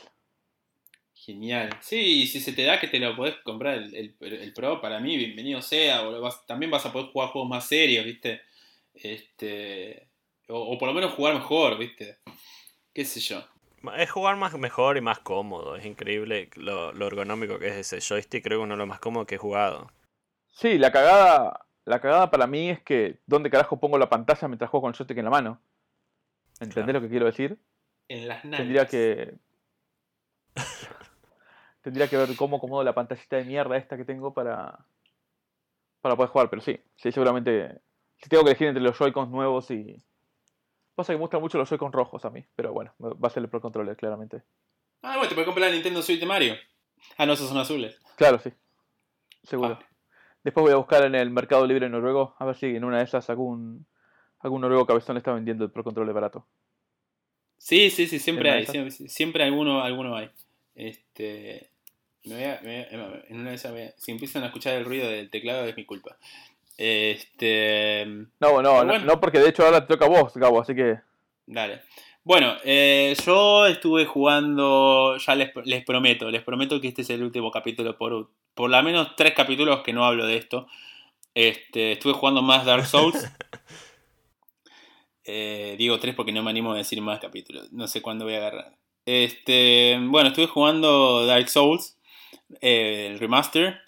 Genial. Sí, y si se te da que te lo podés comprar el, el- el Pro, para mí, bienvenido sea. Vas- también vas a poder jugar juegos más serios, ¿viste? Este. O, o por lo menos jugar mejor, ¿viste? ¿Qué sé yo? Es jugar más mejor y más cómodo. Es increíble lo, lo ergonómico que es ese joystick. Creo que uno de los más cómodos que he jugado. Sí, la cagada, la cagada para mí es que ¿dónde carajo pongo la pantalla mientras juego con el joystick en la mano? ¿Entendés Claro. lo que quiero decir? En las nalgas. Tendría que. Tendría que ver cómo acomodo la pantallita de mierda esta que tengo para. Para poder jugar, pero sí, sí, seguramente. Si tengo que elegir entre los Joy-Cons nuevos y. Pasa que me gustan mucho los Joy-Cons rojos a mí, pero bueno, va a ser el Pro Controller, claramente. Ah, bueno, te puedes comprar la Nintendo Switch de Mario. Ah, no, esos son azules. Claro, sí. Seguro. Ah, Después voy a buscar en el Mercado Libre noruego, a ver si en una de esas algún, algún noruego cabezón está vendiendo el Pro Controller barato. Sí, sí, sí, siempre ¿En hay, siempre, siempre alguno, alguno hay. Este, me voy a- me voy a- en una de esas me- si empiezan a escuchar el ruido del teclado es mi culpa. Este, No, no, no, bueno. no, porque de hecho ahora te toca a vos, Gabo, así que. dale. Bueno, eh, yo estuve jugando, ya les, les prometo, les prometo que este es el último capítulo por, por lo menos tres capítulos que no hablo de esto. Este, estuve jugando más Dark Souls. Eh, digo tres porque no me animo a decir más capítulos. No sé cuándo voy a agarrar. Este, bueno, estuve jugando Dark Souls, eh, el remaster.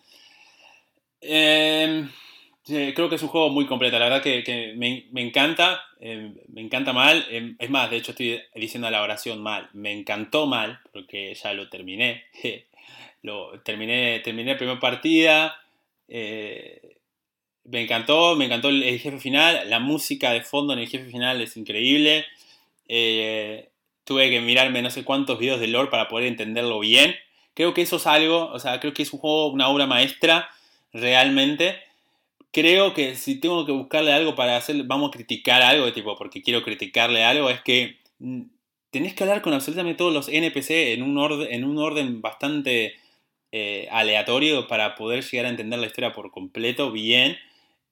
Eh, creo que es un juego muy completo. La verdad que, me, encanta. eh, me encanta mal. eh, es más, de hecho estoy diciendo la oración mal. Me encantó mal porque ya lo terminé. lo terminé, terminé la primera partida. eh, me encantó, me encantó el, el jefe final. La música de fondo en el jefe final es increíble. Eh, tuve que mirarme no sé cuántos videos de lore para poder entenderlo bien. Creo que eso es algo, o sea, creo que es un juego, una obra maestra, realmente. Creo que si tengo que buscarle algo para hacer, vamos a criticar algo, tipo, porque quiero criticarle algo, es que mm, tenés que hablar con absolutamente todos los NPC en un orden, en un orden bastante eh, aleatorio para poder llegar a entender la historia por completo bien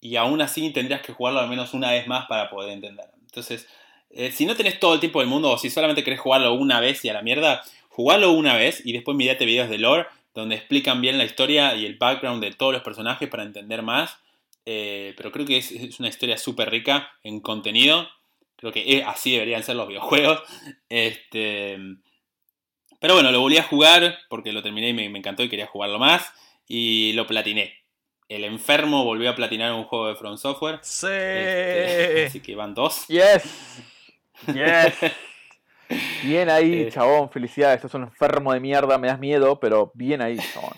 y aún así tendrías que jugarlo al menos una vez más para poder entenderlo. Entonces, eh, si no tenés todo el tiempo del mundo o si solamente querés jugarlo una vez y a la mierda, jugalo una vez y después mirate videos de lore donde explican bien la historia y el background de todos los personajes para entender más. Eh, pero creo que es, es una historia súper rica en contenido. Creo que así deberían ser los videojuegos. Este, pero bueno, lo volví a jugar porque lo terminé y me, me encantó y quería jugarlo más. Y lo platiné. El enfermo volvió a platinar un juego de From Software. Sí. Este, así que van dos. ¡Yes! ¡Yes! Bien ahí, Eh. chabón, felicidades. Sos un enfermo de mierda, me das miedo, pero bien ahí, chabón.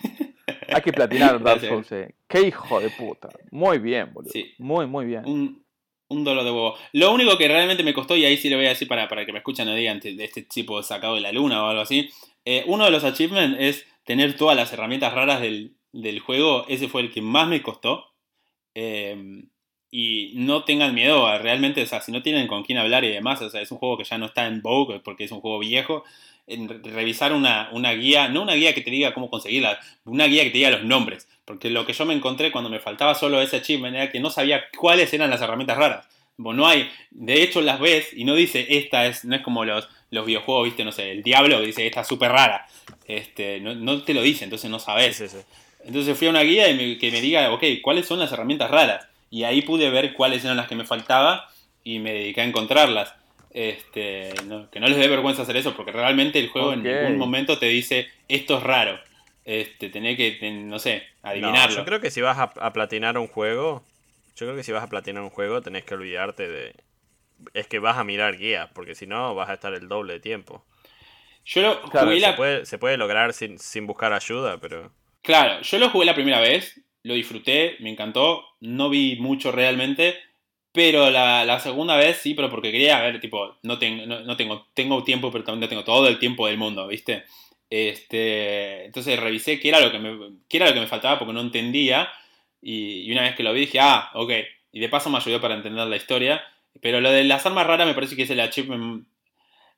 Hay que platinar Dark. Souls, eh. Qué hijo de puta. Muy bien, boludo. Sí. Muy, muy bien. Un, un dolor de huevo. Lo único que realmente me costó, y ahí sí le voy a decir para, para que me escuchen no digan de este tipo sacado de la luna o algo así. eh, uno de los achievements es tener todas las herramientas raras del, del juego. Ese fue el que más me costó. Eh, y no tengan miedo, a realmente, o sea, si no tienen con quién hablar y demás, o sea, es un juego que ya no está en Vogue porque es un juego viejo. En revisar una, una guía, no una guía que te diga cómo conseguirla, una guía que te diga los nombres. Porque lo que yo me encontré cuando me faltaba solo ese achievement era que no sabía cuáles eran las herramientas raras. Bueno, no hay, de hecho las ves y no dice esta es, no es como los, los videojuegos, viste, no sé, el Diablo que dice esta es súper rara. Este, no, no te lo dice, entonces no Sí, sabes. sí, sí. Entonces fui a una guía y me- que me diga, ok, ¿cuáles son las herramientas raras? Y ahí pude ver cuáles eran las que me faltaba y me dediqué a encontrarlas. Este, no- que no les dé vergüenza hacer eso, porque realmente el juego en ningún momento te dice, esto es raro. Este, tenés que, ten- no sé, No, adivinarlo. yo creo que si vas a, a platinar un juego, yo creo que si vas a platinar un juego tenés que olvidarte de... Es que vas a mirar guías, porque si no vas a estar el doble de tiempo. Yo lo Claro, jugué Se la, puede, se puede lograr sin, sin buscar ayuda, pero... Claro, yo lo jugué la primera vez, lo disfruté, me encantó, no vi mucho realmente, pero la, segunda vez sí, pero porque quería ver, tipo, no, tengo no, tengo, tengo tiempo, pero también tengo todo el tiempo del mundo, ¿viste? Este, entonces revisé qué era lo que me, qué era lo que me faltaba porque no entendía, y, una vez que lo vi dije, ah, ok, y de paso me ayudó para entender la historia, pero lo de las armas raras me parece que es el achievement,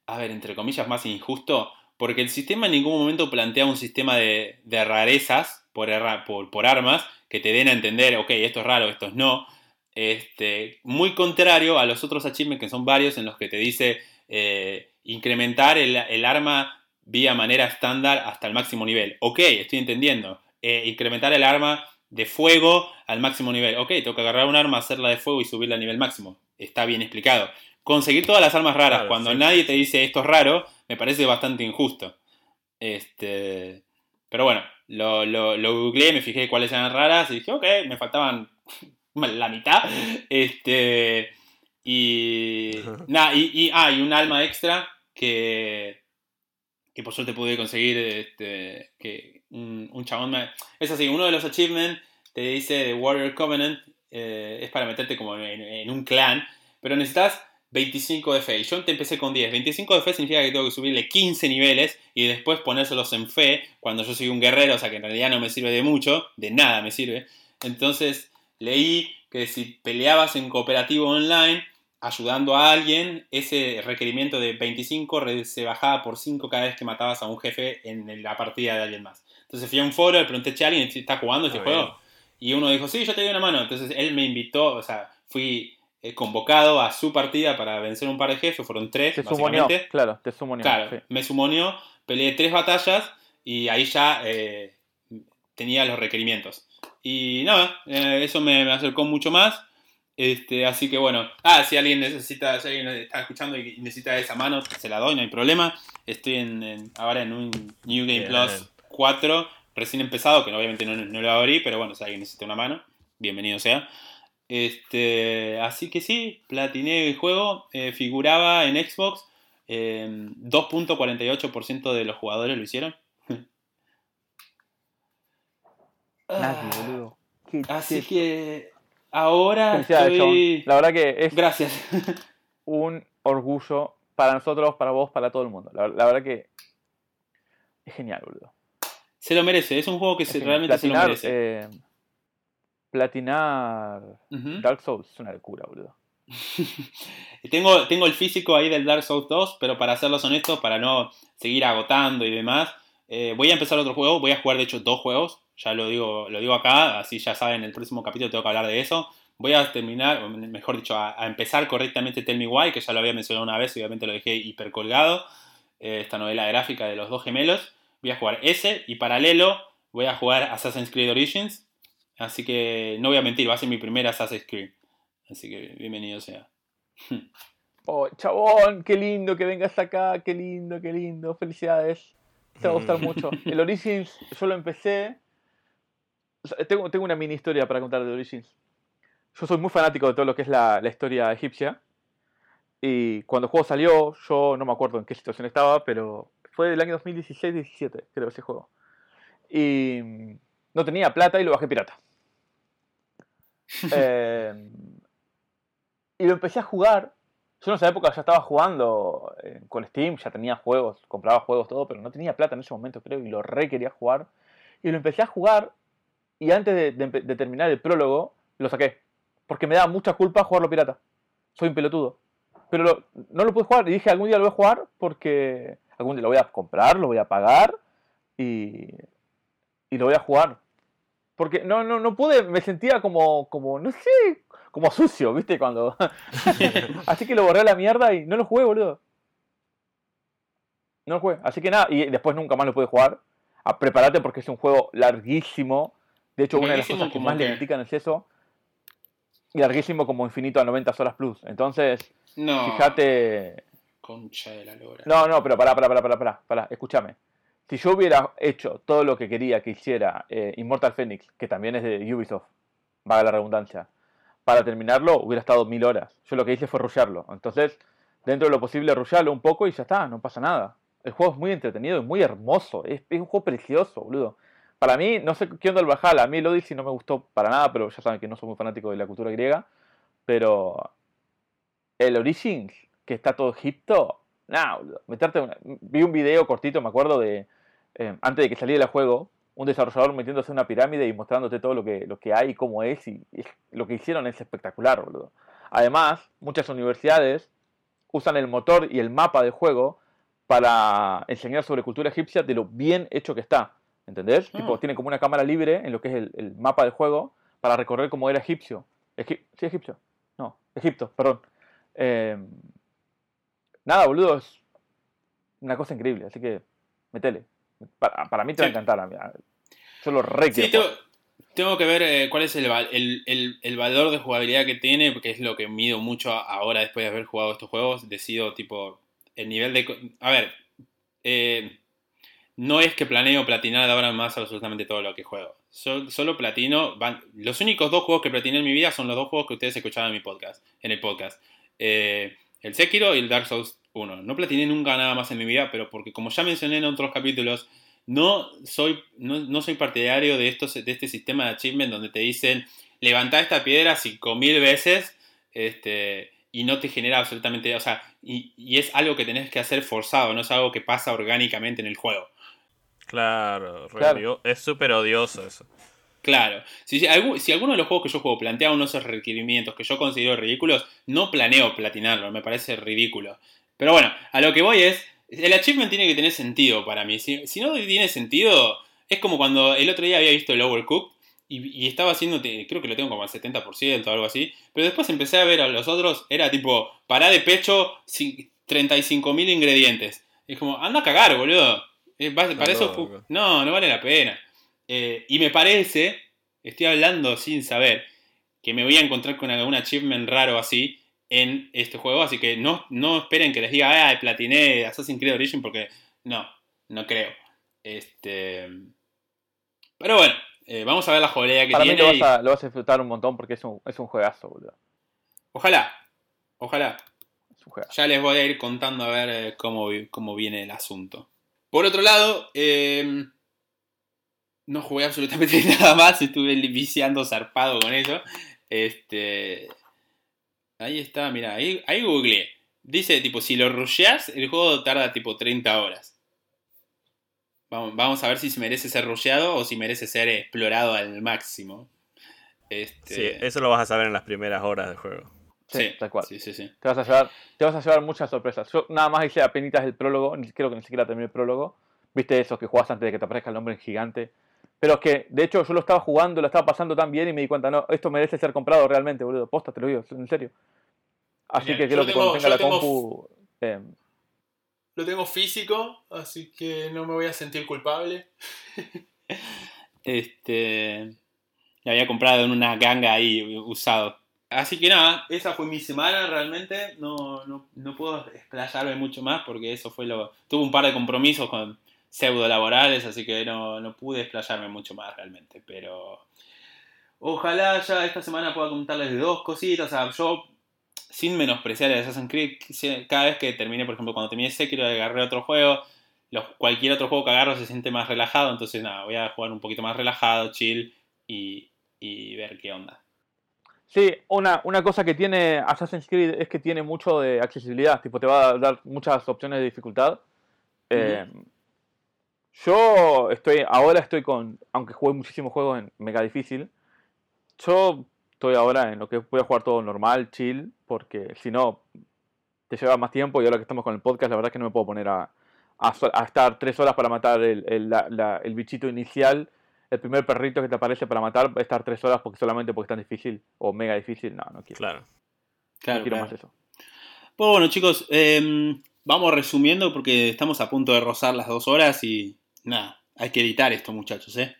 a ver, entre comillas, más injusto, porque el sistema en ningún momento plantea un sistema de, de rarezas por, por armas que te den a entender, ok, esto es raro, esto es no. Este, muy contrario a los otros achievements que son varios en los que te dice eh, incrementar el, el arma vía manera estándar hasta el máximo nivel. Ok, estoy entendiendo. Eh, incrementar el arma de fuego al máximo nivel. Ok, tengo que agarrar un arma, hacerla de fuego y subirla al nivel máximo. Está bien explicado. Conseguir todas las armas raras Claro, cuando sí. nadie te dice esto es raro, me parece bastante injusto. Este, pero bueno, lo, lo, lo googleé, me fijé cuáles eran raras y dije, ok, me faltaban la mitad. Este, y, nada, y, y, ah, y un alma extra que, que por suerte pude conseguir, este, que un, un chabón me... Es así, uno de los achievements te dice The Warrior Covenant, eh, es para meterte como en, en un clan, pero necesitas 25 de fe. Y yo te empecé con 10. 25 de fe significa que tengo que subirle 15 niveles y después ponérselos en fe cuando yo soy un guerrero, o sea que en realidad no me sirve de mucho, de nada me sirve. Entonces leí que si peleabas en cooperativo online, ayudando a alguien, ese requerimiento de 25 re- se bajaba por 5 cada vez que matabas a un jefe en la partida de alguien más. Entonces fui a un foro, le pregunté, che, ¿alguien está jugando este juego? Y uno dijo, sí, yo te doy una mano. Entonces él me invitó, o sea, fui eh, convocado a su partida para vencer un par de jefes, fueron tres, Te sumonió, claro, te sumonió. Claro, sí. me sumonió, peleé tres batallas y ahí ya eh, tenía los requerimientos. Y nada, eh, eso me, me acercó mucho más. Este, así que bueno, ah, si alguien necesita, si alguien está escuchando y necesita esa mano, se la doy, no hay problema. Estoy en, en- ahora en un New Game Bien. Plus 4, recién empezado, que obviamente no, no lo abrí, pero bueno, si alguien necesita una mano, bienvenido sea. Este, así que sí, platiné el juego, eh, figuraba en Xbox, eh, 2.48% de los jugadores lo hicieron. Nadie, boludo. Qué Ah, Así cheto. que ahora estoy... La verdad que es Gracias. un orgullo para nosotros, para vos, para todo el mundo. La, la verdad que es genial, boludo. se lo merece, es un juego que se- realmente se lo merece. eh, platinar. Dark Souls es una locura, boludo. tengo, tengo el físico ahí del Dark Souls 2, pero para serlos honestos, para no seguir agotando y demás, eh, voy a empezar otro juego, voy a jugar de hecho dos juegos, ya lo digo, lo digo acá, así ya saben, en el próximo capítulo tengo que hablar de eso. Voy a terminar, mejor dicho, a, empezar correctamente Tell Me Why, que ya lo había mencionado una vez, obviamente lo dejé hiper colgado, eh, esta novela gráfica de los dos gemelos. Voy a jugar ese y paralelo voy a jugar Assassin's Creed Origins. Así que no voy a mentir, va a ser mi primer Assassin's Creed. Así que bienvenido sea. Oh, chabón, qué lindo que vengas acá, qué lindo, qué lindo, felicidades. Te va a gustar mucho. El Origins, yo lo empecé. Tengo, tengo una mini historia para contar de Origins. Yo soy muy fanático de todo lo que es la, la historia egipcia. Y cuando el juego salió, yo no me acuerdo en qué situación estaba, pero fue del año 2016-17, creo, ese juego. Y mm, no tenía plata y lo bajé pirata. Eh, y lo empecé a jugar. Yo en esa época ya estaba jugando eh, con Steam, ya tenía juegos, compraba juegos, todo, pero no tenía plata en ese momento, creo, y lo re quería jugar. Y lo empecé a jugar, y antes de, terminar el prólogo, lo saqué. Porque me daba mucha culpa jugarlo pirata. Soy un pelotudo. Pero no lo pude jugar, y dije, algún día lo voy a jugar, porque algún día lo voy a comprar, lo voy a pagar, y, y lo voy a jugar. Porque no, no, no pude, me sentía como, como, no sé, como sucio, ¿viste? Cuando... Así que lo borré a la mierda y no lo jugué, boludo. No lo jugué. Así que nada, y después nunca más lo pude jugar. Ah, prepárate porque es un juego larguísimo. De hecho, una de las cosas que más le critican es eso. Y larguísimo como infinito a 90 horas plus. Entonces, No. fíjate. Concha de la lora. No, no, pero pará, pará, pará, pará, pará, pará, escúchame. Si yo hubiera hecho todo lo que quería que hiciera eh, Immortal Phoenix, que también es de Ubisoft, vaga la redundancia, para terminarlo hubiera estado mil horas. Yo lo que hice fue rusharlo. Entonces, dentro de lo posible, rusharlo un poco y ya está, no pasa nada. El juego es muy entretenido y muy hermoso. Es, es un juego precioso, boludo. Para mí, no sé qué onda el Valhalla. A mí el Odyssey no me gustó para nada, pero ya saben que no soy muy fanático de la cultura griega. Pero el Origins, que está todo Egipto, nah, boludo. Meterte una- Vi un video cortito, me acuerdo, de eh, antes de que saliera el juego, un desarrollador metiéndose en una pirámide y mostrándote todo lo que, lo que hay y cómo es. Y, y lo que hicieron es espectacular, boludo. Además, muchas universidades usan el motor y el mapa del juego para enseñar sobre cultura egipcia de lo bien hecho que está. ¿Entendés? Ah. Tipo, tienen como una cámara libre en lo que es el, el mapa del juego para recorrer cómo era egipcio. Egip- sí, egipcio. No, Egipto, perdón. Eh, nada, boludo, es una cosa increíble, así que metele. Para, para mí te va a encantar. a. Yo lo re Sí, tengo, que ver eh, cuál es el, val- el, el- el valor de jugabilidad que tiene, porque es lo que mido mucho ahora después de haber jugado estos juegos. Decido, tipo, el nivel de... A ver, eh, no es que planeo platinar de ahora en más absolutamente todo lo que juego. Sol- solo platino... Van, los únicos dos juegos que platiné en mi vida son los dos juegos que ustedes escuchaban en mi podcast, en el podcast. Eh, el Sekiro y el Dark Souls 1. No platiné nunca nada más en mi vida, pero porque como ya mencioné en otros capítulos, no soy, no, no soy partidario de, estos, de este sistema de achievement donde te dicen levanta esta piedra 5000 veces este, y no te genera absolutamente. O sea, y, y es algo que tenés que hacer forzado, no es algo que pasa orgánicamente en el juego. Claro, Claro. es súper odioso eso. Claro. Si, si, si alguno de los juegos que yo juego plantea unos esos requerimientos que yo considero ridículos, no planeo platinarlo, me parece ridículo. Pero bueno, a lo que voy es, el achievement tiene que tener sentido para mí. Si, si no tiene sentido, es como cuando el otro día había visto el Overcooked y, y estaba haciendo, creo que lo tengo como al 70% o algo así, pero después empecé a ver a los otros, era tipo, pará de pecho, ci- 35.000 ingredientes. Es como, anda a cagar, boludo. Eh, para eso no, no vale la pena. Eh, y me parece, estoy hablando sin saber, que me voy a encontrar con algún achievement raro así en este juego. Así que no, no esperen que les diga, ah, platiné Assassin's Creed Origin, porque no, no creo. Este. Pero bueno, eh, vamos a ver la jolea que Para mí tiene. lo y- vas, a, lo vas a disfrutar un montón porque es un, es un juegazo, boludo. Ojalá, ojalá. Es un juegazo. Ya les voy a ir contando a ver eh, cómo, cómo viene el asunto. Por otro lado, eh, no jugué absolutamente nada más, estuve viciando zarpado con eso. Este, ahí está, mira, ahí, ahí googleé. Dice, tipo, si lo rusheas, el juego tarda tipo 30 horas. Vamos, vamos a ver si se merece ser rusheado o si merece ser explorado al máximo. Este, Sí, eso lo vas a saber en las primeras horas del juego. Sí, tal cual. Sí, sí, sí. Te vas a llevar, te vas a llevar muchas sorpresas. Yo nada más hice apenitas el prólogo, ni creo que ni siquiera terminé el prólogo. Viste esos que jugás antes de que te aparezca el nombre en gigante. Pero es que, de hecho, yo lo estaba jugando, lo estaba pasando tan bien y me di cuenta, no, esto merece ser comprado realmente, boludo. Posta, te lo digo, en serio. Así Genial. que creo que tengo- cuando tenga la tengo- compu. eh, Lo tengo físico, así que no me voy a sentir culpable. este. Lo había comprado en una ganga ahí usado. Así que nada, esa fue mi semana realmente. No, no, no puedo explayarme mucho más porque eso fue lo. Tuve un par de compromisos con pseudo laborales, así que no, no pude explayarme mucho más realmente. Pero. Ojalá ya esta semana pueda contarles dos cositas. O sea, yo sin menospreciar el Assassin's Creed, cada vez que termine, por ejemplo, cuando termine Sekiro, agarré otro juego, los- cualquier otro juego que agarro se siente más relajado, entonces nada, voy a jugar un poquito más relajado, chill y, y ver qué onda. Sí, una, una cosa que tiene Assassin's Creed es que tiene mucho de accesibilidad, tipo te va a dar muchas opciones de dificultad. Eh, yo estoy, ahora estoy con, aunque jugué muchísimos juegos en mega difícil, yo estoy ahora en lo que voy a jugar todo normal, chill, porque si no te lleva más tiempo y ahora que estamos con el podcast, la verdad es que no me puedo poner a, a estar tres horas para matar el, el- la- la- el bichito inicial, el primer perrito que te aparece para matar, estar tres horas porque solamente porque es tan difícil o mega difícil, no, no quiero, Claro. no quiero claro. más eso. Pues bueno, chicos, em, vamos resumiendo porque estamos a punto de rozar las dos horas y nada, hay que editar esto, muchachos, ¿eh?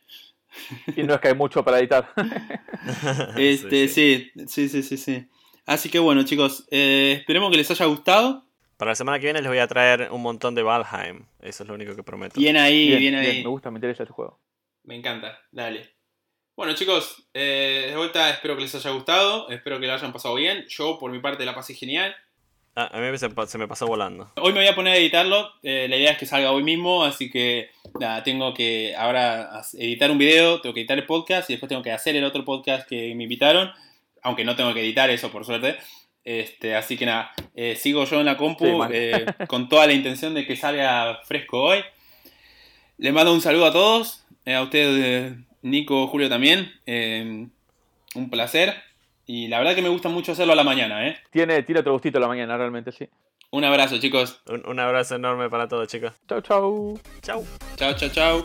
Y no es que hay mucho para editar. Este, sí, sí, sí, sí, sí. Así que bueno, chicos, eh, esperemos que les haya gustado. Para la semana que viene les voy a traer un montón de Valheim. Eso es lo único que prometo. Bien ahí, bien, Bien, ahí. bien, me gusta, me interesa ese juego. Me encanta, dale. Bueno chicos, eh, de vuelta espero que les haya gustado, espero que lo hayan pasado bien. Yo por mi parte la pasé genial. Ah, a mí se, me pasó volando. Hoy me voy a poner a editarlo, eh, la idea es que salga hoy mismo, así que nada, tengo que ahora editar un video, tengo que editar el podcast y después tengo que hacer el otro podcast que me invitaron, aunque no tengo que editar eso por suerte. Este, así que nada, eh, sigo yo en la compu Sí, eh, con toda la intención de que salga fresco hoy. Les mando un saludo a todos, eh, a ustedes, Nico, Julio también. eh, un placer. Y la verdad que me gusta mucho hacerlo a la mañana, ¿eh? Tiene, tiene otro gustito la mañana, realmente, sí. Un abrazo, chicos. Un, un abrazo enorme para todos, chicos. Chau, chau. Chau. Chao, chao, chao.